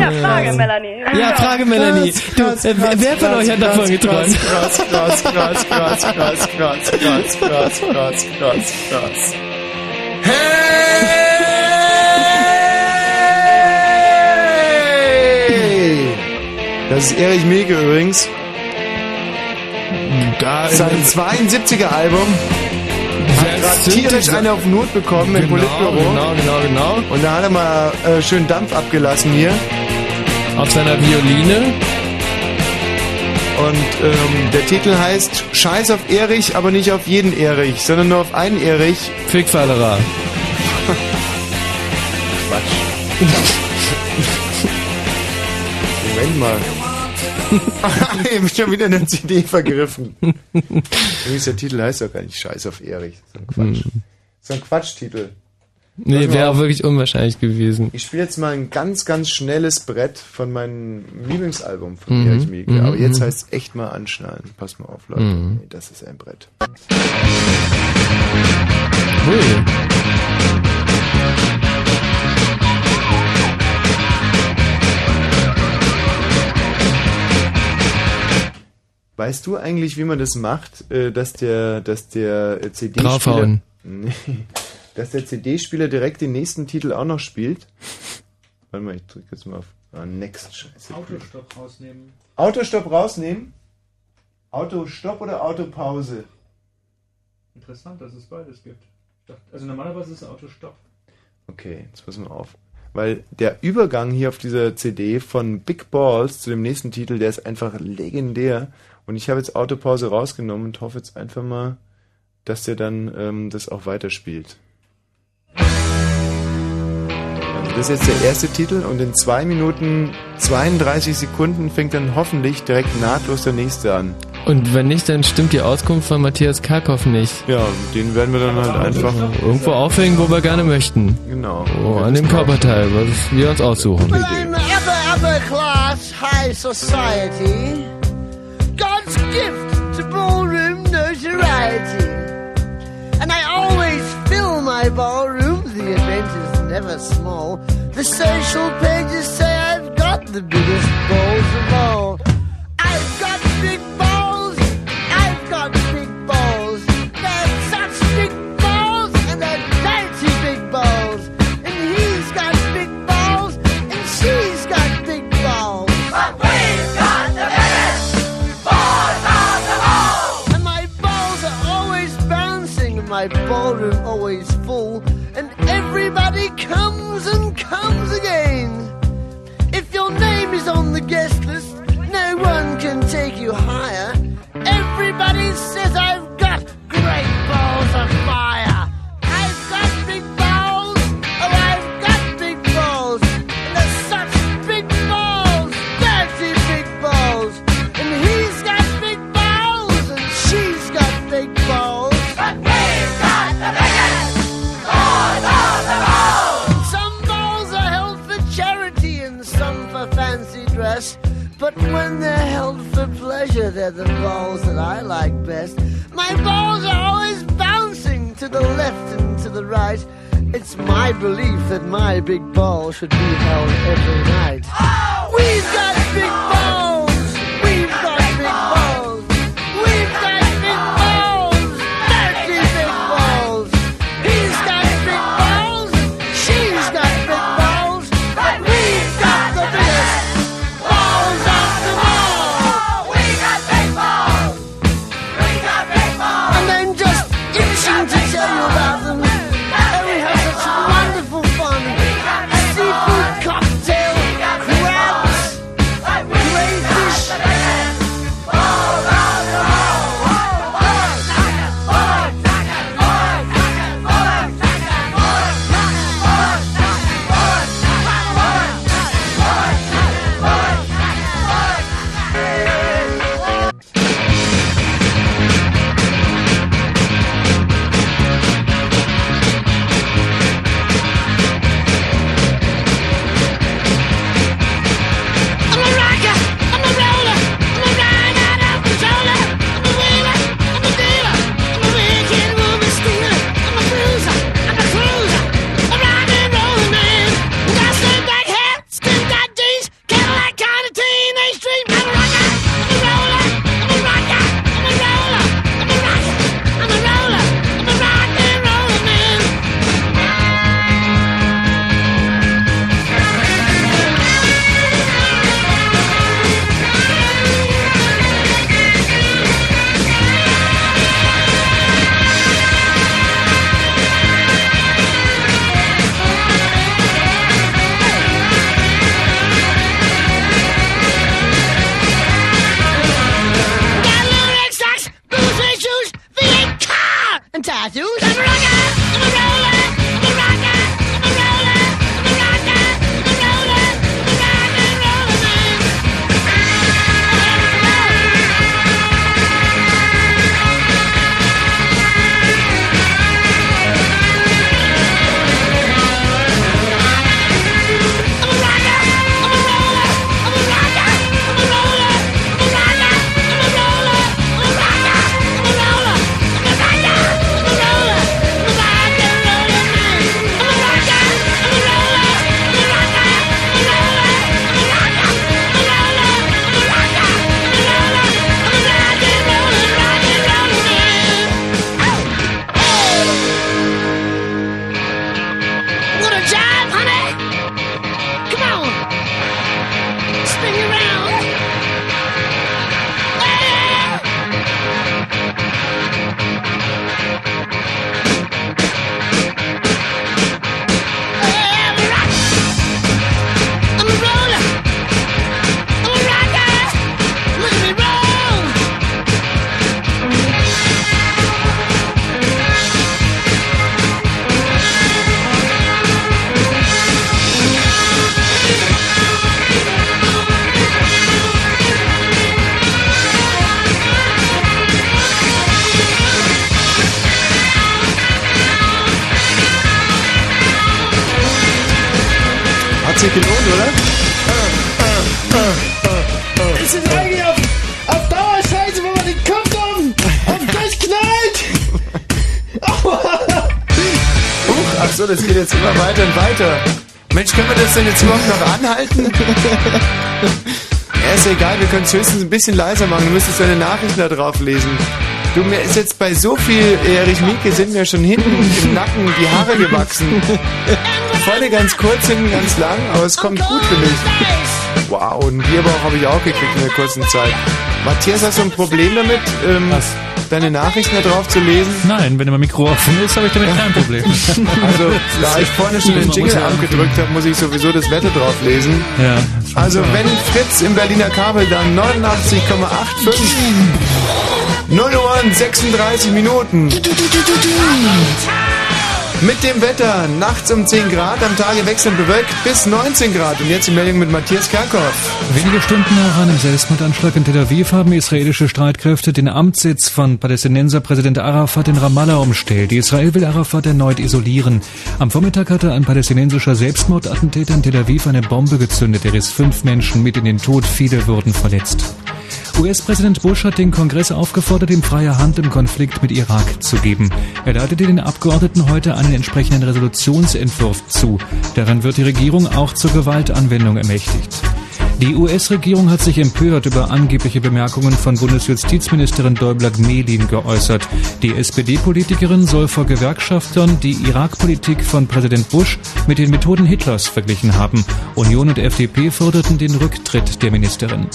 Ja, Frage, Melanie. Ja, Frage Melanie. Du, äh, wer- wer von euch hat davon geträumt? Krass, krass, krass, krass, krass, krass, krass, krass, krass, krass, krass. Hey! Das ist Erich Mielke übrigens. Da Sein 72er Album. Hat grad tierisch eine auf Not bekommen im Genau, Politbüro. genau, genau, genau. Und da hat er mal äh, schön Dampf abgelassen hier. Auf seiner Violine. Und ähm, der Titel heißt Scheiß auf Erich, aber nicht auf jeden Erich, sondern nur auf einen Erich. Fickfallerer. *laughs* Quatsch. *laughs* Moment mal. *laughs* Eben schon wieder eine CD vergriffen. Übrigens, der Titel heißt doch gar nicht Scheiß auf Erich. Ist ein Quatsch. Hm. Ist ein Quatschtitel. Nee, Pass wäre auch wirklich unwahrscheinlich gewesen. Ich spiele jetzt mal ein ganz, ganz schnelles Brett von meinem Lieblingsalbum von Mhm, Erich Mielke. mhm, Aber jetzt heißt es echt mal anschnallen. Passt mal auf, Leute. Mhm. Nee, das ist ein Brett. Hui. Weißt du eigentlich, wie man das macht, äh, dass der, dass der äh, CD-Spieler. Nee, dass der CD-Spieler direkt den nächsten Titel auch noch spielt? Warte mal, ich drücke jetzt mal auf ah, Next. Scheiße. Autostopp rausnehmen. Autostopp rausnehmen? Autostopp oder Autopause? Interessant, dass es beides gibt. Ich dachte, also normalerweise ist es Autostopp. Okay, jetzt passen wir auf. Weil der Übergang hier auf dieser CD von Big Balls zu dem nächsten Titel, der ist einfach legendär. Und ich habe jetzt Autopause rausgenommen und hoffe jetzt einfach mal, dass der dann ähm, das auch weiterspielt. Also das ist jetzt der erste Titel und in 2 Minuten 32 Sekunden fängt dann hoffentlich direkt nahtlos der nächste an. Und wenn nicht, dann stimmt die Auskunft von Matthias Karkow nicht. Ja, den werden wir dann halt einfach Irgendwo aufhängen, wo wir gerne möchten. Genau. Oh, an dem Körperteil, was wir uns aussuchen. Well, I'm upper, upper class, high society. Gift to ballroom notoriety. And I always fill my ballroom, the event is never small. The social pages say I've got the biggest balls of all. My ballroom always full. And everybody comes and comes again. If your name is on the guest list, no one can take you higher. Everybody says I've pleasure, they're the balls that I like best. My balls are always bouncing to the left and to the right. It's my belief that my big ball should be held every night. Oh! We've got big balls! Jetzt immer weiter und weiter. Mensch, können wir das denn jetzt überhaupt noch anhalten? Ja, ist egal, wir können es höchstens ein bisschen leiser machen. Du müsstest deine Nachrichten da drauf lesen. Du, mir ist jetzt bei so viel Erich Mieke sind mir schon hinten im Nacken die Haare gewachsen. Vorne ganz kurz, hinten ganz lang, aber es kommt gut für mich. Wow, einen Bierbauch habe ich auch gekriegt in der kurzen Zeit. Matthias, hast du ein Problem damit, ähm, deine Nachrichten da drauf zu lesen? Nein, wenn mein Mikro offen ist, habe ich damit kein Problem. *laughs* Also, da ich vorne schon den Jingle abgedrückt habe, muss ich sowieso das Wetter drauf lesen. Ja. Also, wenn Fritz im Berliner Kabel dann 89,85 0 Uhr 36 Minuten. Mit dem Wetter, nachts um 10 Grad, am Tage wechselnd bewölkt bis 19 Grad. Und jetzt die Meldung mit Matthias Kerkhoff. Wenige Stunden nach einem Selbstmordanschlag in Tel Aviv haben israelische Streitkräfte den Amtssitz von Palästinenser Präsident Arafat in Ramallah umstellt. Israel will Arafat erneut isolieren. Am Vormittag hatte ein palästinensischer Selbstmordattentäter in Tel Aviv eine Bombe gezündet. Er riss fünf Menschen mit in den Tod, viele wurden verletzt. US-Präsident Bush hat den Kongress aufgefordert, ihm freie Hand im Konflikt mit Irak zu geben. Er leitete den Abgeordneten heute einen entsprechenden Resolutionsentwurf zu. Darin wird die Regierung auch zur Gewaltanwendung ermächtigt. Die US-Regierung hat sich empört über angebliche Bemerkungen von Bundesjustizministerin Däubler-Gmelin geäußert. Die SPD-Politikerin soll vor Gewerkschaftern die Irak-Politik von Präsident Bush mit den Methoden Hitlers verglichen haben. Union und FDP forderten den Rücktritt der Ministerin.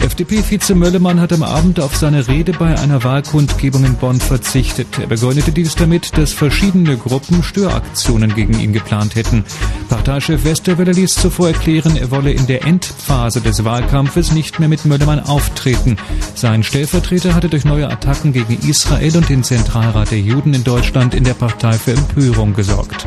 FDP-Vize Möllemann hat am Abend auf seine Rede bei einer Wahlkundgebung in Bonn verzichtet. Er begründete dies damit, dass verschiedene Gruppen Störaktionen gegen ihn geplant hätten. Parteichef Westerwelle ließ zuvor erklären, er wolle in der Endphase des Wahlkampfes nicht mehr mit Möllemann auftreten. Sein Stellvertreter hatte durch neue Attacken gegen Israel und den Zentralrat der Juden in Deutschland in der Partei für Empörung gesorgt.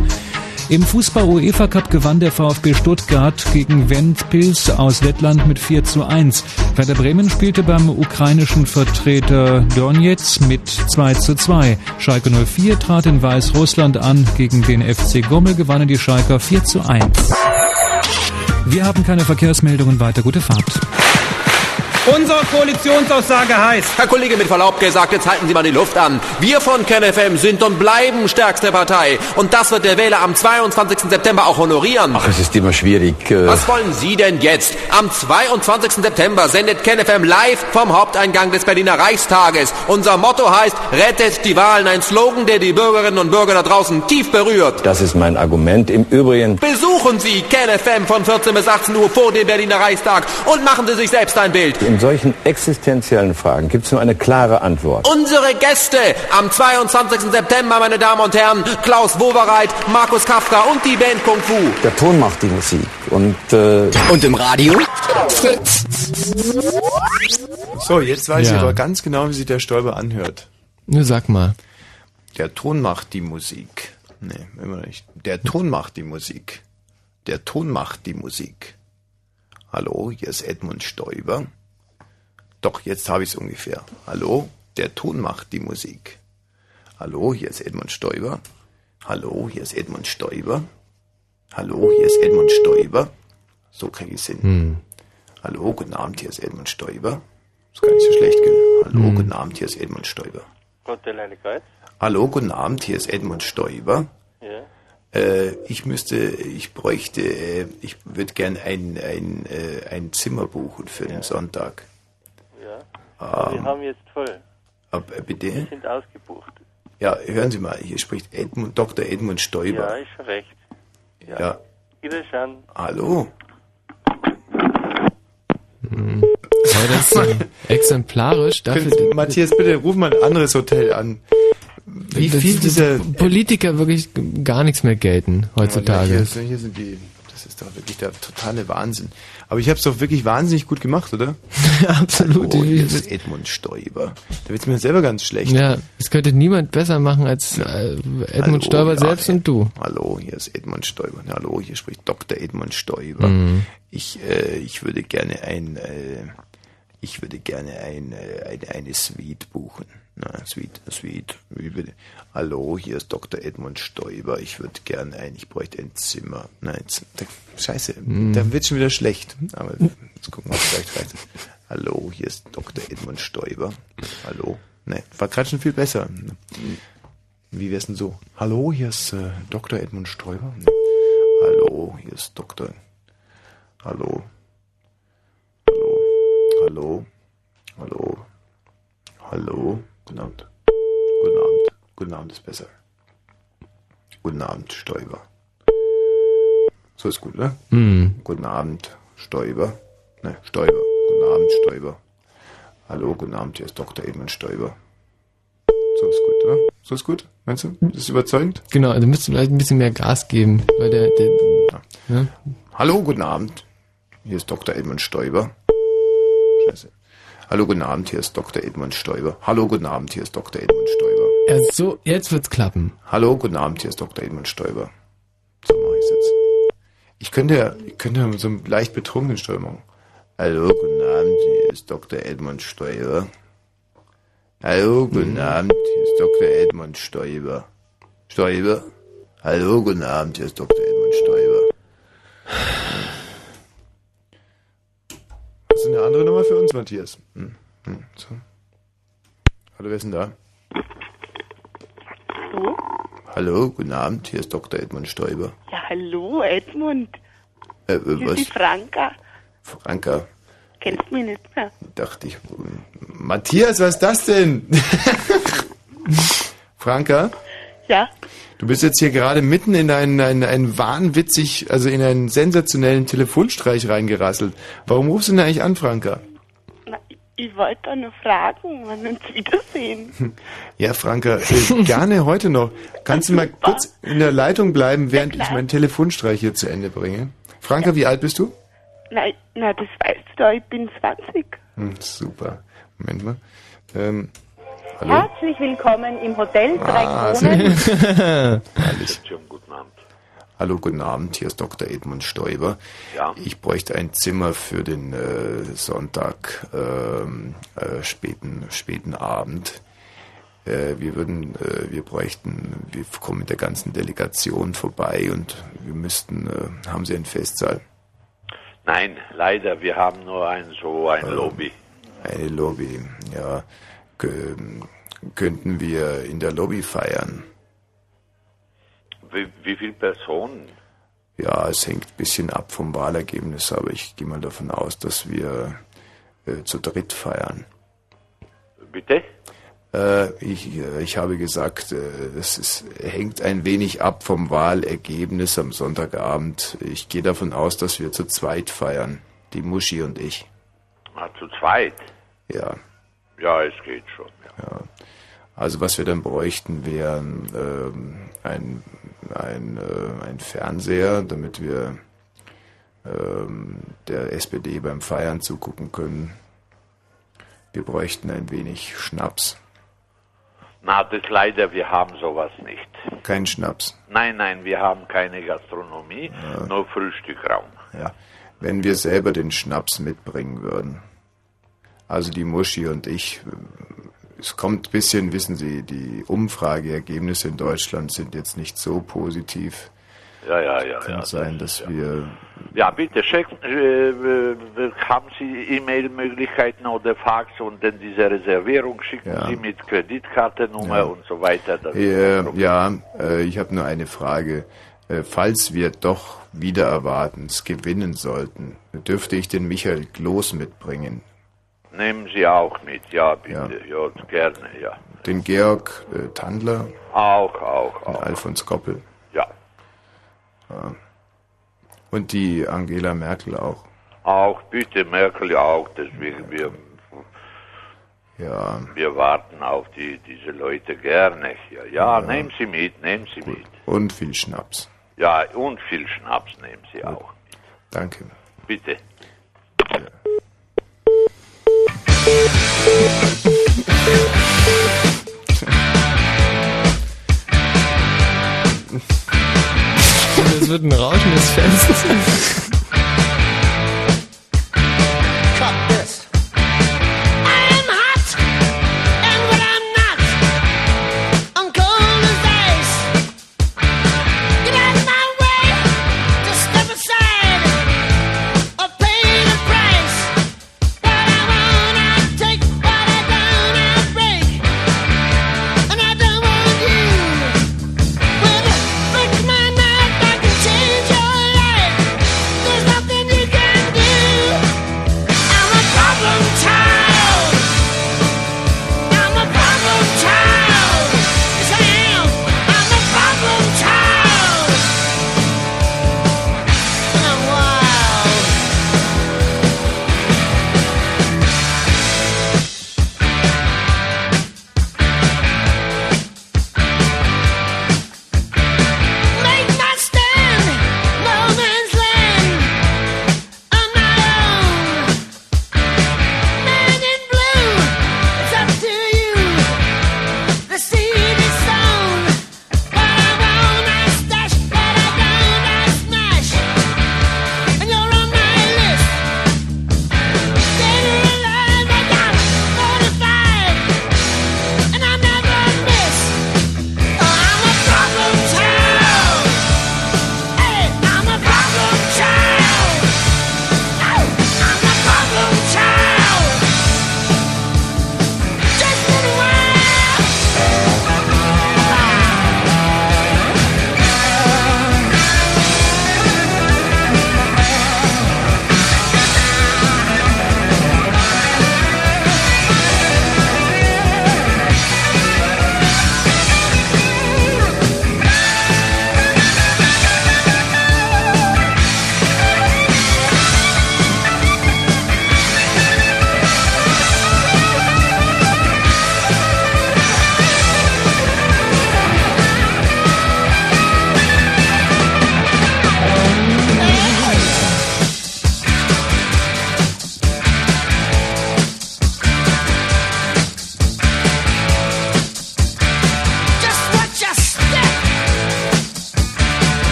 Im Fußball-UEFA-Cup gewann der VfB Stuttgart gegen Ventspils aus Lettland mit 4 zu 1. Werder Bremen spielte beim ukrainischen Vertreter Donetsk mit 2 zu 2. Schalke 04 trat in Weißrussland an. Gegen den FC Gommel gewannen die Schalker 4 zu 1. Wir haben keine Verkehrsmeldungen weiter. Gute Fahrt. Unsere Koalitionsaussage heißt. Herr Kollege, mit Verlaub gesagt, jetzt halten Sie mal die Luft an. Wir von KenFM sind und bleiben stärkste Partei. Und das wird der Wähler am 22. September auch honorieren. Ach, es ist immer schwierig. Äh Was wollen Sie denn jetzt? Am 22. September sendet KenFM live vom Haupteingang des Berliner Reichstages. Unser Motto heißt, rettet die Wahlen. Ein Slogan, der die Bürgerinnen und Bürger da draußen tief berührt. Das ist mein Argument. Im Übrigen. Besuchen Sie KenFM von 14 bis 18 Uhr vor dem Berliner Reichstag und machen Sie sich selbst ein Bild. In solchen existenziellen Fragen gibt es nur eine klare Antwort. Unsere Gäste am 22. September, meine Damen und Herren, Klaus Wowereit, Markus Kafka und die Band Kung Fu. Der Ton macht die Musik. Und, äh und im Radio? So, jetzt weiß Ja. ich aber ganz genau, wie sich der Stäuber anhört. Nur sag mal. Der Ton macht die Musik. Nee, immer nicht. Der Ton macht die Musik. Der Ton macht die Musik. Hallo, hier ist Edmund Stoiber. Doch, jetzt habe ich es ungefähr. Hallo, der Ton macht die Musik. Hallo, hier ist Edmund Stoiber. Hallo, hier ist Edmund Stoiber. Hallo, hier ist Edmund Stoiber. So kriege ich es hin. Hm. Hallo, guten Abend, hier ist Edmund Stoiber. Ist gar nicht so schlecht, gell? Hallo, Hm. guten Abend, hier ist Edmund Stoiber. Hotel Eine Kreuz? Hallo, guten Abend, hier ist Edmund Stoiber. Ja. Äh, ich müsste, ich bräuchte, äh, ich würde gern ein, ein, äh, ein Zimmer buchen für den Sonntag. Ja. Wir Ähm, haben jetzt voll. ab, äh, bitte? Wir sind ausgebucht. Ja, hören Sie mal, hier spricht Edmund, Dr. Edmund Ja, Stoiber. ist schon recht. Ja. Ja. Wiederschauen. Hallo? Aber das ist äh, exemplarisch dafür. Könnt- Matthias, bitte ruf mal ein anderes Hotel an. Wie viel die dieser Politiker wirklich gar nichts mehr gelten heutzutage. Ja, hier, hier sind die, das ist doch wirklich der totale Wahnsinn. Aber ich habe es doch wirklich wahnsinnig gut gemacht, oder? *laughs* Absolut. Oh, hier ist Edmund Stoiber. Da wird's mir selber ganz schlecht. Ja, es könnte niemand besser machen als äh, Edmund Stoiber ja, selbst und du. Hallo, hier ist Edmund Stoiber. Hallo, hier spricht Dr. Edmund Stoiber. Mhm. Ich, äh, ich würde gerne ein, äh, ich würde gerne ein, äh, eine, eine Suite buchen. Na, sweet, sweet. Wie bitte? Hallo, hier ist Dr. Edmund Stoiber. Ich würde gerne ein, ich bräuchte ein Zimmer. Nein, da, scheiße, Hm. da wird schon wieder schlecht. Aber jetzt gucken wir, vielleicht reicht. Hallo, hier ist Dr. Edmund Stoiber. Hallo. Ne, war gerade schon viel besser. Wie wär's denn so? Hallo, hier ist äh, Dr. Edmund Stoiber. Nee. Hallo, hier ist Dr. Hallo. Hallo. Hallo. Hallo. Guten Abend. Guten Abend. Guten Abend ist besser. Guten Abend, Stoiber. So ist gut, ne? Hm. Guten Abend, Stoiber. Ne, Stoiber. Guten Abend, Stoiber. Hallo, guten Abend, hier ist Dr. Edmund Stoiber. So ist gut, oder? So ist gut, meinst du? Ist das überzeugend? Genau, du müsstest vielleicht ein bisschen mehr Gas geben, weil der, der ne? Hallo, guten Abend. Hier ist Dr. Edmund Stoiber. Scheiße. Hallo, guten Abend, hier ist Dr. Edmund Stoiber. Hallo, guten Abend, hier ist Dr. Edmund Stoiber. Ja, so, jetzt wird's klappen. Hallo, guten Abend, hier ist Dr. Edmund Stoiber. So mache ich jetzt. Ich könnte ja, ich könnte ja mit so einem leicht betrunkenen Stoiber machen. Hallo, guten Abend, hier ist Dr. Edmund Stoiber. Hallo, guten Abend, hier ist Dr. Edmund Stoiber. Stoiber. Hallo, guten Abend, hier ist Dr. Edmund Stoiber. Eine andere Nummer für uns, Matthias? Hm. Hm. So. Hallo, wer ist denn da? Hallo? Hallo, guten Abend, hier ist Dr. Edmund Stoiber. Ja, hallo, Edmund. Äh, äh, Hier ist die was? Franka. Franka, Kennst du mich nicht mehr? dachte ich. Matthias, was ist das denn? *laughs* Franka, Ja? du bist jetzt hier gerade mitten in einen, einen, einen wahnwitzig, also in einen sensationellen Telefonstreich reingerasselt. Warum rufst du denn eigentlich an, Franka? Na, ich wollte doch nur fragen, wann wir uns wiedersehen. Ja, Franka, äh, *laughs* gerne heute noch. Kannst du mal kurz in der Leitung bleiben, während ich meinen Telefonstreich hier zu Ende bringe? Franka, wie alt bist du? Na, na, das weißt du doch, ich bin 20. Hm, super. Moment mal. Ähm, hallo? Herzlich willkommen im Hotel Drei Ah, Kronen. Herrlich. *laughs* Hallo, guten Abend. Hier ist Dr. Edmund Stoiber. Ja. Ich bräuchte ein Zimmer für den äh, Sonntag, ähm, äh, späten, späten Abend. Äh, wir würden, äh, wir bräuchten, wir kommen mit der ganzen Delegation vorbei und wir müssten, äh, haben Sie einen Festsaal? Nein, leider, wir haben nur ein so ein Lobby. Eine Lobby, ja. Kö- könnten wir in der Lobby feiern? Wie, wie viele Personen? Ja, es hängt ein bisschen ab vom Wahlergebnis, aber ich gehe mal davon aus, dass wir äh, zu dritt feiern. Bitte? Äh, ich, äh, ich habe gesagt, äh, es ist, hängt ein wenig ab vom Wahlergebnis am Sonntagabend. Ich gehe davon aus, dass wir zu zweit feiern. Die Muschi und ich. Ah, zu zweit? Ja. Ja, es geht schon. Ja. Also was wir dann bräuchten, wären ähm, ein, ein, äh, ein Fernseher, damit wir ähm, der SPD beim Feiern zugucken können. Wir bräuchten ein wenig Schnaps. Na, das leider, wir haben sowas nicht. Kein Schnaps. Nein, nein, wir haben keine Gastronomie, nur Frühstückraum. Ja. Wenn wir selber den Schnaps mitbringen würden. Also die Muschi und ich. Es kommt ein bisschen, wissen Sie, die Umfrageergebnisse in Deutschland sind jetzt nicht so positiv. Ja, ja, ja. Kann ja, sein, dass wir Ja, bitte schicken, äh, äh, haben Sie E-Mail-Möglichkeiten oder Fax und dann diese Reservierung schicken Ja. Sie mit Kreditkartennummer Ja. und so weiter. Äh, ja, äh, ich habe nur eine Frage. Äh, falls wir doch wieder erwartens gewinnen sollten, dürfte ich den Michael Kloß mitbringen? Nehmen Sie auch mit, ja, bitte. Ja, gerne, ja. Den Georg äh, Tandler? Auch, auch, auch. Alfons Koppel? Ja. Ja. Und die Angela Merkel auch? Auch, bitte, Merkel auch, deswegen wir, Ja. wir warten auf die, diese Leute gerne. Ja, ja, nehmen Sie mit, nehmen Sie mit. Und viel Schnaps. Ja, und viel Schnaps nehmen Sie auch. Danke. Bitte. Das wird ein rauschendes Fest.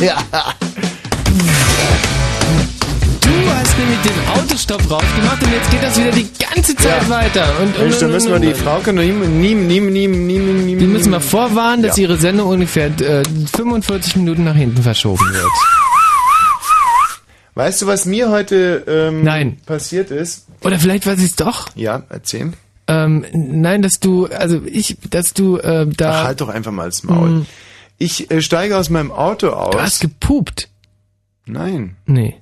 Ja, *laughs* ja, ja. Du hast nämlich den Autostopp rausgemacht und jetzt geht das wieder die ganze Zeit weiter. Und, und, Mensch, da und, müssen wir die. Frau können nie, nie, nie, nie, nie, nie, Die müssen wir vorwarnen, dass Ja. ihre Sendung ungefähr äh, 45 Minuten nach hinten verschoben wird. Weißt du, was mir heute ähm, Nein. passiert ist? Oder vielleicht weiß ich es doch. Ja, erzähl. Ähm, nein, dass du, also ich, dass du äh, da. Ach, halt doch einfach mal das Maul. Ich äh, steige aus meinem Auto aus. Du hast gepupt. Nein. Nee.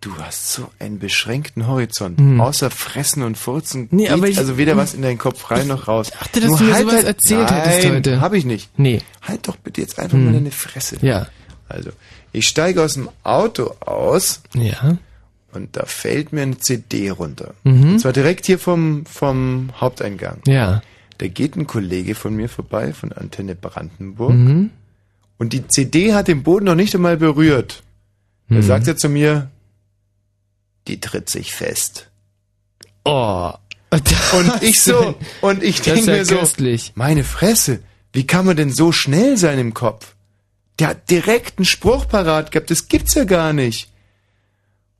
Du hast so einen beschränkten Horizont. Hm. Außer Fressen und Furzen Nee, geht aber ich- also weder was in deinen Kopf rein noch raus. Ich dachte, dass du mir sowas erzählt Nein, hättest heute. Hab ich nicht. Nee. Halt doch bitte jetzt einfach Hm. mal deine Fresse. Ja. Also, ich steige aus dem Auto aus Ja. und da fällt mir eine CD runter. Mhm. Und zwar direkt hier vom, vom Haupteingang. Ja. Da geht ein Kollege von mir vorbei, von Antenne Brandenburg. Mhm. Und die CD hat den Boden noch nicht einmal berührt. Da Mhm. sagt er zu mir, die tritt sich fest. Oh. *laughs* Und ich so, und ich denke ja mir so, köstlich. meine Fresse, wie kann man denn so schnell sein im Kopf? Der hat direkt einen Spruch parat gehabt, das gibt's ja gar nicht.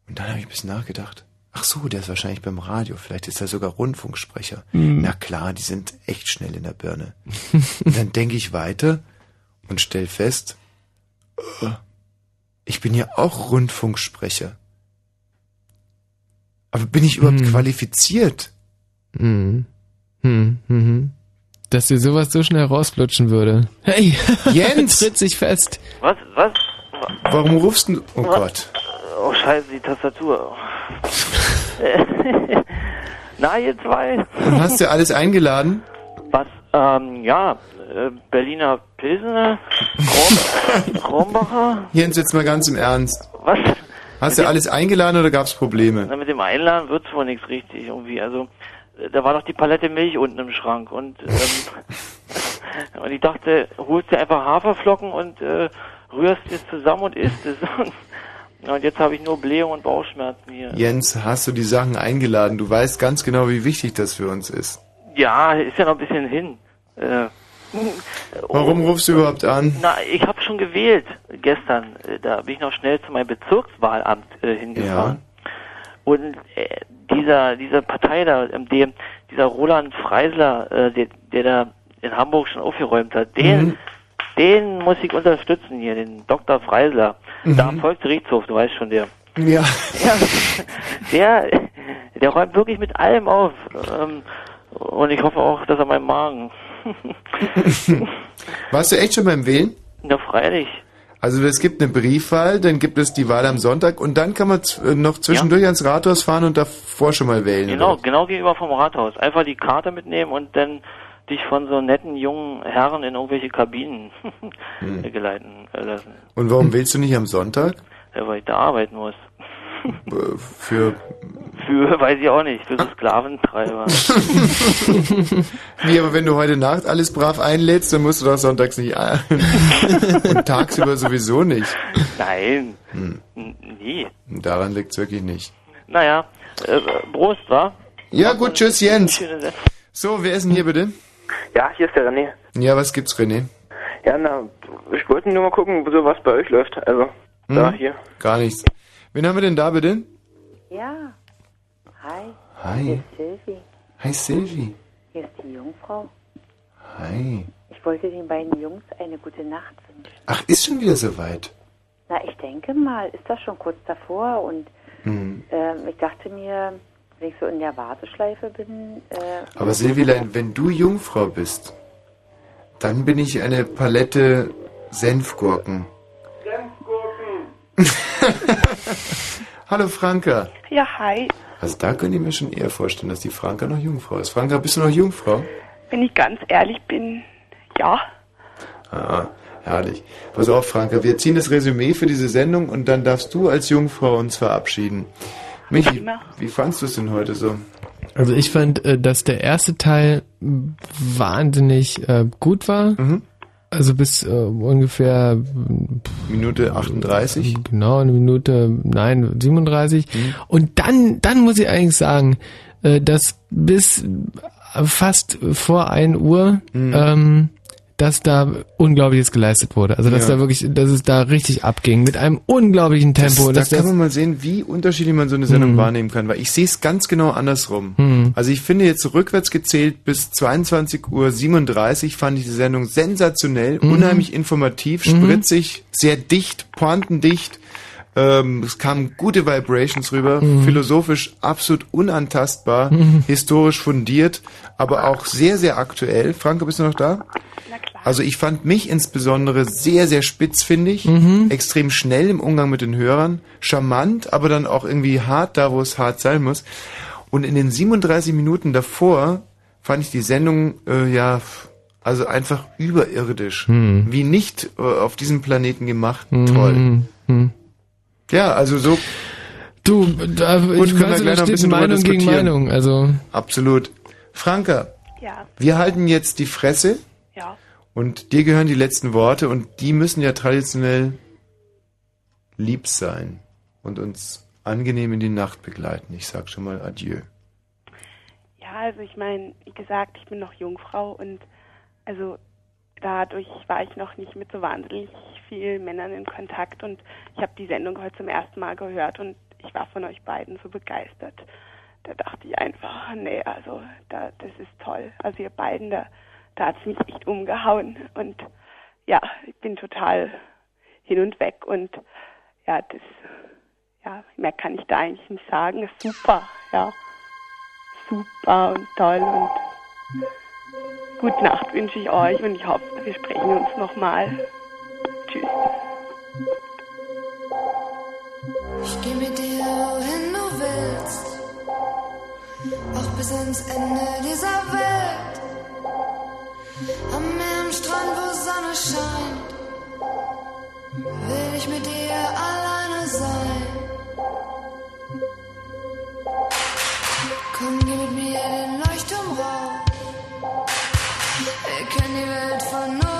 Und dann habe ich ein bisschen nachgedacht. Ach so, der ist wahrscheinlich beim Radio, vielleicht ist er sogar Rundfunksprecher. Mhm. Na klar, die sind echt schnell in der Birne. und dann denke ich weiter und stell fest, ich bin ja auch Rundfunksprecher. Aber bin ich überhaupt qualifiziert? Mhm. Hm, mhm. Dass dir sowas so schnell rausflutschen würde. Hey, *laughs* Jens! tritt sich fest. Was? Was? Warum rufst du? Oh Gott. Oh, scheiße, die Tastatur. *laughs* *laughs* Na, ihr zwei? Und hast du alles eingeladen? Was? Ähm, ja, Berliner Pilsener, Krom *laughs* Krombacher. Jens, jetzt mal ganz im Ernst. Was? Hast du alles eingeladen oder gab's Probleme? Na, mit dem Einladen wird's wohl nichts richtig irgendwie. Also, äh, da war doch die Palette Milch unten im Schrank und, ähm, *laughs* und ich dachte, holst dir einfach Haferflocken und äh, rührst es zusammen und isst es. Und, *laughs* und jetzt habe ich nur Blähung und Bauchschmerzen hier. Jens, hast du die Sachen eingeladen? Du weißt ganz genau, wie wichtig das für uns ist. Ja, ist ja noch ein bisschen hin. Äh, *laughs* Warum rufst du überhaupt an? Na, ich habe schon gewählt gestern. Äh, Da bin ich noch schnell zu meinem Bezirkswahlamt äh, hingefahren. Und äh, dieser dieser Partei da, dem, dieser Roland Freisler, äh, der, der da in Hamburg schon aufgeräumt hat, den, Mhm. den muss ich unterstützen hier, den Dr. Freisler. Mhm. Da am Volksgerichtshof, du weißt schon, der. Ja. Ja, der, der räumt wirklich mit allem auf. Ähm, und ich hoffe auch, dass er meinen Magen. *laughs* Warst du echt schon beim Wählen? Na, freilich. Also es gibt eine Briefwahl, dann gibt es die Wahl am Sonntag und dann kann man äh, noch zwischendurch ans Rathaus fahren und davor schon mal wählen. Genau, oder? genau gegenüber vom Rathaus. Einfach die Karte mitnehmen und dann dich von so netten jungen Herren in irgendwelche Kabinen *laughs* Hm. geleiten lassen. Und warum wählst du nicht am Sonntag? Ja, weil ich da arbeiten muss. Äh, Für Für, *laughs* weiß ich auch nicht, für so Sklaventreiber. Wie, aber wenn du heute Nacht alles brav einlädst, dann musst du doch sonntags nicht ein. *laughs* Und tagsüber sowieso nicht. Nein, Hm. nie. Daran liegt's wirklich nicht. Naja, äh, Prost, wa? Ja, gut, tschüss, Jens. So, wer ist denn hier bitte? Ja, hier ist der René. Ja, was gibt's, René? Ja, na, ich wollte nur mal gucken, so was bei euch läuft. Also, da, Hm? hier. Gar nichts. Wen haben wir denn da bitte? Ja. Hi. Hi. Hier ist Silvi. Hi, Silvi. Hier ist die Jungfrau. Hi. Ich wollte den beiden Jungs eine gute Nacht wünschen. Ach, ist schon wieder soweit. Na, ich denke mal, ist das schon kurz davor und Hm. ähm, ich dachte mir, wenn ich so in der Warteschleife bin, äh, Aber Silvilein, wenn du Jungfrau bist, dann bin ich eine Palette Senfgurken. *laughs* Hallo Franka. Ja, hi. Also da könnte ich mir schon eher vorstellen, dass die Franka noch Jungfrau ist. Franka, bist du noch Jungfrau? Wenn ich ganz ehrlich bin, ja. Ah, herrlich. Pass auf, Franka, wir ziehen das Resümee für diese Sendung und dann darfst du als Jungfrau uns verabschieden. Michi, Prima. wie fandst du es denn heute so? Also ich fand, äh, dass der erste Teil wahnsinnig äh, gut war. Mhm. Also bis äh, ungefähr Minute 38. Genau, eine Minute, nein, 37. Mhm. Und dann, dann muss ich eigentlich sagen, äh, dass bis fast vor 1 Uhr Mhm. ähm, dass da Unglaubliches geleistet wurde. Also dass Ja. da wirklich, dass es da richtig abging mit einem unglaublichen Tempo. Das, da kann man mal sehen, wie unterschiedlich man so eine Sendung Mhm. wahrnehmen kann, weil ich sehe es ganz genau andersrum. Mhm. Also ich finde jetzt rückwärts gezählt bis 22.37 Uhr fand ich die Sendung sensationell, Mhm. unheimlich informativ, Mhm. spritzig, sehr dicht, pointendicht. Ähm, es kamen gute Vibrations rüber, Mhm. philosophisch absolut unantastbar, Mhm. historisch fundiert, aber auch sehr, sehr aktuell. Franke, bist du noch da? Also ich fand mich insbesondere sehr, sehr spitzfindig, Mhm. extrem schnell im Umgang mit den Hörern, charmant, aber dann auch irgendwie hart da, wo es hart sein muss. Und in den 37 Minuten davor fand ich die Sendung äh, ja also einfach überirdisch, Mhm. wie nicht äh, auf diesem Planeten gemacht. Mhm. Toll. Mhm. Ja, also so. Du, da, Gut, ich können wir weiß, gleich da noch ein bisschen Meinung gegen. Meinung. Also Absolut. Franka, Ja. wir halten jetzt die Fresse. Ja. Und dir gehören die letzten Worte und die müssen ja traditionell lieb sein und uns angenehm in die Nacht begleiten. Ich sag schon mal Adieu. Ja, also ich meine, wie gesagt, ich bin noch Jungfrau und also dadurch war ich noch nicht mit so wahnsinnig vielen Männern in Kontakt und ich habe die Sendung heute zum ersten Mal gehört und ich war von euch beiden so begeistert. Da dachte ich einfach, nee, also da, das ist toll. Also ihr beiden, da, da hat es mich echt umgehauen und ja, ich bin total hin und weg und ja, das, ja, mehr kann ich da eigentlich nicht sagen. Super, ja super und toll und gute Nacht wünsche ich euch und ich hoffe, wir sprechen uns nochmal. Tschüss. Ich geh mit dir, wohin du willst, auch bis ans Ende dieser Welt. Am Meer, am Strand, wo Sonne scheint, will ich mit dir alleine sein. Komm, geh mit mir den Leuchtturm rauf. Wir können die Welt von oben